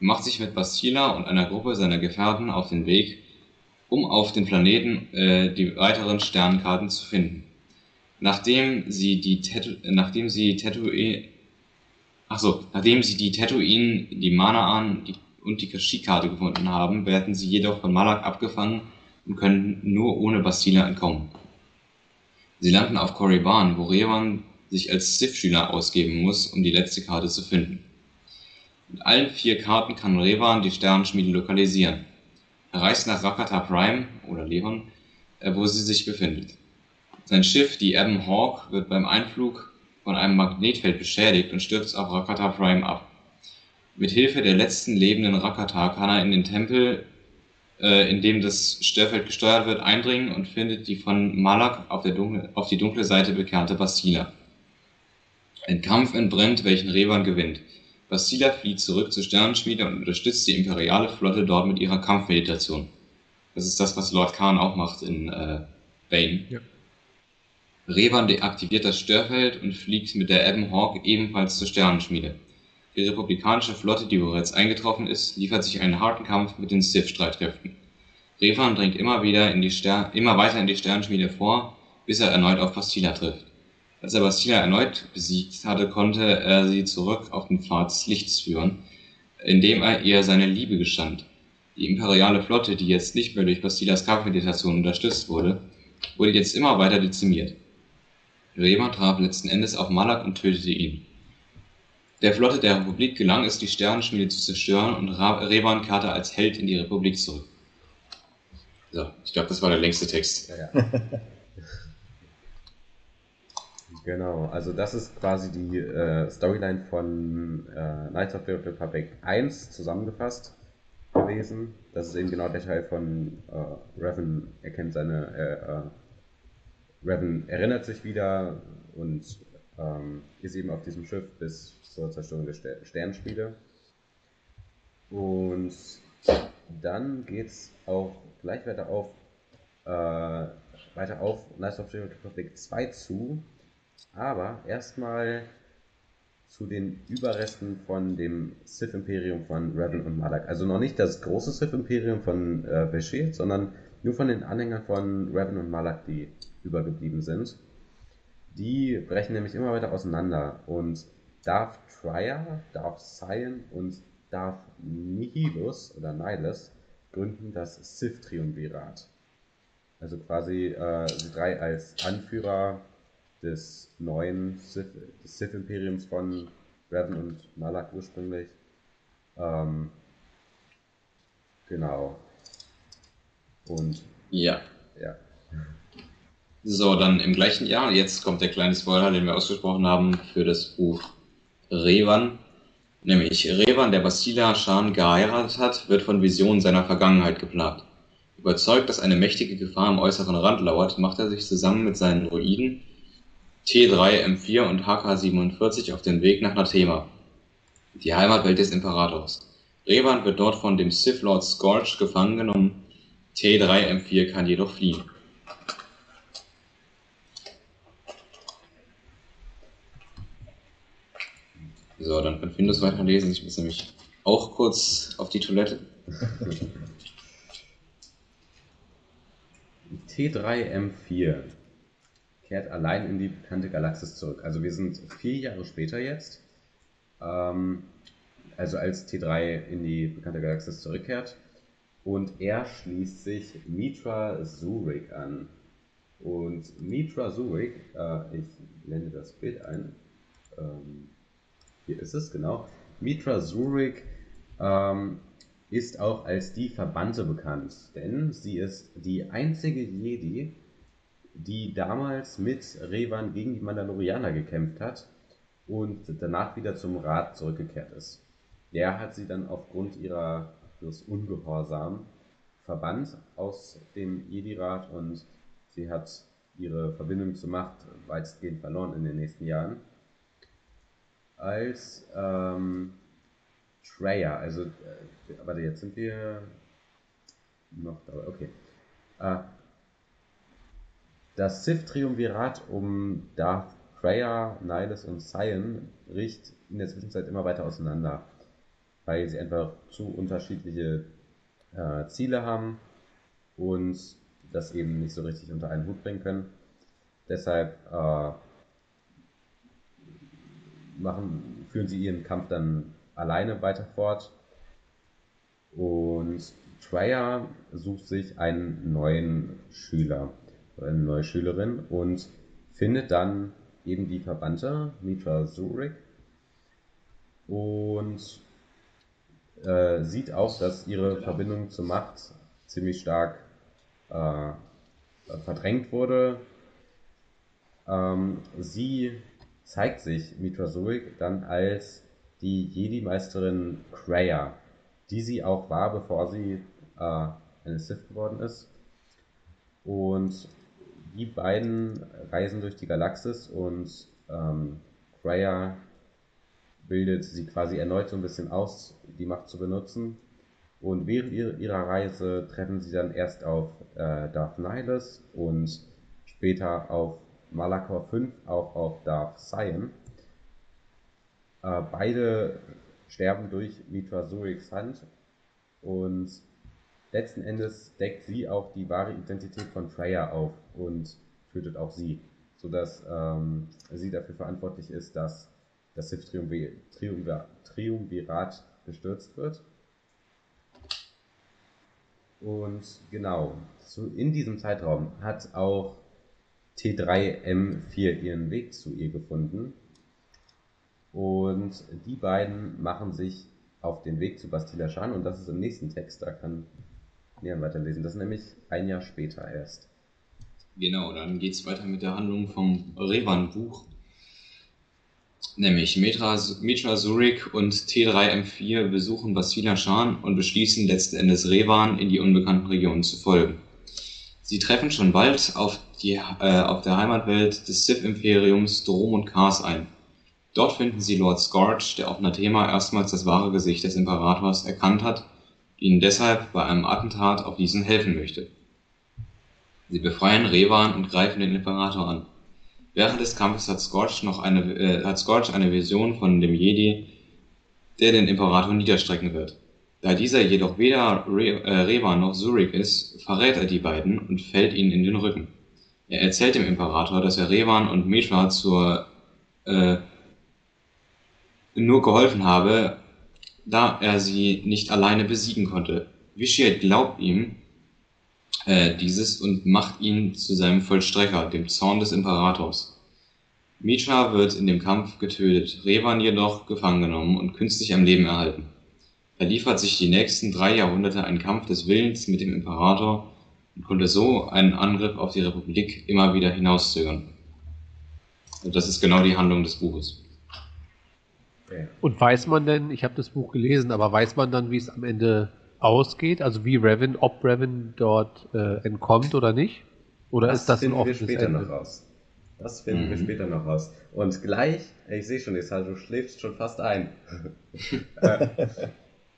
Er macht sich mit Bastila und einer Gruppe seiner Gefährten auf den Weg, um auf den Planeten äh, die weiteren Sternenkarten zu finden. Nachdem sie die Tatu äh, nachdem sie Tatooine Ach so, nachdem sie die Tatooine, die Manaan und die Kashyyyk-Karte gefunden haben, werden sie jedoch von Malak abgefangen und können nur ohne Bastila entkommen. Sie landen auf Korriban, wo Revan sich als Sith-Schüler ausgeben muss, um die letzte Karte zu finden. Mit allen vier Karten kann Revan die Sternenschmiede lokalisieren. Er reist nach Rakata Prime, oder Leon, äh, wo sie sich befindet. Sein Schiff, die Ebon Hawk, wird beim Einflug von einem Magnetfeld beschädigt und stürzt auf Rakata Prime ab. Mit Hilfe der letzten lebenden Rakata kann er in den Tempel, äh, in dem das Störfeld gesteuert wird, eindringen und findet die von Malak auf, dunkle, auf die dunkle Seite bekehrte Bastila. Ein Kampf entbrennt, welchen Revan gewinnt. Bastila flieht zurück zur Sternenschmiede und unterstützt die imperiale Flotte dort mit ihrer Kampfmeditation. Das ist das, was Lord Khan auch macht in äh, Bane. Ja. Revan deaktiviert das Störfeld und fliegt mit der Ebon Hawk ebenfalls zur Sternenschmiede. Die republikanische Flotte, die bereits eingetroffen ist, liefert sich einen harten Kampf mit den Sith-Streitkräften. Revan dringt immer wieder in die Stern immer weiter in die Sternenschmiede vor, bis er erneut auf Bastila trifft. Als er Bastila erneut besiegt hatte, konnte er sie zurück auf den Pfad des Lichts führen, indem er ihr seine Liebe gestand. Die imperiale Flotte, die jetzt nicht mehr durch Bastilas Kampfmeditation unterstützt wurde, wurde jetzt immer weiter dezimiert. Revan traf letzten Endes auf Malak und tötete ihn. Der Flotte der Republik gelang es, die Sternenschmiede zu zerstören und Revan kehrte als Held in die Republik zurück. So, ich glaube, das war der längste Text. Ja, ja. Genau, also das ist quasi die äh, Storyline von äh, Knights of the Republic 1 zusammengefasst gewesen. Das ist eben genau der Teil von äh, Revan erkennt seine, äh, äh, Revan erinnert sich wieder und ähm, ist eben auf diesem Schiff bis zur Zerstörung der Ster Sternspiele. Und dann geht es auch gleich weiter auf, äh, weiter auf Knights of the Republic 2 zu. Aber erstmal zu den Überresten von dem Sith-Imperium von Revan und Malak. Also noch nicht das große Sith-Imperium von äh, Bashir, sondern nur von den Anhängern von Revan und Malak, die übergeblieben sind. Die brechen nämlich immer weiter auseinander und Darth Trier, Darth Sion und Darth Nihilus oder Nihilus gründen das Sith-Triumvirat. Also quasi äh, die drei als Anführer des neuen Sith-Imperiums Sith von Revan und Malak ursprünglich. Ähm, genau. Und. Ja. Ja. So, dann im gleichen Jahr, jetzt kommt der kleine Spoiler, den wir ausgesprochen haben für das Buch Revan. Nämlich Revan, der Basila Shan geheiratet hat, wird von Visionen seiner Vergangenheit geplagt. Überzeugt, dass eine mächtige Gefahr am äußeren Rand lauert, macht er sich zusammen mit seinen Druiden T3-M4 und HK-47 auf den Weg nach Nathema, die Heimatwelt des Imperators. Revan wird dort von dem Sith Lord Scorch gefangen genommen, T3-M4 kann jedoch fliehen. So, dann kann Findus weiterlesen. Ich muss nämlich auch kurz auf die Toilette. T3M4 kehrt allein in die bekannte Galaxis zurück. Also wir sind vier Jahre später jetzt. Ähm, also als T3 in die bekannte Galaxis zurückkehrt. Und er schließt sich Mitra Zurich an. Und Mitra Zurich, äh, ich blende das Bild ein. Ähm, hier ist es, genau. Mitra Zurich ähm, ist auch als die Verbannte bekannt, denn sie ist die einzige Jedi, die damals mit Revan gegen die Mandalorianer gekämpft hat und danach wieder zum Rat zurückgekehrt ist. Der hat sie dann aufgrund ihrer, ihres Ungehorsam verbannt aus dem Jedi-Rat und sie hat ihre Verbindung zur Macht weitestgehend verloren in den nächsten Jahren. Als ähm, Treya, also, äh, warte, jetzt sind wir noch dabei, okay. Äh, das Sith-Triumvirat um Darth Freya, Nihilus und Sion bricht in der Zwischenzeit immer weiter auseinander, weil sie einfach zu unterschiedliche äh, Ziele haben und das eben nicht so richtig unter einen Hut bringen können. Deshalb äh, machen, führen sie ihren Kampf dann alleine weiter fort. Und Treya sucht sich einen neuen Schüler eine neue Schülerin und findet dann eben die Verbannte, Mitra Zurich, und äh, sieht auch, dass ihre Verbindung zur Macht ziemlich stark äh, verdrängt wurde. Ähm, sie zeigt sich, Mitra Zurich, dann als die Jedi-Meisterin Kreia, die sie auch war, bevor sie äh, eine Sith geworden ist. Und die beiden reisen durch die Galaxis und ähm, Freya bildet sie quasi erneut so ein bisschen aus, die Macht zu benutzen. Und während ihrer Reise treffen sie dann erst auf äh, Darth Nihilus und später auf Malakor 5, auch auf Darth Sion. Äh, beide sterben durch Mitra Zurichs Hand und letzten Endes deckt sie auch die wahre Identität von Freya auf und tötet auch sie, sodass ähm, sie dafür verantwortlich ist, dass das Sith-Triumvirat gestürzt wird. Und genau, so in diesem Zeitraum hat auch T3M4 ihren Weg zu ihr gefunden. Und die beiden machen sich auf den Weg zu Bastila Shan und das ist im nächsten Text, da kann Nian weiterlesen. Das ist nämlich ein Jahr später erst. Genau, dann geht es weiter mit der Handlung vom Revan-Buch. Nämlich Metra, Mitra Zurich und T3M4 besuchen Basila Shan und beschließen letzten Endes Revan in die unbekannten Regionen zu folgen. Sie treffen schon bald auf, die, äh, auf der Heimatwelt des Sith-Imperiums Drom und Kars ein. Dort finden sie Lord Scourge, der auf Nathema erstmals das wahre Gesicht des Imperators erkannt hat, ihnen deshalb bei einem Attentat auf diesen helfen möchte. Sie befreien Revan und greifen den Imperator an. Während des Kampfes hat Scorch noch eine, äh, hat Scorch eine Vision von dem Jedi, der den Imperator niederstrecken wird. Da dieser jedoch weder Re äh, Revan noch Zurich ist, verrät er die beiden und fällt ihnen in den Rücken. Er erzählt dem Imperator, dass er Revan und Mishra zur äh, nur geholfen habe, da er sie nicht alleine besiegen konnte. Vitiate glaubt ihm äh, dieses und macht ihn zu seinem Vollstrecker, dem Zorn des Imperators. Mitra wird in dem Kampf getötet, Revan jedoch gefangen genommen und künstlich am Leben erhalten. Er liefert sich die nächsten drei Jahrhunderte einen Kampf des Willens mit dem Imperator und konnte so einen Angriff auf die Republik immer wieder hinauszögern. Und das ist genau die Handlung des Buches. Und weiß man denn, ich habe das Buch gelesen, aber weiß man dann, wie es am Ende ausgeht? Also wie Revan, ob Revan dort äh, entkommt oder nicht? Oder das ist das ein finden wir offenes später Ende? noch raus. Das finden wir Mhm. später noch raus. Und gleich, ich sehe schon, Isal, du schläfst schon fast ein. äh,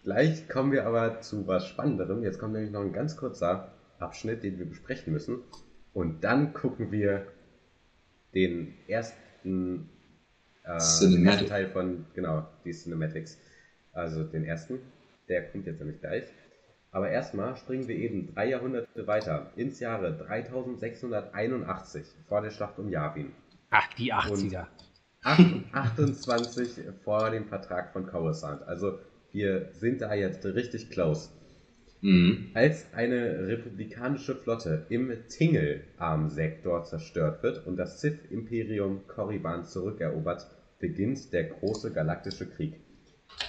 gleich kommen wir aber zu was Spannenderem. Jetzt kommt nämlich noch ein ganz kurzer Abschnitt, den wir besprechen müssen. Und dann gucken wir den ersten, äh, den ersten Teil von, genau, die Cinematics. Also den ersten. Der kommt jetzt nämlich gleich. Aber erstmal springen wir eben drei Jahrhunderte weiter, ins Jahre 3681, vor der Schlacht um Yavin. Ach, die 80er. Acht- 28 vor dem Vertrag von Coruscant. Also wir sind da jetzt richtig close. Mhm. Als eine republikanische Flotte im Tingle-Arm-Sektor zerstört wird und das Sith-Imperium Korriban zurückerobert, beginnt der große galaktische Krieg.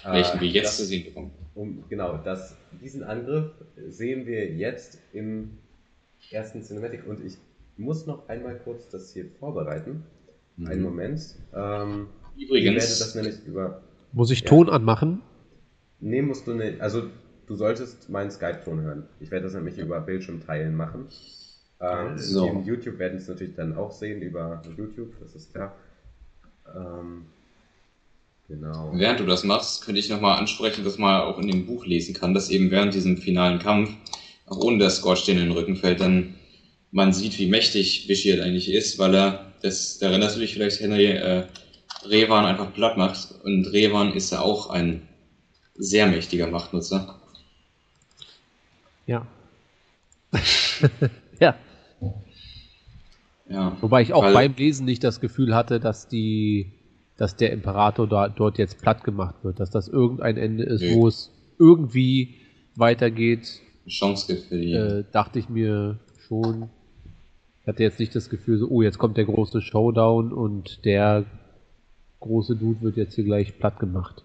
Welchen Äh, wir jetzt das- zu sehen bekommen. um, genau, das, diesen Angriff sehen wir jetzt im ersten Cinematic und ich muss noch einmal kurz das hier vorbereiten. Einen Mhm. Moment. Ähm, ich werde das Übrigens, nämlich über. Muss ich Ja. Ton anmachen? Nee, musst du nicht. Also, du solltest meinen Skype-Ton hören. Ich werde das nämlich über Bildschirm teilen machen. Ähm, So. YouTube werden es natürlich dann auch sehen, über YouTube, das ist klar. Ähm, genau. während du das machst, könnte ich nochmal ansprechen, dass man auch in dem Buch lesen kann, dass eben während diesem finalen Kampf, auch ohne dass Scorch den in den Rücken fällt, dann man sieht, wie mächtig Vitiate eigentlich ist, weil er, das, da erinnerst du dich vielleicht, Henry, äh, Revan einfach platt macht. Und Revan ist ja auch ein sehr mächtiger Machtnutzer. Ja. ja. Ja. Wobei ich auch Weil- beim Lesen nicht das Gefühl hatte, dass die, dass der Imperator da, dort jetzt platt gemacht wird, dass das irgendein Ende ist, Nö. wo es irgendwie weitergeht, Chance gibt für die. äh, dachte ich mir schon. Ich hatte jetzt nicht das Gefühl, so, oh, jetzt kommt der große Showdown und der große Dude wird jetzt hier gleich platt gemacht.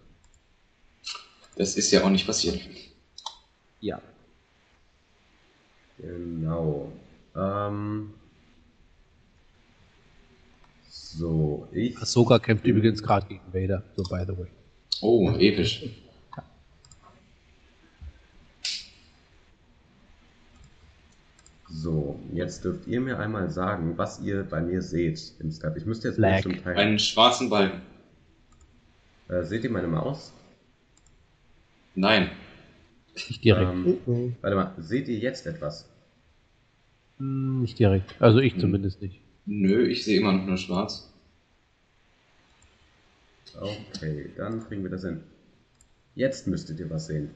Das ist ja auch nicht passiert. Ja. Genau. Ähm, so, ich. Ahsoka kämpft übrigens gerade gegen Vader, so by the way. Oh, episch. So, jetzt dürft ihr mir einmal sagen, was ihr bei mir seht im Skype. Ich müsste jetzt Black. zum Teil. Einen schwarzen Balken. Äh, seht ihr meine Maus? Nein. Nicht direkt. Ähm, warte mal, seht ihr jetzt etwas? Hm, nicht direkt. Also ich Hm. zumindest nicht. Nö, ich sehe immer noch nur schwarz. Okay, dann kriegen wir das hin. Jetzt müsstet ihr was sehen.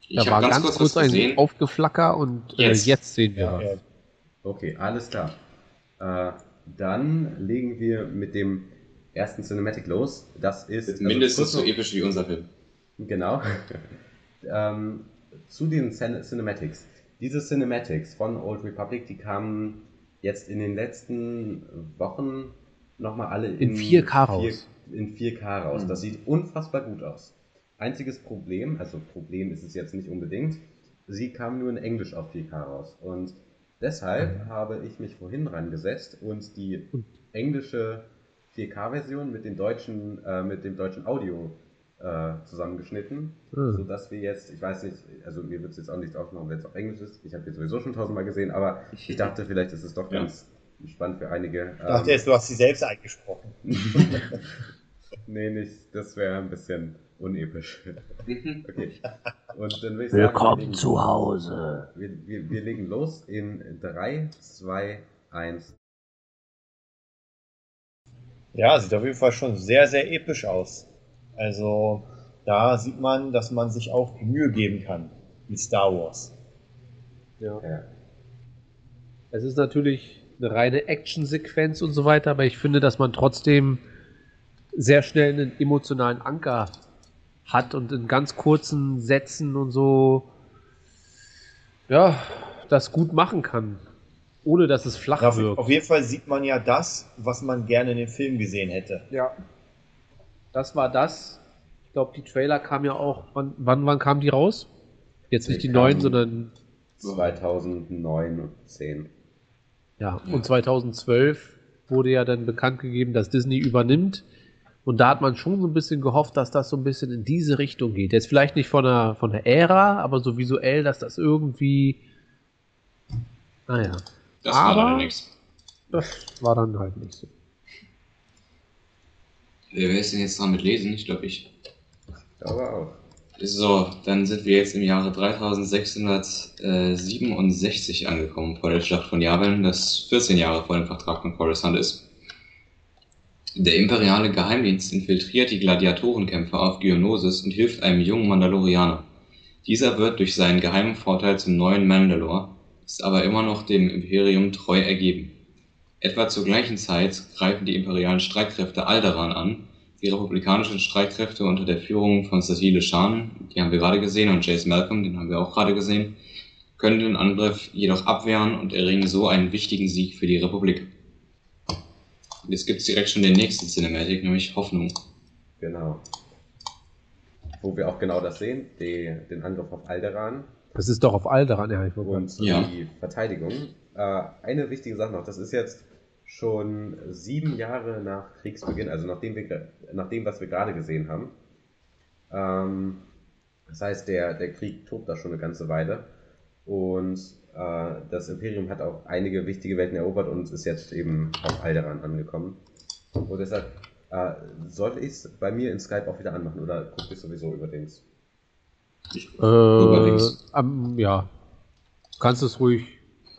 Ich da war ganz, ganz kurz, kurz was ein gesehen. Aufgeflacker und äh, Jetzt. jetzt sehen wir Ja, was. ja. Okay, alles klar. Äh, dann legen wir mit dem ersten Cinematic los. Das ist also Mindestens so episch wie unser Film. Genau. ähm, zu den Cin Cinematics. Diese Cinematics von Old Republic, die kamen jetzt in den letzten Wochen nochmal alle In 4K raus. in 4K raus. Mhm. Das sieht unfassbar gut aus. Einziges Problem, also Problem ist es jetzt nicht unbedingt, sie kam nur in Englisch auf 4K raus. Und deshalb habe ich mich vorhin rangesetzt und die englische 4K-Version mit dem deutschen, äh, mit dem deutschen Audio äh, zusammengeschnitten, Hm. sodass wir jetzt, ich weiß nicht, also mir wird es jetzt auch nicht aufmachen, wenn es auf Englisch ist. Ich habe jetzt sowieso schon tausendmal gesehen, aber ich dachte, vielleicht ist es doch Ja. ganz spannend für einige. Ich dachte ähm, jetzt, du hast sie selbst eingesprochen. nee, nicht, das wäre ein bisschen unepisch. Mhm. Okay. Und dann will ich sagen, wir Willkommen legen- zu Hause. Wir, wir, wir legen los in 3, 2, 1. Ja, sieht auf jeden Fall schon sehr, sehr episch aus. Also da sieht man, dass man sich auch Mühe geben kann mit Star Wars. Ja. Ja. Es ist natürlich eine reine Actionsequenz und so weiter, aber ich finde, dass man trotzdem sehr schnell einen emotionalen Anker hat und in ganz kurzen Sätzen und so, ja, das gut machen kann, ohne dass es flach Ja, auf, wirkt. auf jeden Fall sieht man ja das, was man gerne in dem Film gesehen hätte. Ja. Das war das. Ich glaube, die Trailer kamen ja auch, wann, wann, wann kamen die raus? Jetzt nicht Die die neuen, sondern 2009 und 10. Ja, Ja. und 2012 wurde ja dann bekannt gegeben, dass Disney übernimmt. Und da hat man schon so ein bisschen gehofft, dass das so ein bisschen in diese Richtung geht. Jetzt vielleicht nicht von der, von der Ära, aber so visuell, dass das irgendwie. Naja, Das war Aber- leider nichts. das war dann halt nicht so. Wer ist denn jetzt dran mit Lesen? Ich glaube, ich. Aber auch. So, dann sind wir jetzt im Jahre 3667 angekommen vor der Schlacht von Yavin, das 14 Jahre vor dem Vertrag von Coruscant ist. Der imperiale Geheimdienst infiltriert die Gladiatorenkämpfer auf Geonosis und hilft einem jungen Mandalorianer. Dieser wird durch seinen geheimen Vorteil zum neuen Mandalore, ist aber immer noch dem Imperium treu ergeben. Etwa zur gleichen Zeit greifen die imperialen Streitkräfte Alderaan an, die republikanischen Streitkräfte unter der Führung von Satile Shan, die haben wir gerade gesehen, und Jace Malcolm, den haben wir auch gerade gesehen, können den Angriff jedoch abwehren und erringen so einen wichtigen Sieg für die Republik. Und jetzt gibt es direkt schon den nächsten Cinematic, nämlich Hoffnung. Genau. Wo wir auch genau das sehen, die, den Angriff auf Alderan Das ist doch auf Alderan, ja, ich und Ja. die Verteidigung. Äh, eine wichtige Sache noch, das ist jetzt schon sieben Jahre nach Kriegsbeginn, also nachdem, wir, nach dem, was wir gerade gesehen haben. Ähm, das heißt, der, der Krieg tobt da schon eine ganze Weile. Und äh, das Imperium hat auch einige wichtige Welten erobert und ist jetzt eben auf Alderan angekommen. Und deshalb äh, sollte ich es bei mir in Skype auch wieder anmachen oder guckt ihr sowieso über Dings? Äh, links. am, ja. Du kannst es ruhig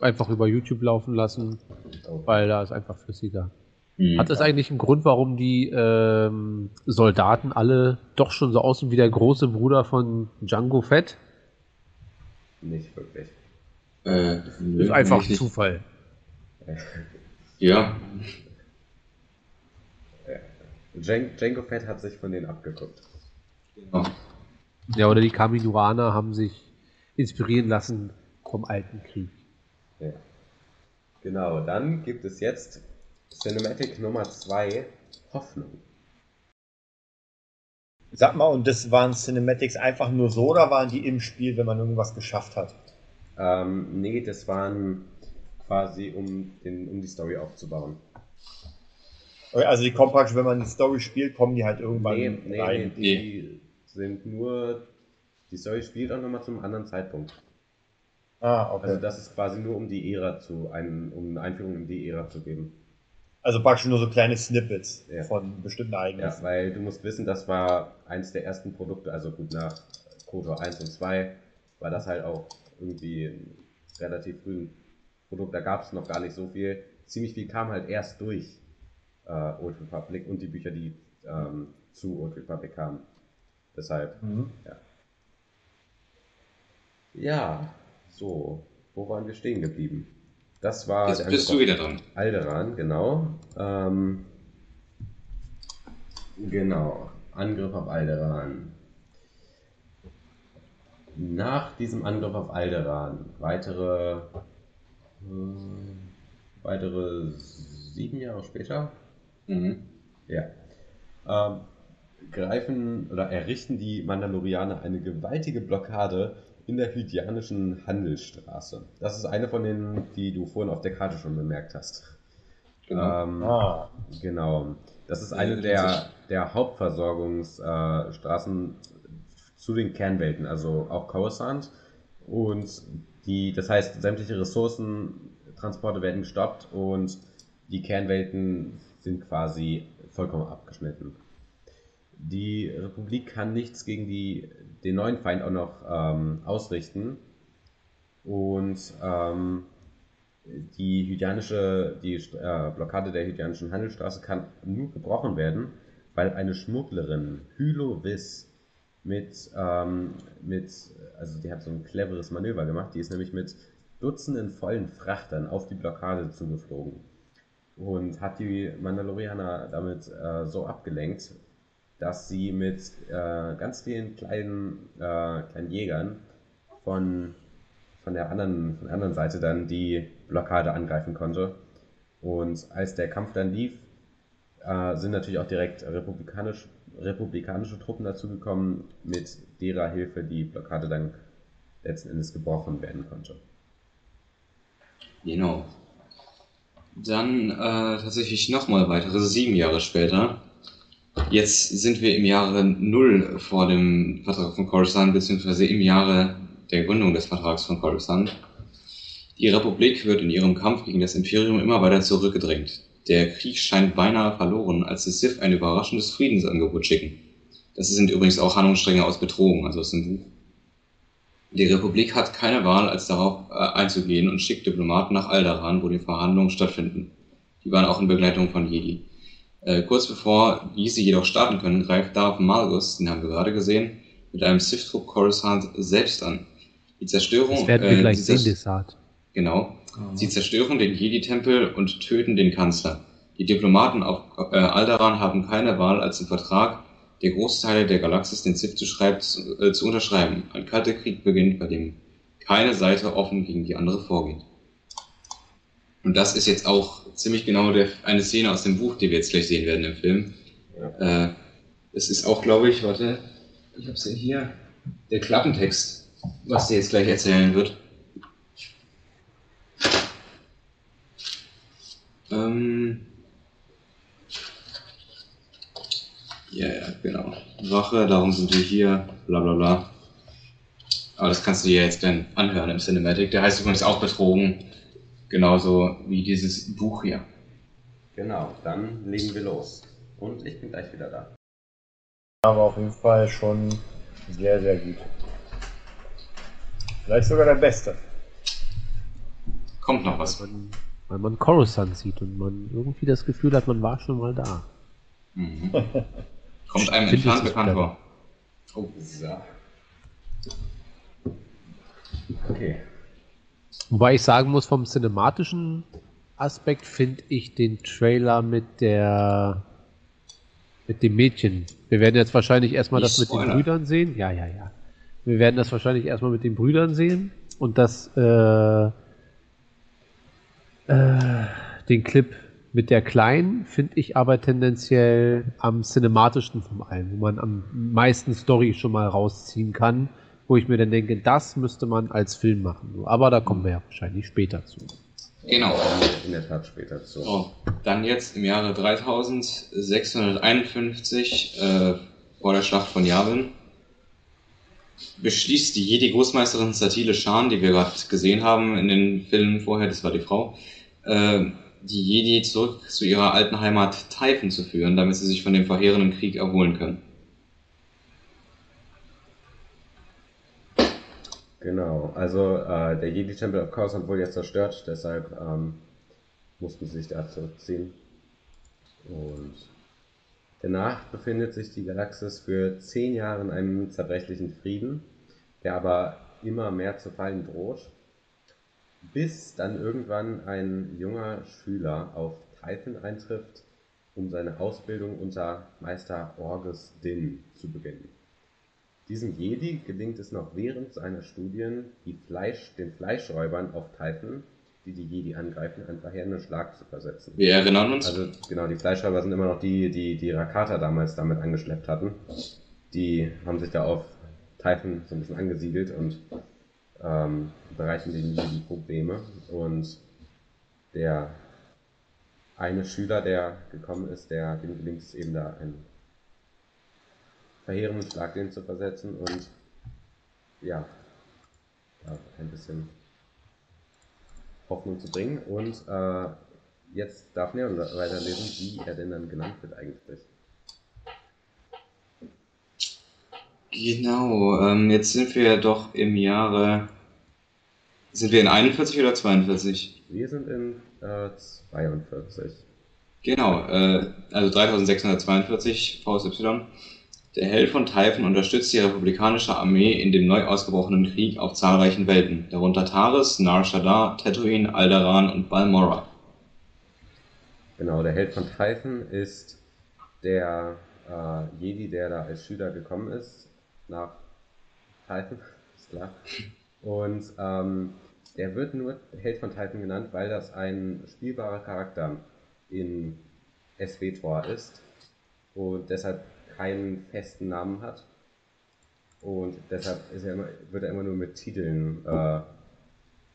einfach über YouTube laufen lassen, Weil da ist einfach flüssiger. Hm. Hat das eigentlich einen Grund, warum die ähm, Soldaten alle doch schon so aussehen wie der große Bruder von Django Fett? Nicht wirklich. Äh, nö, ist einfach nicht. Zufall. Ja, Jan- Django Fett hat sich von denen abgeguckt. genau. Ja, oder die Kaminoaner haben sich inspirieren lassen vom alten Krieg. Ja. Genau, dann gibt es jetzt Cinematic Nummer 2, Hoffnung. Sag mal, und das waren Cinematics einfach nur so oder waren die im Spiel, wenn man irgendwas geschafft hat? Ähm, nee, das waren quasi, um, den, um die Story aufzubauen. Also die kommen praktisch, wenn man die Story spielt, kommen die halt irgendwann Nee, nee, nee, rein. die sind nur, die Story spielt auch nochmal zum anderen Zeitpunkt. Ah, okay. Also das ist quasi nur, um die Ära zu, ein, um eine Einführung in die Ära zu geben. Also praktisch nur so kleine Snippets Ja. von bestimmten Ja, Ereignissen. weil du musst wissen, das war eins der ersten Produkte, also gut nach KOTOR 1 und 2 war das halt auch irgendwie ein relativ frühen Produkt, da gab es noch gar nicht so viel. Ziemlich viel kam halt erst durch äh, Old Republic und die Bücher, die ähm, zu Old Republic kamen. Deshalb, Mhm. ja, so, wo waren wir stehen geblieben? Das war Jetzt bist du wieder dran. Alderan, genau. Ähm, genau, Angriff auf Alderan. Nach diesem Angriff auf Alderan weitere, äh, weitere sieben Jahre später, Mhm. ja, ähm, greifen oder errichten die Mandalorianer eine gewaltige Blockade in der Hydianischen Handelsstraße. Das ist eine von denen, die du vorhin auf der Karte schon bemerkt hast. Genau. Ähm, Ah, Genau. Das ist Äh, eine richtig. der, der Hauptversorgungsstraßen äh, zu den Kernwelten, also auch Coruscant. Und die, das heißt, sämtliche Ressourcentransporte werden gestoppt und die Kernwelten sind quasi vollkommen abgeschnitten. Die Republik kann nichts gegen die, den neuen Feind auch noch ähm, ausrichten. Und ähm, die hydianische, die äh, Blockade der hydianischen Handelsstraße kann nur gebrochen werden, weil eine Schmugglerin, Hylo Viss, mit, ähm, mit, also die hat so ein cleveres Manöver gemacht, die ist nämlich mit Dutzenden vollen Frachtern auf die Blockade zugeflogen und hat die Mandalorianer damit äh, so abgelenkt, dass sie mit äh, ganz vielen kleinen, äh, kleinen Jägern von von der anderen, von der anderen Seite dann die Blockade angreifen konnte. Und als der Kampf dann lief, äh, sind natürlich auch direkt republikanisch, republikanische Truppen dazugekommen, mit derer Hilfe die Blockade dann letzten Endes gebrochen werden konnte. Genau. Dann äh, tatsächlich nochmal weitere sieben Jahre später. Jetzt sind wir im Jahre Null vor dem Vertrag von Coruscant, beziehungsweise im Jahre der Gründung des Vertrags von Coruscant. Die Republik wird in ihrem Kampf gegen das Imperium immer weiter zurückgedrängt. Der Krieg scheint beinahe verloren, als die Sith ein überraschendes Friedensangebot schicken. Das sind übrigens auch Handlungsstränge aus Bedrohung, also aus dem Buch. Die Republik hat keine Wahl, als darauf äh, einzugehen und schickt Diplomaten nach Alderaan, wo die Verhandlungen stattfinden. Die waren auch in Begleitung von Jedi. Äh, kurz bevor diese jedoch starten können, greift Darth Malgus, den haben wir gerade gesehen, mit einem Sith-Trupp Coruscant selbst an. Die Zerstörung, Das werden wir äh, gleich sehen, Desart. Genau. Sie zerstören den Jedi-Tempel und töten den Kanzler. Die Diplomaten auf äh, Alderaan haben keine Wahl, als im Vertrag der Großteile der Galaxis den Sith zu, schreibt, zu, äh, zu unterschreiben. Ein kalter Krieg beginnt, bei dem keine Seite offen gegen die andere vorgeht. Und das ist jetzt auch ziemlich genau der, eine Szene aus dem Buch, die wir jetzt gleich sehen werden im Film. Äh, es ist auch, glaube ich, warte, ich habe es ja hier, der Klappentext, was der jetzt gleich erzählen wird. Ähm. Ja, ja, genau. Wache, darum sind wir hier, bla bla bla. Aber das kannst du dir jetzt dann anhören im Cinematic. Der heißt übrigens auch Betrogen. Genauso wie dieses Buch hier. Genau, dann legen wir los. Und ich bin gleich wieder da. aber auf jeden Fall schon sehr, sehr gut. Vielleicht sogar der Beste. Kommt noch was. Weil man, weil man Coruscant sieht und man irgendwie das Gefühl hat, man war schon mal da. Mhm. Kommt einem entfernt bekannt vor. Oh, so. Okay. Wobei ich sagen muss, vom cinematischen Aspekt finde ich den Trailer mit der mit dem Mädchen. Wir werden jetzt wahrscheinlich erstmal das mit den. Brüdern sehen. Ja, ja, ja. Wir werden das wahrscheinlich erstmal mit den Brüdern sehen und das äh, äh, den Clip mit der Kleinen finde ich aber tendenziell am cinematischsten von allen, wo man am meisten Story schon mal rausziehen kann, wo ich mir dann denke, das müsste man als Film machen. Aber da kommen wir ja wahrscheinlich später zu. Genau. In der Tat später zu. So, dann jetzt im Jahre 3651, äh, vor der Schlacht von Yavin, beschließt die Jedi-Großmeisterin Satile Shan, die wir gerade gesehen haben in den Filmen vorher, das war die Frau, äh, die Jedi zurück zu ihrer alten Heimat Typhon zu führen, damit sie sich von dem verheerenden Krieg erholen können. Genau, also äh, der Jedi-Tempel of Coruscant wurde jetzt zerstört, deshalb ähm, mussten sie sich da zurückziehen. Und danach befindet sich die Galaxis für zehn Jahre in einem zerbrechlichen Frieden, der aber immer mehr zu fallen droht, bis dann irgendwann ein junger Schüler auf Typhon eintrifft, um seine Ausbildung unter Meister Orgus Din zu beginnen. Diesem Jedi gelingt es noch während seiner Studien, die Fleisch, den Fleischräubern auf Typhon die die Jedi angreifen, einen Schlag zu versetzen. Wir erinnern uns. Also genau, die Fleischhäuber sind immer noch die, die die Rakata damals damit angeschleppt hatten. Die haben sich da auf Typhon so ein bisschen angesiedelt und ähm, bereichen den Jedi Probleme. Und der eine Schüler, der gekommen ist, der dem gelingt es eben da einen verheerenden Schlag den zu versetzen und ja, da ein bisschen Hoffnung zu bringen. Und äh, jetzt darf Neon weiterlesen, wie er denn dann genannt wird eigentlich. Genau, ähm, jetzt sind wir ja doch im Jahre. Sind wir in 41 oder 42? Wir sind in äh, 42. Genau, äh, also 3642 VSY. Der Held von Typhon unterstützt die republikanische Armee in dem neu ausgebrochenen Krieg auf zahlreichen Welten, darunter Taris, Nar Shaddaa, Tatooine, Alderaan und Balmorra. Genau, der Held von Typhon ist der äh, Jedi, der da als Schüler gekommen ist, nach Typhon, ist klar. Und ähm, der wird nur Held von Typhon genannt, weil das ein spielbarer Charakter in SWTOR ist und deshalb keinen festen Namen hat. Und deshalb er immer, wird er immer nur mit Titeln äh,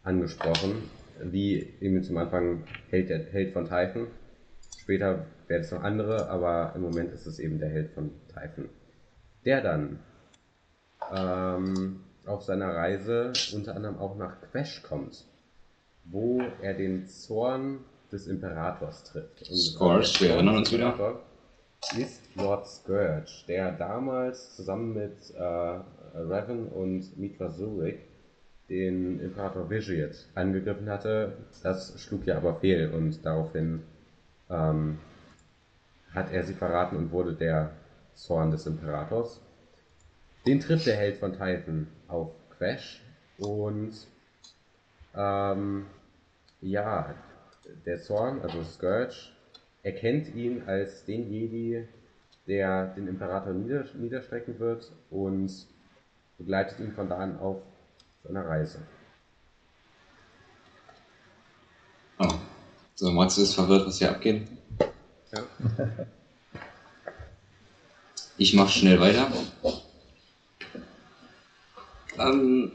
angesprochen, wie eben zum Anfang Held, der Held von Typhon. Später werden es noch andere, aber im Moment ist es eben der Held von Typhon. Der dann ähm, auf seiner Reise unter anderem auch nach Quesh kommt, wo er den Zorn des Imperators trifft. Und Scourge, wir erinnern uns wieder. Ist Lord Scourge, der damals zusammen mit äh, Revan und Mitra Zurich den Imperator Vigiet angegriffen hatte. Das schlug ja aber fehl und daraufhin ähm, hat er sie verraten und wurde der Zorn des Imperators. Den trifft der Held von Typhon auf Crash und ähm, ja, der Zorn, also Scourge, erkennt ihn als den Jedi, der den Imperator nieder, niederstrecken wird und begleitet ihn von da an auf seiner Reise. Oh. So, Matze ist verwirrt, was hier abgeht. Ja. Ich mache schnell weiter. Ähm,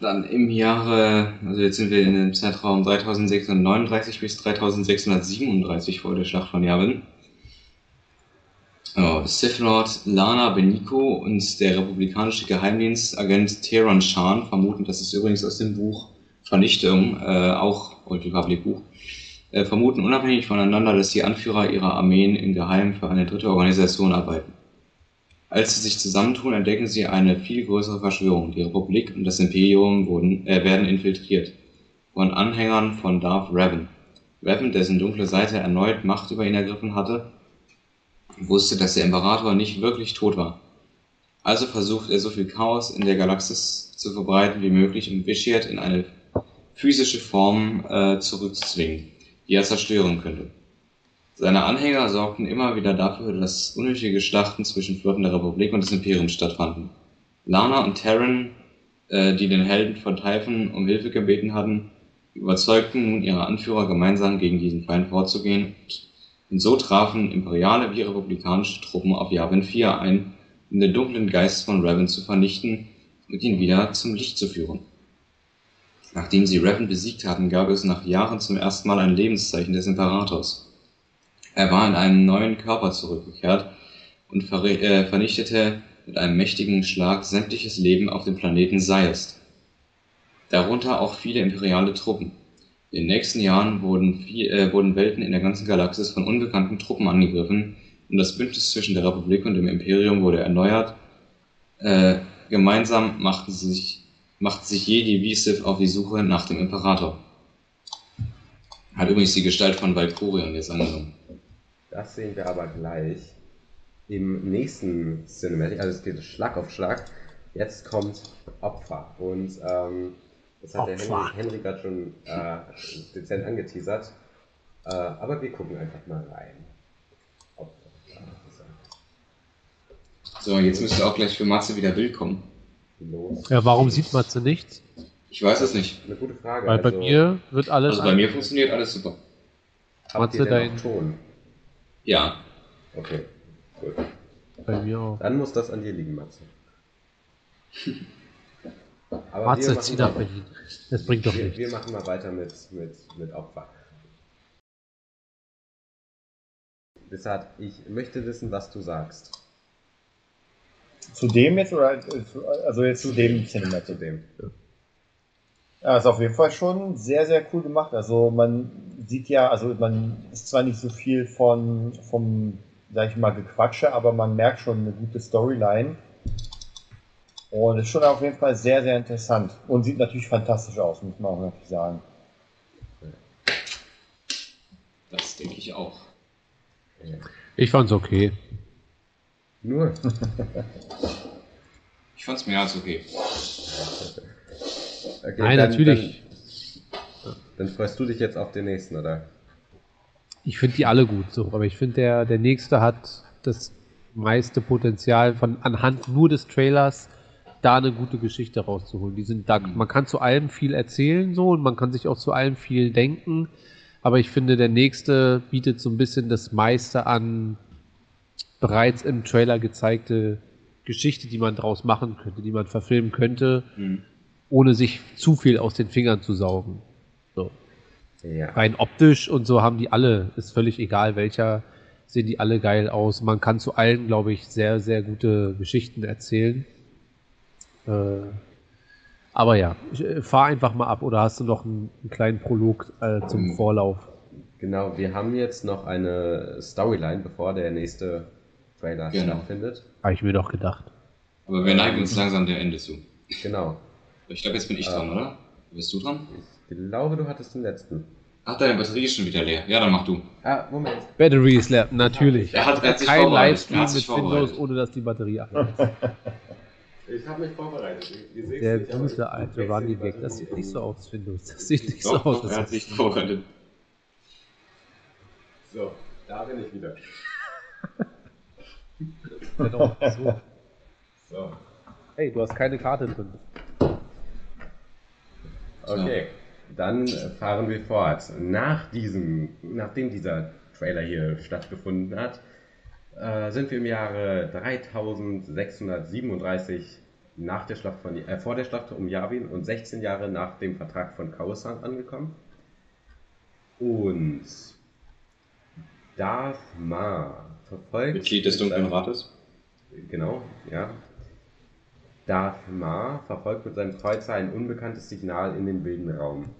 dann im Jahre, also jetzt sind wir in dem Zeitraum 3639 bis 3637 vor der Schlacht von Yavin. Oh, Sith Lord Lana Benico und der republikanische Geheimdienstagent Teron Shan vermuten, das ist übrigens aus dem Buch Vernichtung, äh, auch Old Republic Buch, äh, vermuten unabhängig voneinander, dass die Anführer ihrer Armeen im Geheimen für eine dritte Organisation arbeiten. Als sie sich zusammentun, entdecken sie eine viel größere Verschwörung. Die Republik und das Imperium wurden, äh, werden infiltriert von Anhängern von Darth Revan. Revan, dessen dunkle Seite erneut Macht über ihn ergriffen hatte, wusste, dass der Imperator nicht wirklich tot war. Also versucht er so viel Chaos in der Galaxis zu verbreiten wie möglich, um Vitiate in eine physische Form äh, zurückzuzwingen, die er zerstören könnte. Seine Anhänger sorgten immer wieder dafür, dass unnötige Schlachten zwischen Flotten der Republik und des Imperiums stattfanden. Lana und Terran, äh, die den Helden von Typhon um Hilfe gebeten hatten, überzeugten nun ihre Anführer gemeinsam gegen diesen Feind vorzugehen und so trafen imperiale wie republikanische Truppen auf Yavin 4 ein, um den dunklen Geist von Revan zu vernichten und ihn wieder zum Licht zu führen. Nachdem sie Revan besiegt hatten, gab es nach Jahren zum ersten Mal ein Lebenszeichen des Imperators. Er war in einen neuen Körper zurückgekehrt und äh, vernichtete mit einem mächtigen Schlag sämtliches Leben auf dem Planeten Sayest. Darunter auch viele imperiale Truppen. In den nächsten Jahren wurden, viel, äh, wurden Welten in der ganzen Galaxis von unbekannten Truppen angegriffen und das Bündnis zwischen der Republik und dem Imperium wurde erneuert. Äh, gemeinsam machten sie sich, machten sich Jedi wie Sith auf die Suche nach dem Imperator. Hat übrigens die Gestalt von Valkyrion jetzt angenommen. Das sehen wir aber gleich im nächsten Cinematic. Also es geht Schlag auf Schlag. Jetzt kommt Opfer. Und ähm, das hat der Opfer. Henry, Henry gerade schon äh, dezent angeteasert. Äh, aber wir gucken einfach mal rein. Opfer. So, jetzt müsste auch gleich für Matze wieder Bild kommen. Los. Ja, warum sieht Matze nichts? Ich weiß es nicht. Eine gute Frage. Weil bei mir wird alles. Also bei mir funktioniert alles super. habt Matze, ihr denn dein- Ton? Ja. Okay, gut. Bei mir auch. Dann muss das an dir liegen, Matze. Aber Matze, wir zieh machen nach mal- Berlin. Das bringt doch Wir, nichts. wir machen mal weiter mit, mit, mit Opfer. Deshalb, ich möchte wissen, was du sagst. Zu dem jetzt oder also jetzt zu dem Cinematic? Zu dem. Ja, ist auf jeden Fall schon sehr, sehr cool gemacht. Also man sieht ja, also man ist zwar nicht so viel von vom, sag ich mal, Gequatsche, aber man merkt schon eine gute Storyline. Und ist schon auf jeden Fall sehr, sehr interessant. Und sieht natürlich fantastisch aus, muss man auch natürlich sagen. Das denke ich auch. Ich fand's okay. Nur. Ich fand's mehr als okay. Okay, Nein, dann- natürlich. Dann, dann freust du dich jetzt auf den nächsten, oder? Ich finde die alle gut so, aber ich finde der, der nächste hat das meiste Potenzial von anhand nur des Trailers da eine gute Geschichte rauszuholen. Die sind da, man kann zu allem viel erzählen so und man kann sich auch zu allem viel denken, aber ich finde der nächste bietet so ein bisschen das meiste an bereits im Trailer gezeigte Geschichte, die man draus machen könnte, die man verfilmen könnte, Hm. Ohne sich zu viel aus den Fingern zu saugen. So Ja. rein optisch und so haben die alle, ist völlig egal welcher, sehen die alle geil aus. Man kann zu allen, glaube ich, sehr, sehr gute Geschichten erzählen. Äh, aber ja, ich, äh, fahr einfach mal ab oder hast du noch einen, einen kleinen Prolog äh, zum Mhm. Vorlauf? Genau, wir haben jetzt noch eine Storyline, bevor der nächste Trailer Genau. stattfindet. Habe ich mir doch gedacht. Aber wir neigen uns langsam dem Ende zu. Genau. Ich glaube, jetzt bin ich dran, Ah. oder? Bist du dran? Ich glaube, du hattest den letzten. Ach, deine Batterie ist schon wieder leer. Ja, dann mach du. Ah, Moment. Battery is lab, natürlich. Er hat- er hat sich Kein. Livestream mit Windows, ohne dass die Batterie ab ist. Ich habe mich vorbereitet. Ihr, Der nicht, gute ich- alte Running Gag, das sieht nicht so aus, Windows. Das sieht nicht Doch, so aus. doch, er hat sich vorbereitet. So, da bin ich wieder. Genau, so. So. Hey, du hast keine Karte drin. Okay, dann fahren wir fort. Nach diesem, nachdem dieser Trailer hier stattgefunden hat, äh, sind wir im Jahre 3637 nach der Schlacht von, äh, vor der Schlacht um Yavin und 16 Jahre nach dem Vertrag von Kausan angekommen. Und Darth Ma verfolgt Mitglied des Dunklen Rates. Genau, ja. Darth Ma verfolgt mit seinem Kreuzer ein unbekanntes Signal in den wilden Raum.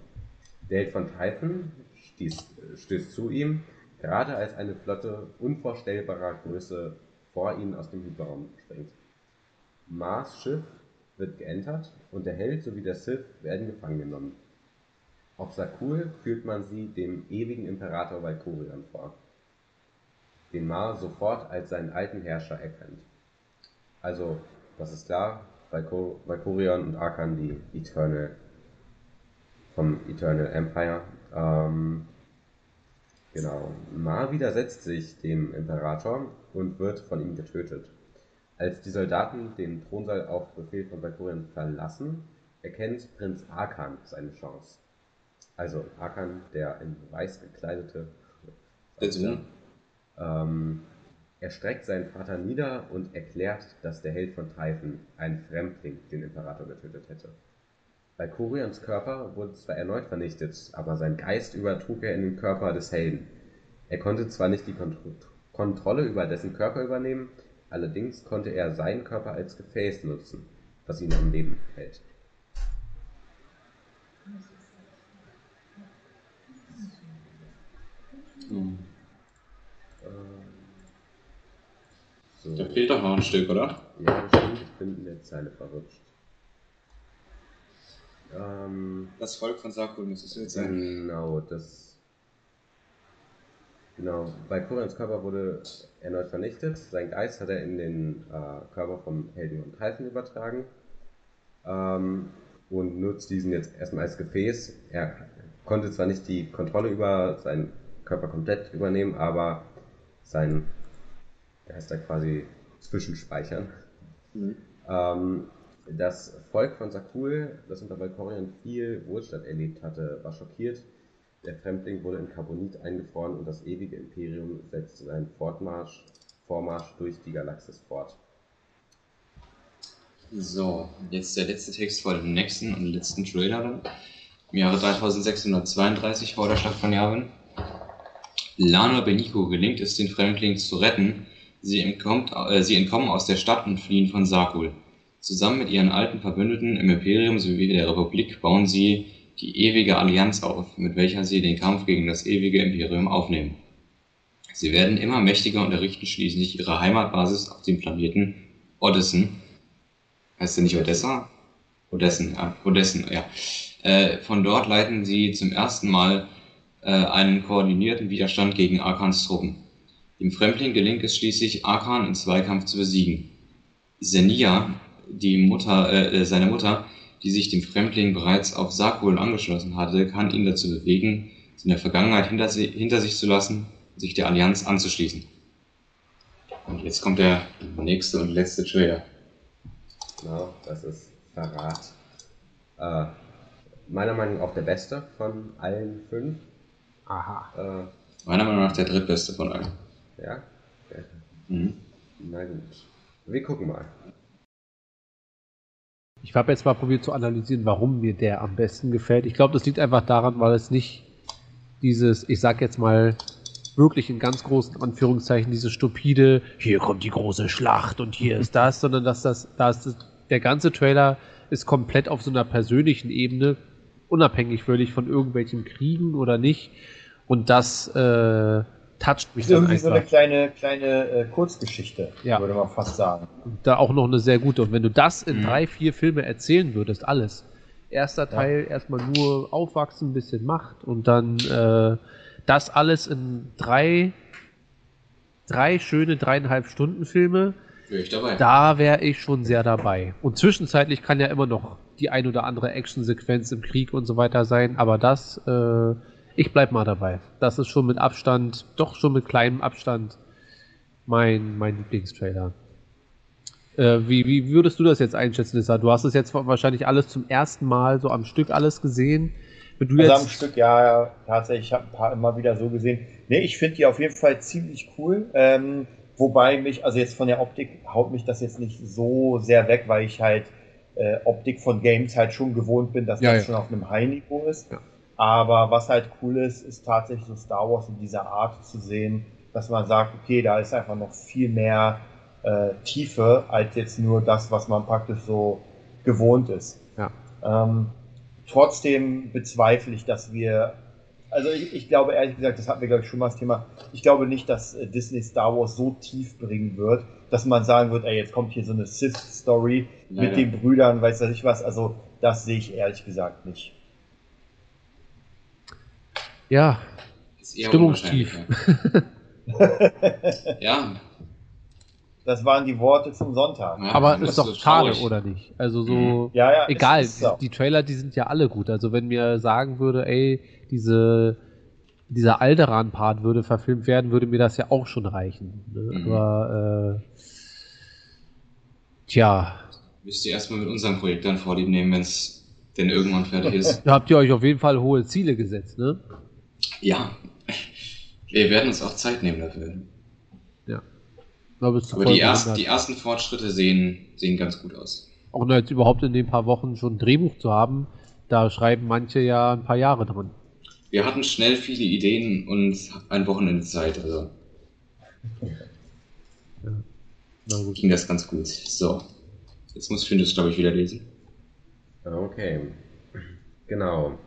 Held von stieß, stößt zu ihm, gerade als eine Flotte unvorstellbarer Größe vor ihnen aus dem Hyperraum springt. Mars Schiff wird geentert und der Held sowie der Sith werden gefangen genommen. Auf Sakul führt man sie dem ewigen Imperator Valkorion vor, den Ma sofort als seinen alten Herrscher erkennt. Also, das ist klar, Valkorion und Arkan die Eternal vom Eternal Empire. Ähm, genau. Ma widersetzt sich dem Imperator und wird von ihm getötet. Als die Soldaten den Thronsaal auf Befehl von Valkorion verlassen, erkennt Prinz Arkan seine Chance. Also Arkan, der in weiß gekleidete Der Sohn. ähm, er streckt seinen Vater nieder und erklärt, dass der Held von Typhon, ein Fremdling, den Imperator getötet hätte. Valkorions Körper wurde zwar erneut vernichtet, aber sein Geist übertrug er in den Körper des Helden. Er konnte zwar nicht die Kont Kontrolle über dessen Körper übernehmen, allerdings konnte er seinen Körper als Gefäß nutzen, was ihn am Leben hält. Hm. So. Da fehlt doch noch ein Stück, oder? Ja, das stimmt, ich bin in der Zeile verrutscht. Ähm, Das Volk von Sakul muss es jetzt sein. genau, das. Genau, Valkorions Körper wurde erneut vernichtet. Sein Geist hat er in den äh, Körper vom Helden und Typhon übertragen. Ähm, und nutzt diesen jetzt erstmal als Gefäß. Er konnte zwar nicht die Kontrolle über seinen Körper komplett übernehmen, aber sein Geist da quasi zwischenspeichern. Mhm. Ähm, Das Volk von Sakul, das unter Valkorion viel Wohlstand erlebt hatte, war schockiert. Der Fremdling wurde in Carbonit eingefroren und das ewige Imperium setzte seinen Fortmarsch, Vormarsch durch die Galaxis fort. So, jetzt der letzte Text vor dem nächsten und letzten Trailer dann. Im Jahre 3632 vor der Schlacht von Yavin. Lana Benico gelingt es, den Fremdling zu retten. Sie, entkommt, äh, sie entkommen aus der Stadt und fliehen von Sakul. Zusammen mit ihren alten Verbündeten im Imperium sowie der Republik bauen sie die ewige Allianz auf, mit welcher sie den Kampf gegen das ewige Imperium aufnehmen. Sie werden immer mächtiger und errichten schließlich ihre Heimatbasis auf dem Planeten Odessen. Heißt der nicht Odessa? Odessen, ja. Odessen, ja. Äh, von dort leiten sie zum ersten Mal äh, einen koordinierten Widerstand gegen Arkans Truppen. Dem Fremdling gelingt es schließlich, Arkan im Zweikampf zu besiegen. Senia, die Mutter, äh, seine Mutter, die sich dem Fremdling bereits auf Sakul angeschlossen hatte, kann ihn dazu bewegen, seine Vergangenheit hinter, si hinter sich zu lassen und sich der Allianz anzuschließen. Und jetzt kommt der nächste und letzte Trailer. Genau, das ist Verrat. Äh, meiner Meinung nach auch der beste von allen fünf. Aha. Äh, Meiner Meinung nach der drittbeste von allen. Ja? ja. Mhm. Na gut. Wir gucken mal. Ich habe jetzt mal probiert zu analysieren, warum mir der am besten gefällt. Ich glaube, das liegt einfach daran, weil es nicht dieses, ich sag jetzt mal, wirklich in ganz großen Anführungszeichen, diese stupide, hier kommt die große Schlacht und hier ist das, sondern dass das, dass das, der ganze Trailer ist komplett auf so einer persönlichen Ebene, unabhängig völlig von irgendwelchen Kriegen oder nicht. Und das äh, toucht mich Ist dann irgendwie so eine einfach. kleine, kleine äh, Kurzgeschichte, Ja. würde man fast sagen. da auch noch eine sehr gute. Und wenn du das in Mhm. drei, vier Filme erzählen würdest, alles. Erster Teil erstmal nur aufwachsen, ein bisschen Macht und dann äh, das alles in drei, drei schöne dreieinhalb Stunden Filme, Wäre ich dabei. da wäre ich schon sehr dabei. Und zwischenzeitlich kann ja immer noch die ein oder andere Actionsequenz im Krieg und so weiter sein, aber das, äh, ich bleib mal dabei. Das ist schon mit Abstand, doch schon mit kleinem Abstand mein, mein Lieblingstrailer. Äh, wie, wie würdest du das jetzt einschätzen, Lisa? Du hast es jetzt wahrscheinlich alles zum ersten Mal so am Stück alles gesehen. Wenn du Also am Stück, ja, ja, tatsächlich, ich habe ein paar immer wieder so gesehen. Nee, ich finde die auf jeden Fall ziemlich cool. Ähm, wobei mich, also jetzt von der Optik haut mich das jetzt nicht so sehr weg, weil ich halt äh, Optik von Games halt schon gewohnt bin, dass Ja, das ja. schon auf einem High-Niveau ist. Ja. Aber was halt cool ist, ist tatsächlich so Star Wars in dieser Art zu sehen, dass man sagt, okay, da ist einfach noch viel mehr äh, Tiefe als jetzt nur das, was man praktisch so gewohnt ist. Ja. Ähm, trotzdem bezweifle ich, dass wir, also ich, ich glaube ehrlich gesagt, das hatten wir glaube ich schon mal das Thema, ich glaube nicht, dass äh, Disney Star Wars so tief bringen wird, dass man sagen wird, ey, jetzt kommt hier so eine Sith-Story mit den Brüdern, weiß ich was, also das sehe ich ehrlich gesagt nicht. Ja, Ist eher Stimmungstief. Ja. Das waren die Worte zum Sonntag. Ja, aber das ist doch schade, traurig. oder nicht? Also so. Ja, ja, Egal, es ist so. die, die Trailer, die sind ja alle gut. Also wenn mir sagen würde, ey, diese, dieser Alderan-Part würde verfilmt werden, würde mir das ja auch schon reichen. Ne? Mhm. Aber äh, tja, Müsst ihr erstmal mit unserem Projekt dann vorlieb nehmen, wenn es denn irgendwann fertig ist. da habt ihr euch auf jeden Fall hohe Ziele gesetzt, ne? Ja. Wir werden uns auch Zeit nehmen dafür. Ja. Zur Aber die, erst, 100. die ersten Fortschritte sehen, sehen ganz gut aus. Auch nur jetzt überhaupt in den paar Wochen schon ein Drehbuch zu haben, da schreiben manche ja ein paar Jahre dran. Wir hatten schnell viele Ideen und ein Wochenende Zeit, also Na gut. ging das ganz gut. So. Jetzt muss Findus, glaube ich, wieder lesen. Okay. Genau.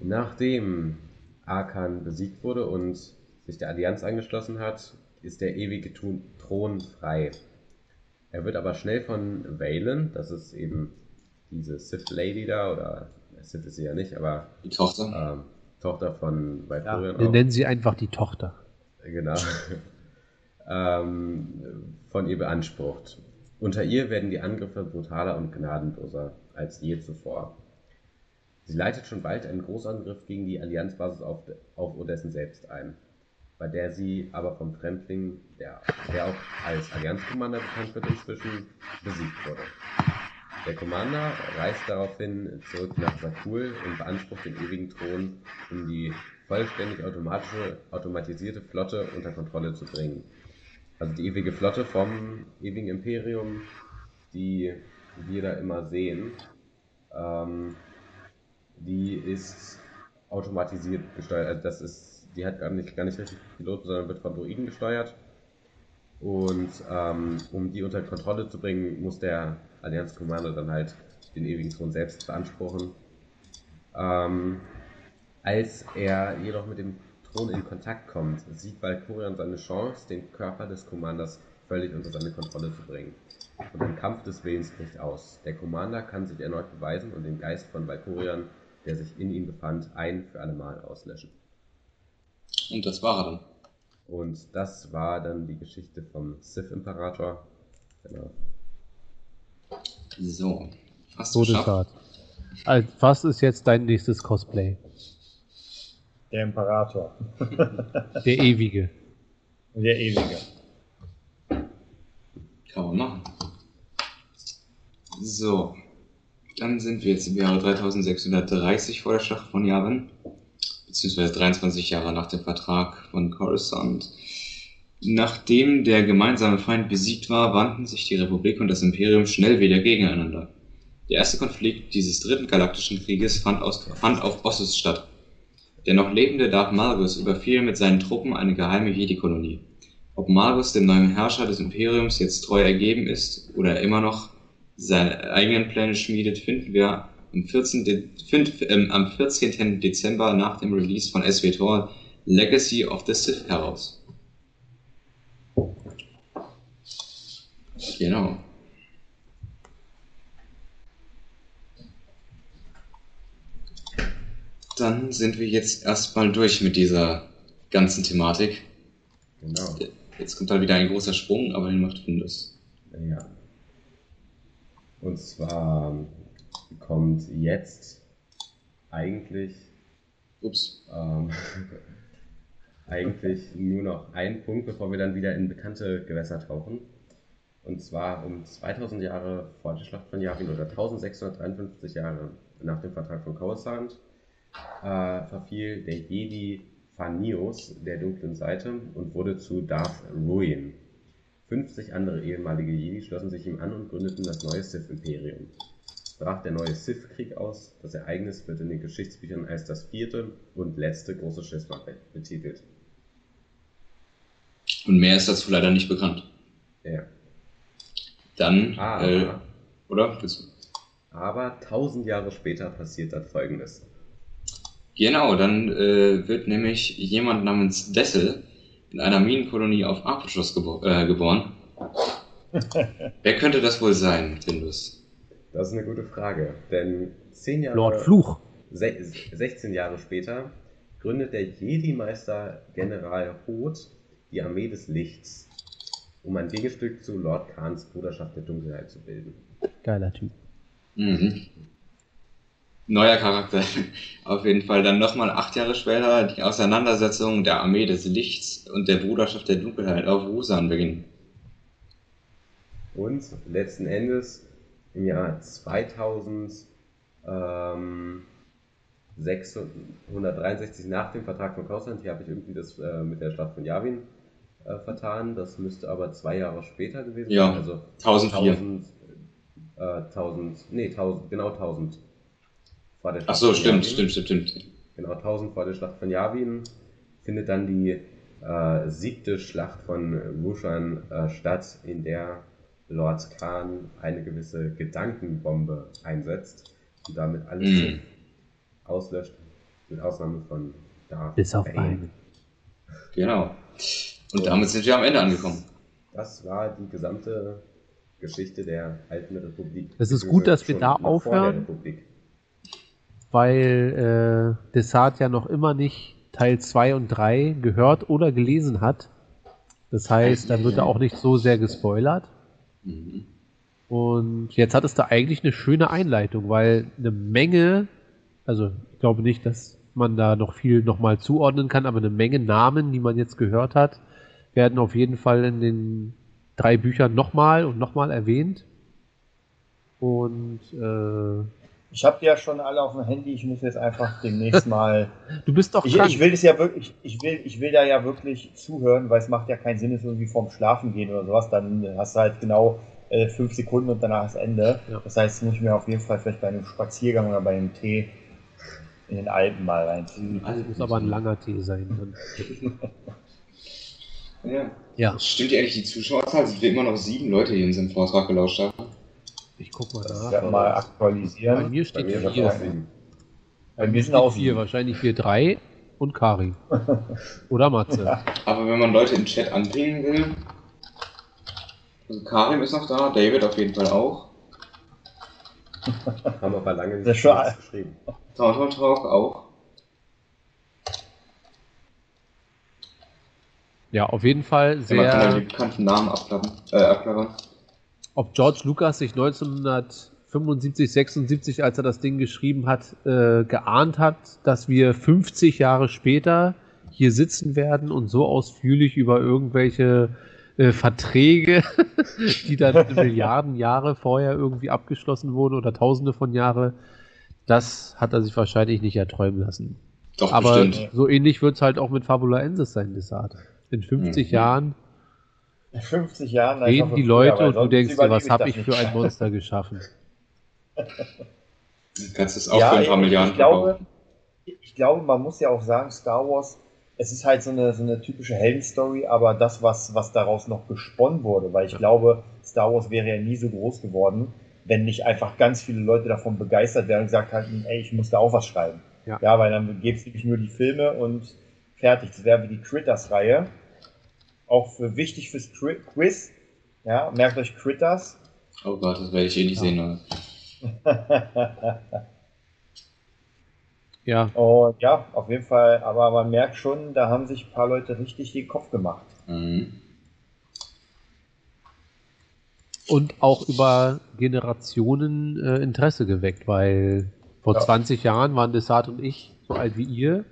Nachdem Arkan besiegt wurde und sich der Allianz angeschlossen hat, ist der ewige Thron- frei. Er wird aber schnell von Valen, das ist eben diese Sith Lady da, oder Sith ist sie ja nicht, aber Die Tochter. ähm, Tochter von Ja, Valkyrian wir auch. nennen sie einfach die Tochter. Genau. ähm, von ihr beansprucht. Unter ihr werden die Angriffe brutaler und gnadenloser als je zuvor. Sie leitet schon bald einen Großangriff gegen die Allianzbasis auf, auf Odessen selbst ein. bei der sie aber vom Fremdling, der, der auch als Allianz-Commander bekannt wird inzwischen, besiegt wurde. Der Commander reist daraufhin zurück nach Sakul und beansprucht den ewigen Thron, um die vollständig automatische, automatisierte Flotte unter Kontrolle zu bringen. Also die ewige Flotte vom ewigen Imperium, die wir da immer sehen, ähm, die ist automatisiert gesteuert. Also das ist, die hat gar nicht, gar nicht richtig Piloten, sondern wird von Droiden gesteuert. Und ähm, um die unter Kontrolle zu bringen, muss der Allianz Commander dann halt den ewigen Thron selbst beanspruchen. Ähm, als er jedoch mit dem Thron in Kontakt kommt, sieht Valkyrion seine Chance, den Körper des Commanders völlig unter seine Kontrolle zu bringen. Und ein Kampf des Willens bricht aus. Der Commander kann sich erneut beweisen und den Geist von Valkyrion, der sich in ihm befand, ein für alle Mal auslöschen. Und das war er dann. Und das war dann die Geschichte vom Sith-Imperator. Genau. So. Hast du geschafft? Todesart. Also, was ist jetzt dein nächstes Cosplay? Der Imperator. Der Ewige. Der Ewige. Kann man machen. So. Dann sind wir jetzt im Jahre 3630 vor der Schlacht von Yavin. Beziehungsweise 23 Jahre nach dem Vertrag von Coruscant. Nachdem der gemeinsame Feind besiegt war, wandten sich die Republik und das Imperium schnell wieder gegeneinander. Der erste Konflikt dieses dritten galaktischen Krieges fand, aus, fand auf Ossus statt. Der noch lebende Darth Malgus überfiel mit seinen Truppen eine geheime Jedi-Kolonie. Ob Malgus dem neuen Herrscher des Imperiums jetzt treu ergeben ist oder immer noch seine eigenen Pläne schmiedet, finden wir am 14. De find, ähm, am 14. Dezember nach dem Release von SWTOR Legacy of the Sith heraus. Genau. Dann sind wir jetzt erstmal durch mit dieser ganzen Thematik. Genau. Jetzt kommt dann wieder ein großer Sprung, aber den macht Findus. Ja. Und zwar kommt jetzt eigentlich Ups. ähm, eigentlich nur noch ein Punkt, bevor wir dann wieder in bekannte Gewässer tauchen. Und zwar um 2000 Jahre vor der Schlacht von Yavin oder 1653 Jahre nach dem Vertrag von Coruscant äh, verfiel der Jedi Phanios der dunklen Seite und wurde zu Darth Ruin. 50 andere ehemalige Jedi schlossen sich ihm an und gründeten das neue Sith-Imperium. Brach der neue Sith-Krieg aus. Das Ereignis wird in den Geschichtsbüchern als das vierte und letzte große Schisma betitelt. Und mehr ist dazu leider nicht bekannt. Ja. Dann, Aber, äh, oder? Aber 1000 Jahre später passiert dann folgendes. Genau, dann äh, wird nämlich jemand namens Dessel in einer Minenkolonie auf Arpachos gebo äh, geboren. Wer könnte das wohl sein, Findus? Das ist eine gute Frage, denn 10 Jahre, Lord Fluch. se 16 Jahre später gründet der Jedi-Meister General Hoth die Armee des Lichts, um ein Gegenstück zu Lord Khans Bruderschaft der Dunkelheit zu bilden. Geiler Typ. Mhm. Neuer Charakter. Auf jeden Fall dann nochmal acht Jahre später die Auseinandersetzung der Armee des Lichts und der Bruderschaft der Dunkelheit auf Rusan beginnen. Und letzten Endes im Jahr 2663 nach dem Vertrag von Kausland, hier habe ich irgendwie das äh, mit der Schlacht von Yavin äh, vertan, das müsste aber zwei Jahre später gewesen Ja, sein. Also 1004. 1000, äh, 1000, nee, 1000, genau 1000 vor der Ach so, von stimmt, Yavin. stimmt, stimmt, stimmt. Genau 1000 vor der Schlacht von Yavin findet dann die äh, siebte Schlacht von Rushan äh, statt, in der Lord Khan eine gewisse Gedankenbombe einsetzt und damit alles Mhm. auslöscht, mit Ausnahme von Darth Bis auf einen. Genau. Und damit sind wir am Ende angekommen. Das war die gesamte Geschichte der alten Republik. Es ist gut, dass wir da noch vor der aufhören. Weil äh, Desart ja noch immer nicht Teil 2 und 3 gehört oder gelesen hat. Das heißt, da wird er auch nicht so sehr gespoilert. Mhm. Und jetzt hattest du eigentlich eine schöne Einleitung, weil eine Menge, also ich glaube nicht, dass man da noch viel nochmal zuordnen kann, aber eine Menge Namen, die man jetzt gehört hat, werden auf jeden Fall in den drei Büchern nochmal und nochmal erwähnt. Und äh, Ich habe ja schon alle auf dem Handy, ich muss jetzt einfach demnächst mal. du bist doch Ich, krank. ich will es ja wirklich, ich will, ich will da ja wirklich zuhören, weil es macht ja keinen Sinn, es irgendwie vorm Schlafen gehen oder sowas. Dann hast du halt genau äh, fünf Sekunden und danach ist Ende. Ja. Das heißt, muss ich mir auf jeden Fall vielleicht bei einem Spaziergang oder bei einem Tee in den Alpen mal reinziehen. also muss aber ein langer Tee sein. Dann. Ja. Ja, Stimmt ja eigentlich die Zuschauerzahl? Sind wir immer noch sieben Leute, die in diesem Vortrag gelauscht haben? Ich guck mal Das nach. wir mal aktualisieren. Bei mir Bei steht mir ist vier. Bei mir sind auch vier, wahrscheinlich wir drei und Kari. Oder Matze. Aber wenn man Leute im Chat anpingen will, also Karim ist noch da, David auf jeden Fall auch, Haben aber lange nicht geschrieben. Talk Talk auch. Ja, auf jeden Fall Ja, man kann ja sehr. die bekannten Namen abklappen, äh, abklappern. Ob George Lucas sich 1975, 76, als er das Ding geschrieben hat, äh, geahnt hat, dass wir 50 Jahre später hier sitzen werden und so ausführlich über irgendwelche äh, Verträge, die dann Milliarden Jahre vorher irgendwie abgeschlossen wurden oder Tausende von Jahre, das hat er sich wahrscheinlich nicht erträumen lassen. Doch, Aber bestimmt. so ähnlich wird es halt auch mit Fabula Ensis sein, Desart. In 50 Mhm. Jahren In 50 Jahren. reden die Leute und du denkst dir, was habe ich nicht. für ein Monster geschaffen? Kannst es auch für ein paar ich- Milliarden ich glaube, ich glaube, man muss ja auch sagen, Star Wars, es ist halt so eine, so eine typische Heldenstory, aber das, was, was daraus noch gesponnen wurde, weil ich glaube, Star Wars wäre ja nie so groß geworden, wenn nicht einfach ganz viele Leute davon begeistert wären und gesagt hätten, ey, ich muss da auch was schreiben. Ja. weil dann gäbe es nämlich nur die Filme und fertig. Das wäre wie die Critters-Reihe. Auch für, wichtig fürs Quiz. Ja, merkt euch Critters. Oh Gott, das werde ich eh nicht Ja. sehen. Oder? Ja, Und ja, auf jeden Fall, aber man merkt schon, da haben sich ein paar Leute richtig den Kopf gemacht. Mhm. und auch über Generationen äh, Interesse geweckt, weil vor Ja. 20 Jahren waren Desart und ich so alt wie ihr,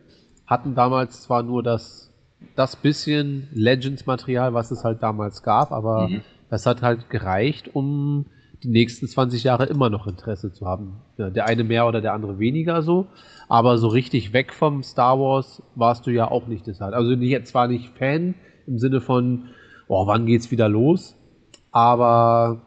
hatten damals zwar nur das, das bisschen Legends-Material, was es halt damals gab, aber Mhm. das hat halt gereicht, um die nächsten 20 Jahre immer noch Interesse zu haben. Ja, der eine mehr oder der andere weniger so, aber so richtig weg vom Star Wars warst du ja auch nicht deshalb. Also nicht, zwar nicht Fan im Sinne von, oh, wann geht's wieder los? Aber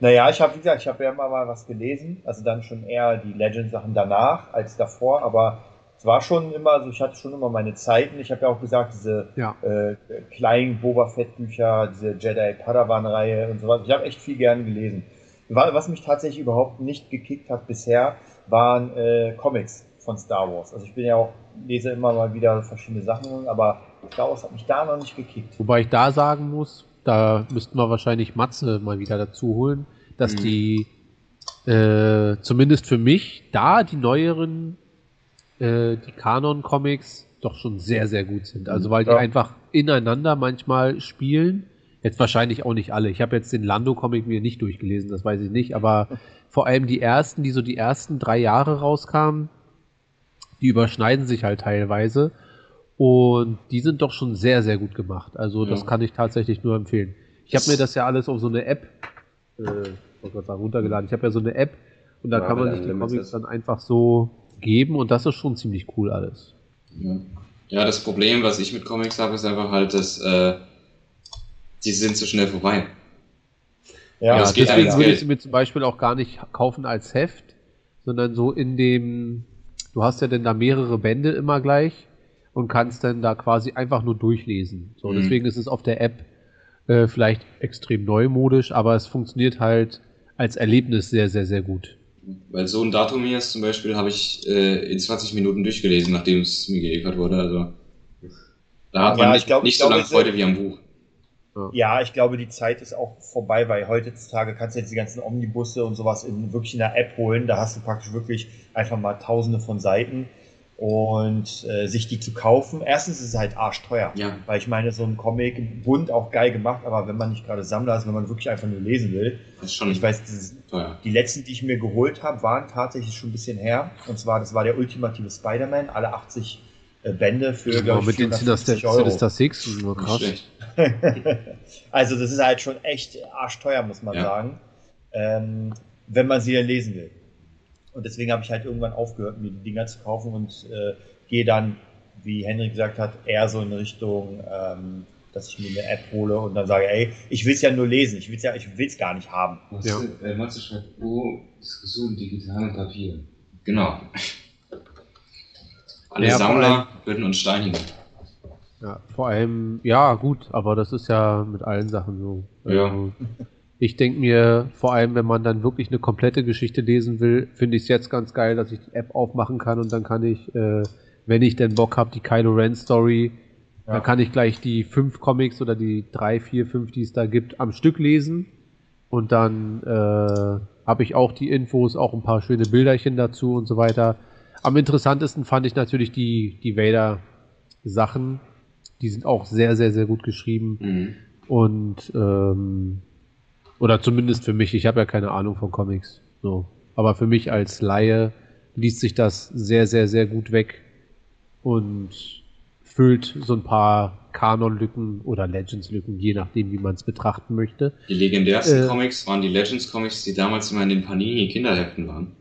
Naja, ich habe, wie gesagt, ich habe ja immer mal was gelesen, also dann schon eher die Legend-Sachen danach als davor, aber es war schon immer, also ich hatte schon immer meine Zeiten. Ich habe ja auch gesagt, diese ja, äh, kleinen Boba Fett-Bücher, diese Jedi Padawan-Reihe und so was. Ich habe echt viel gern gelesen. Wa- Was mich tatsächlich überhaupt nicht gekickt hat bisher, waren äh, Comics von Star Wars. Also ich bin ja auch, lese immer mal wieder verschiedene Sachen, aber Star Wars hat mich da noch nicht gekickt. wobei ich da sagen muss, da müssten wir wahrscheinlich Matze mal wieder dazu holen, dass Mhm. die äh, zumindest für mich da die neueren, äh, die Kanon-Comics doch schon sehr, sehr gut sind. Also weil die Ja. einfach ineinander manchmal spielen. Jetzt wahrscheinlich auch nicht alle. Ich habe jetzt den Lando-Comic mir nicht durchgelesen, das weiß ich nicht, aber vor allem die ersten, die so die ersten drei Jahre rauskamen, die überschneiden sich halt teilweise. Und die sind doch schon sehr, sehr gut gemacht. Also das Ja. kann ich tatsächlich nur empfehlen. Ich habe mir das ja alles auf so eine App äh, ich sagen, runtergeladen. Ich habe ja so eine App und da Ja, kann man sich die. Comics dann einfach so geben und das ist schon ziemlich cool alles. Ja. ja, das Problem, was ich mit Comics habe, ist einfach halt, dass äh, die sind zu schnell vorbei. Ja, es geht deswegen würde ich sie mir zum Beispiel auch gar nicht kaufen als Heft, sondern so in dem, du hast ja dann da mehrere Bände immer gleich und kannst dann da quasi einfach nur durchlesen. So, Mhm. deswegen ist es auf der App äh, vielleicht extrem neumodisch, aber es funktioniert halt als Erlebnis sehr, sehr, sehr gut. Weil so ein Datum hier ist zum Beispiel, habe ich äh, in 20 Minuten durchgelesen, nachdem es mir geliefert wurde. Also da hat Ja, man ich nicht, glaub- nicht ich so lange Freude wie am Buch. Ja, ich glaube, die Zeit ist auch vorbei, weil heutzutage kannst du jetzt die ganzen Omnibusse und sowas in, wirklich in der App holen. Da hast du praktisch wirklich einfach mal tausende von Seiten. Und äh, sich die zu kaufen, erstens ist es halt arschteuer. Ja. Weil ich meine, so ein Comic, bunt, auch geil gemacht, aber wenn man nicht gerade Sammler ist, wenn man wirklich einfach nur lesen will. Das ist schon Ich weiß, dieses, teuer. die letzten, die ich mir geholt habe, waren tatsächlich schon ein bisschen her. Und zwar, das war der ultimative Spider-Man, alle 80 äh, Bände für, Genau, glaub ich, mit den 450 Sinister, Euro. Sinister Six. Nicht krass. also das ist halt schon echt arschteuer, muss man Ja. sagen, ähm, wenn man sie dann lesen will. Und deswegen habe ich halt irgendwann aufgehört, mir die Dinger zu kaufen und äh, gehe dann, wie Henrik gesagt hat, eher so in Richtung, ähm, dass ich mir eine App hole und dann sage, ey, ich will es ja nur lesen, ich will es ja, ich will es gar nicht haben. Ja. Äh, Matze schreibt, oh, Diskussion digital und Papier. Genau. Alle Ja, Sammler würden uns steinigen. Ja, vor allem, ja, gut, aber das ist ja mit allen Sachen so. Ja. Also, ich denke mir, vor allem, wenn man dann wirklich eine komplette Geschichte lesen will, finde ich es jetzt ganz geil, dass ich die App aufmachen kann und dann kann ich, äh, wenn ich denn Bock habe, die Kylo Ren Story, Ja. dann kann ich gleich die fünf Comics oder die drei, vier, fünf, die es da gibt, am Stück lesen. Und dann äh, habe ich auch die Infos, auch ein paar schöne Bilderchen dazu und so weiter. Am interessantesten fand ich natürlich die, die Vader-Sachen. Die sind auch sehr, sehr, sehr gut geschrieben. Mhm. Und ähm, oder zumindest für mich, ich habe ja keine Ahnung von Comics. So. Aber für mich als Laie liest sich das sehr, sehr, sehr gut weg und füllt so ein paar Kanon-Lücken oder Legends-Lücken, je nachdem, wie man es betrachten möchte. Die legendärsten Äh. Comics waren die Legends Comics, die damals immer in den Panini Kinderheften waren.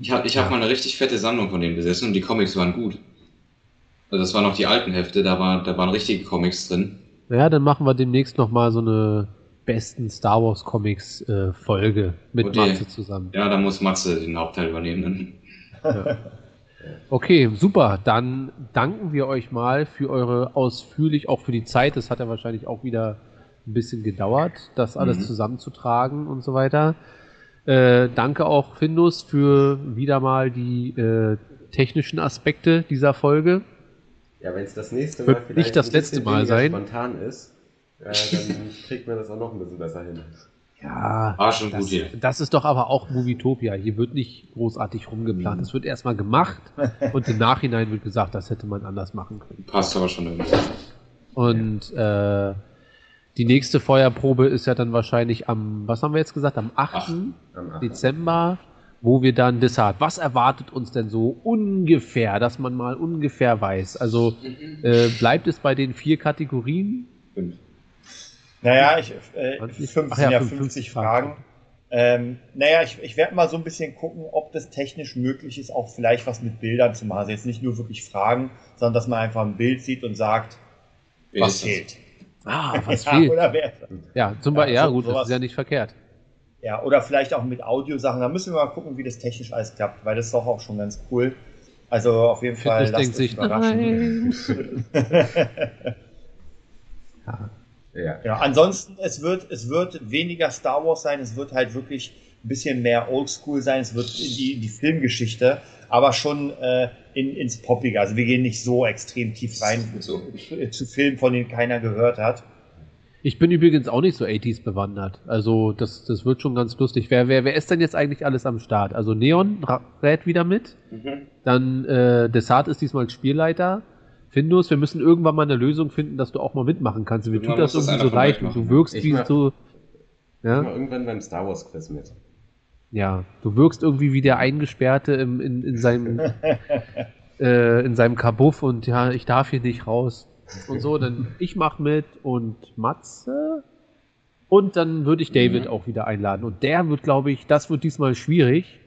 Ich habe ich hab mal eine richtig fette Sammlung von denen besessen und die Comics waren gut. Also das waren noch die alten Hefte, da, war, da waren richtige Comics drin. Ja, dann machen wir demnächst nochmal so eine besten Star Wars Comics äh, Folge mit Okay. Matze zusammen. Ja, da muss Matze den Hauptteil übernehmen. Dann. Okay, super. Dann danken wir euch mal für eure ausführlich, auch für die Zeit. Das hat ja wahrscheinlich auch wieder ein bisschen gedauert, das alles Mhm. zusammenzutragen und so weiter. Äh, danke auch Findus für wieder mal die äh, technischen Aspekte dieser Folge. Ja, wenn es das nächste Wird Mal nicht vielleicht das ein bisschen letzte Mal sein. spontan ist, äh, dann kriegt man das auch noch ein bisschen besser hin. Ja, War schon das, gut hier. das ist doch aber auch Movietopia. Hier wird nicht großartig rumgeplant. Es wird erstmal gemacht und im Nachhinein wird gesagt, das hätte man anders machen können. Passt aber schon irgendwie. Und äh, die nächste Feuerprobe ist ja dann wahrscheinlich am, was haben wir jetzt gesagt, am 8. Acht. Am 8. Dezember, wo wir dann Desart. Was erwartet uns denn so ungefähr, dass man mal ungefähr weiß? Also äh, bleibt es bei den vier Kategorien? Fünf. Naja, ich, äh, 20? 15, Ach ja, ja, 55 50 Fragen. Fragen. Ähm, naja, ich, ich werde mal so ein bisschen gucken, ob das technisch möglich ist, auch vielleicht was mit Bildern zu machen. Also jetzt nicht nur wirklich Fragen, sondern dass man einfach ein Bild sieht und sagt, was Wenigstens. fehlt. Ah, was ja, fehlt? Oder, wer, Ja, zum Beispiel, ja, so- gut, das sowas. ist ja nicht verkehrt. ja, oder vielleicht auch mit Audiosachen. Da müssen wir mal gucken, wie das technisch alles klappt, weil das ist doch auch schon ganz cool. Also auf jeden Fall denkt euch sich, überraschen. nein. ja. Ja. Ja, ansonsten, es wird, es wird weniger Star Wars sein, es wird halt wirklich ein bisschen mehr Oldschool sein, es wird die, die Filmgeschichte, aber schon äh, in, ins Poppige. Also wir gehen nicht so extrem tief rein So. zu, zu Filmen, von denen keiner gehört hat. Ich bin übrigens auch nicht so 80s bewandert. Also das, das wird schon ganz lustig. Wer, wer, wer ist denn jetzt eigentlich alles am Start? Also Neon rät wieder mit. Mhm. Dann äh, Desart ist diesmal Spielleiter. Findus, wir müssen irgendwann mal eine Lösung finden, dass du auch mal mitmachen kannst. Mir tut das irgendwie so leicht und du wirkst wie so. Ja? Ja, Mal irgendwann beim Star Wars Quiz mit. ja, du wirkst irgendwie wie der Eingesperrte im, in, in seinem äh, in seinem Kabuff und ja, ich darf hier nicht raus. Und so, dann ich mach mit und Matze. Und dann würde ich David Mhm. auch wieder einladen. Und der wird, glaube ich, das wird diesmal schwierig.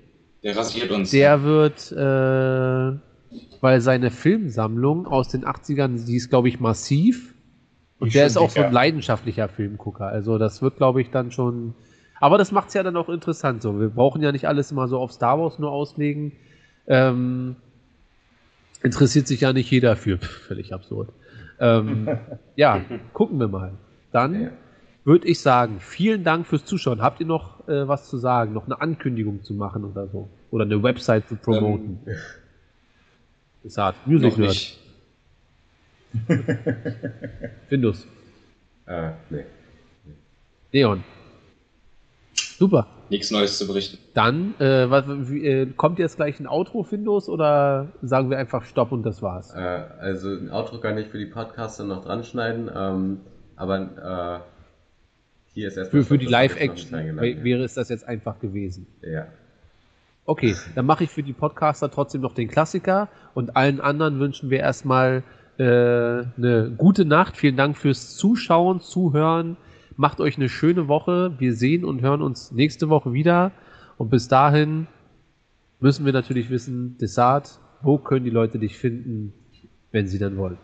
Der rasiert uns. Der wird, äh, weil seine Filmsammlung aus den 80ern, die ist, glaube ich, massiv. Und der ist auch so ein dicker. leidenschaftlicher Filmgucker. Also das wird, glaube ich, dann schon. Aber das macht es ja dann auch interessant so. Wir brauchen ja nicht alles immer so auf Star Wars nur auslegen. Ähm, interessiert sich ja nicht jeder für. Völlig absurd. Ähm, ja, gucken wir mal. Dann würde ich sagen, vielen Dank fürs Zuschauen. Habt ihr noch äh, was zu sagen? Noch eine Ankündigung zu machen oder so? Oder eine Website zu promoten? ist hart. Music noch Nerd. nicht. Findus. Äh, nee. Leon. Super. Nichts Neues zu berichten. Dann, äh, was, wie, äh, kommt jetzt gleich ein Outro, Findus, oder sagen wir einfach Stopp und das war's? Äh, also ein Outro kann ich für die Podcaster noch dran schneiden, ähm, aber äh, hier ist erstmal Für, für die Live-Action wäre es das jetzt einfach gewesen. Ja. Okay, dann mache ich für die Podcaster trotzdem noch den Klassiker und allen anderen wünschen wir erstmal äh, eine gute Nacht. Vielen Dank fürs Zuschauen, Zuhören. Macht euch eine schöne Woche. Wir sehen und hören uns nächste Woche wieder. Und bis dahin müssen wir natürlich wissen, Desart, wo können die Leute dich finden, wenn sie dann wollen?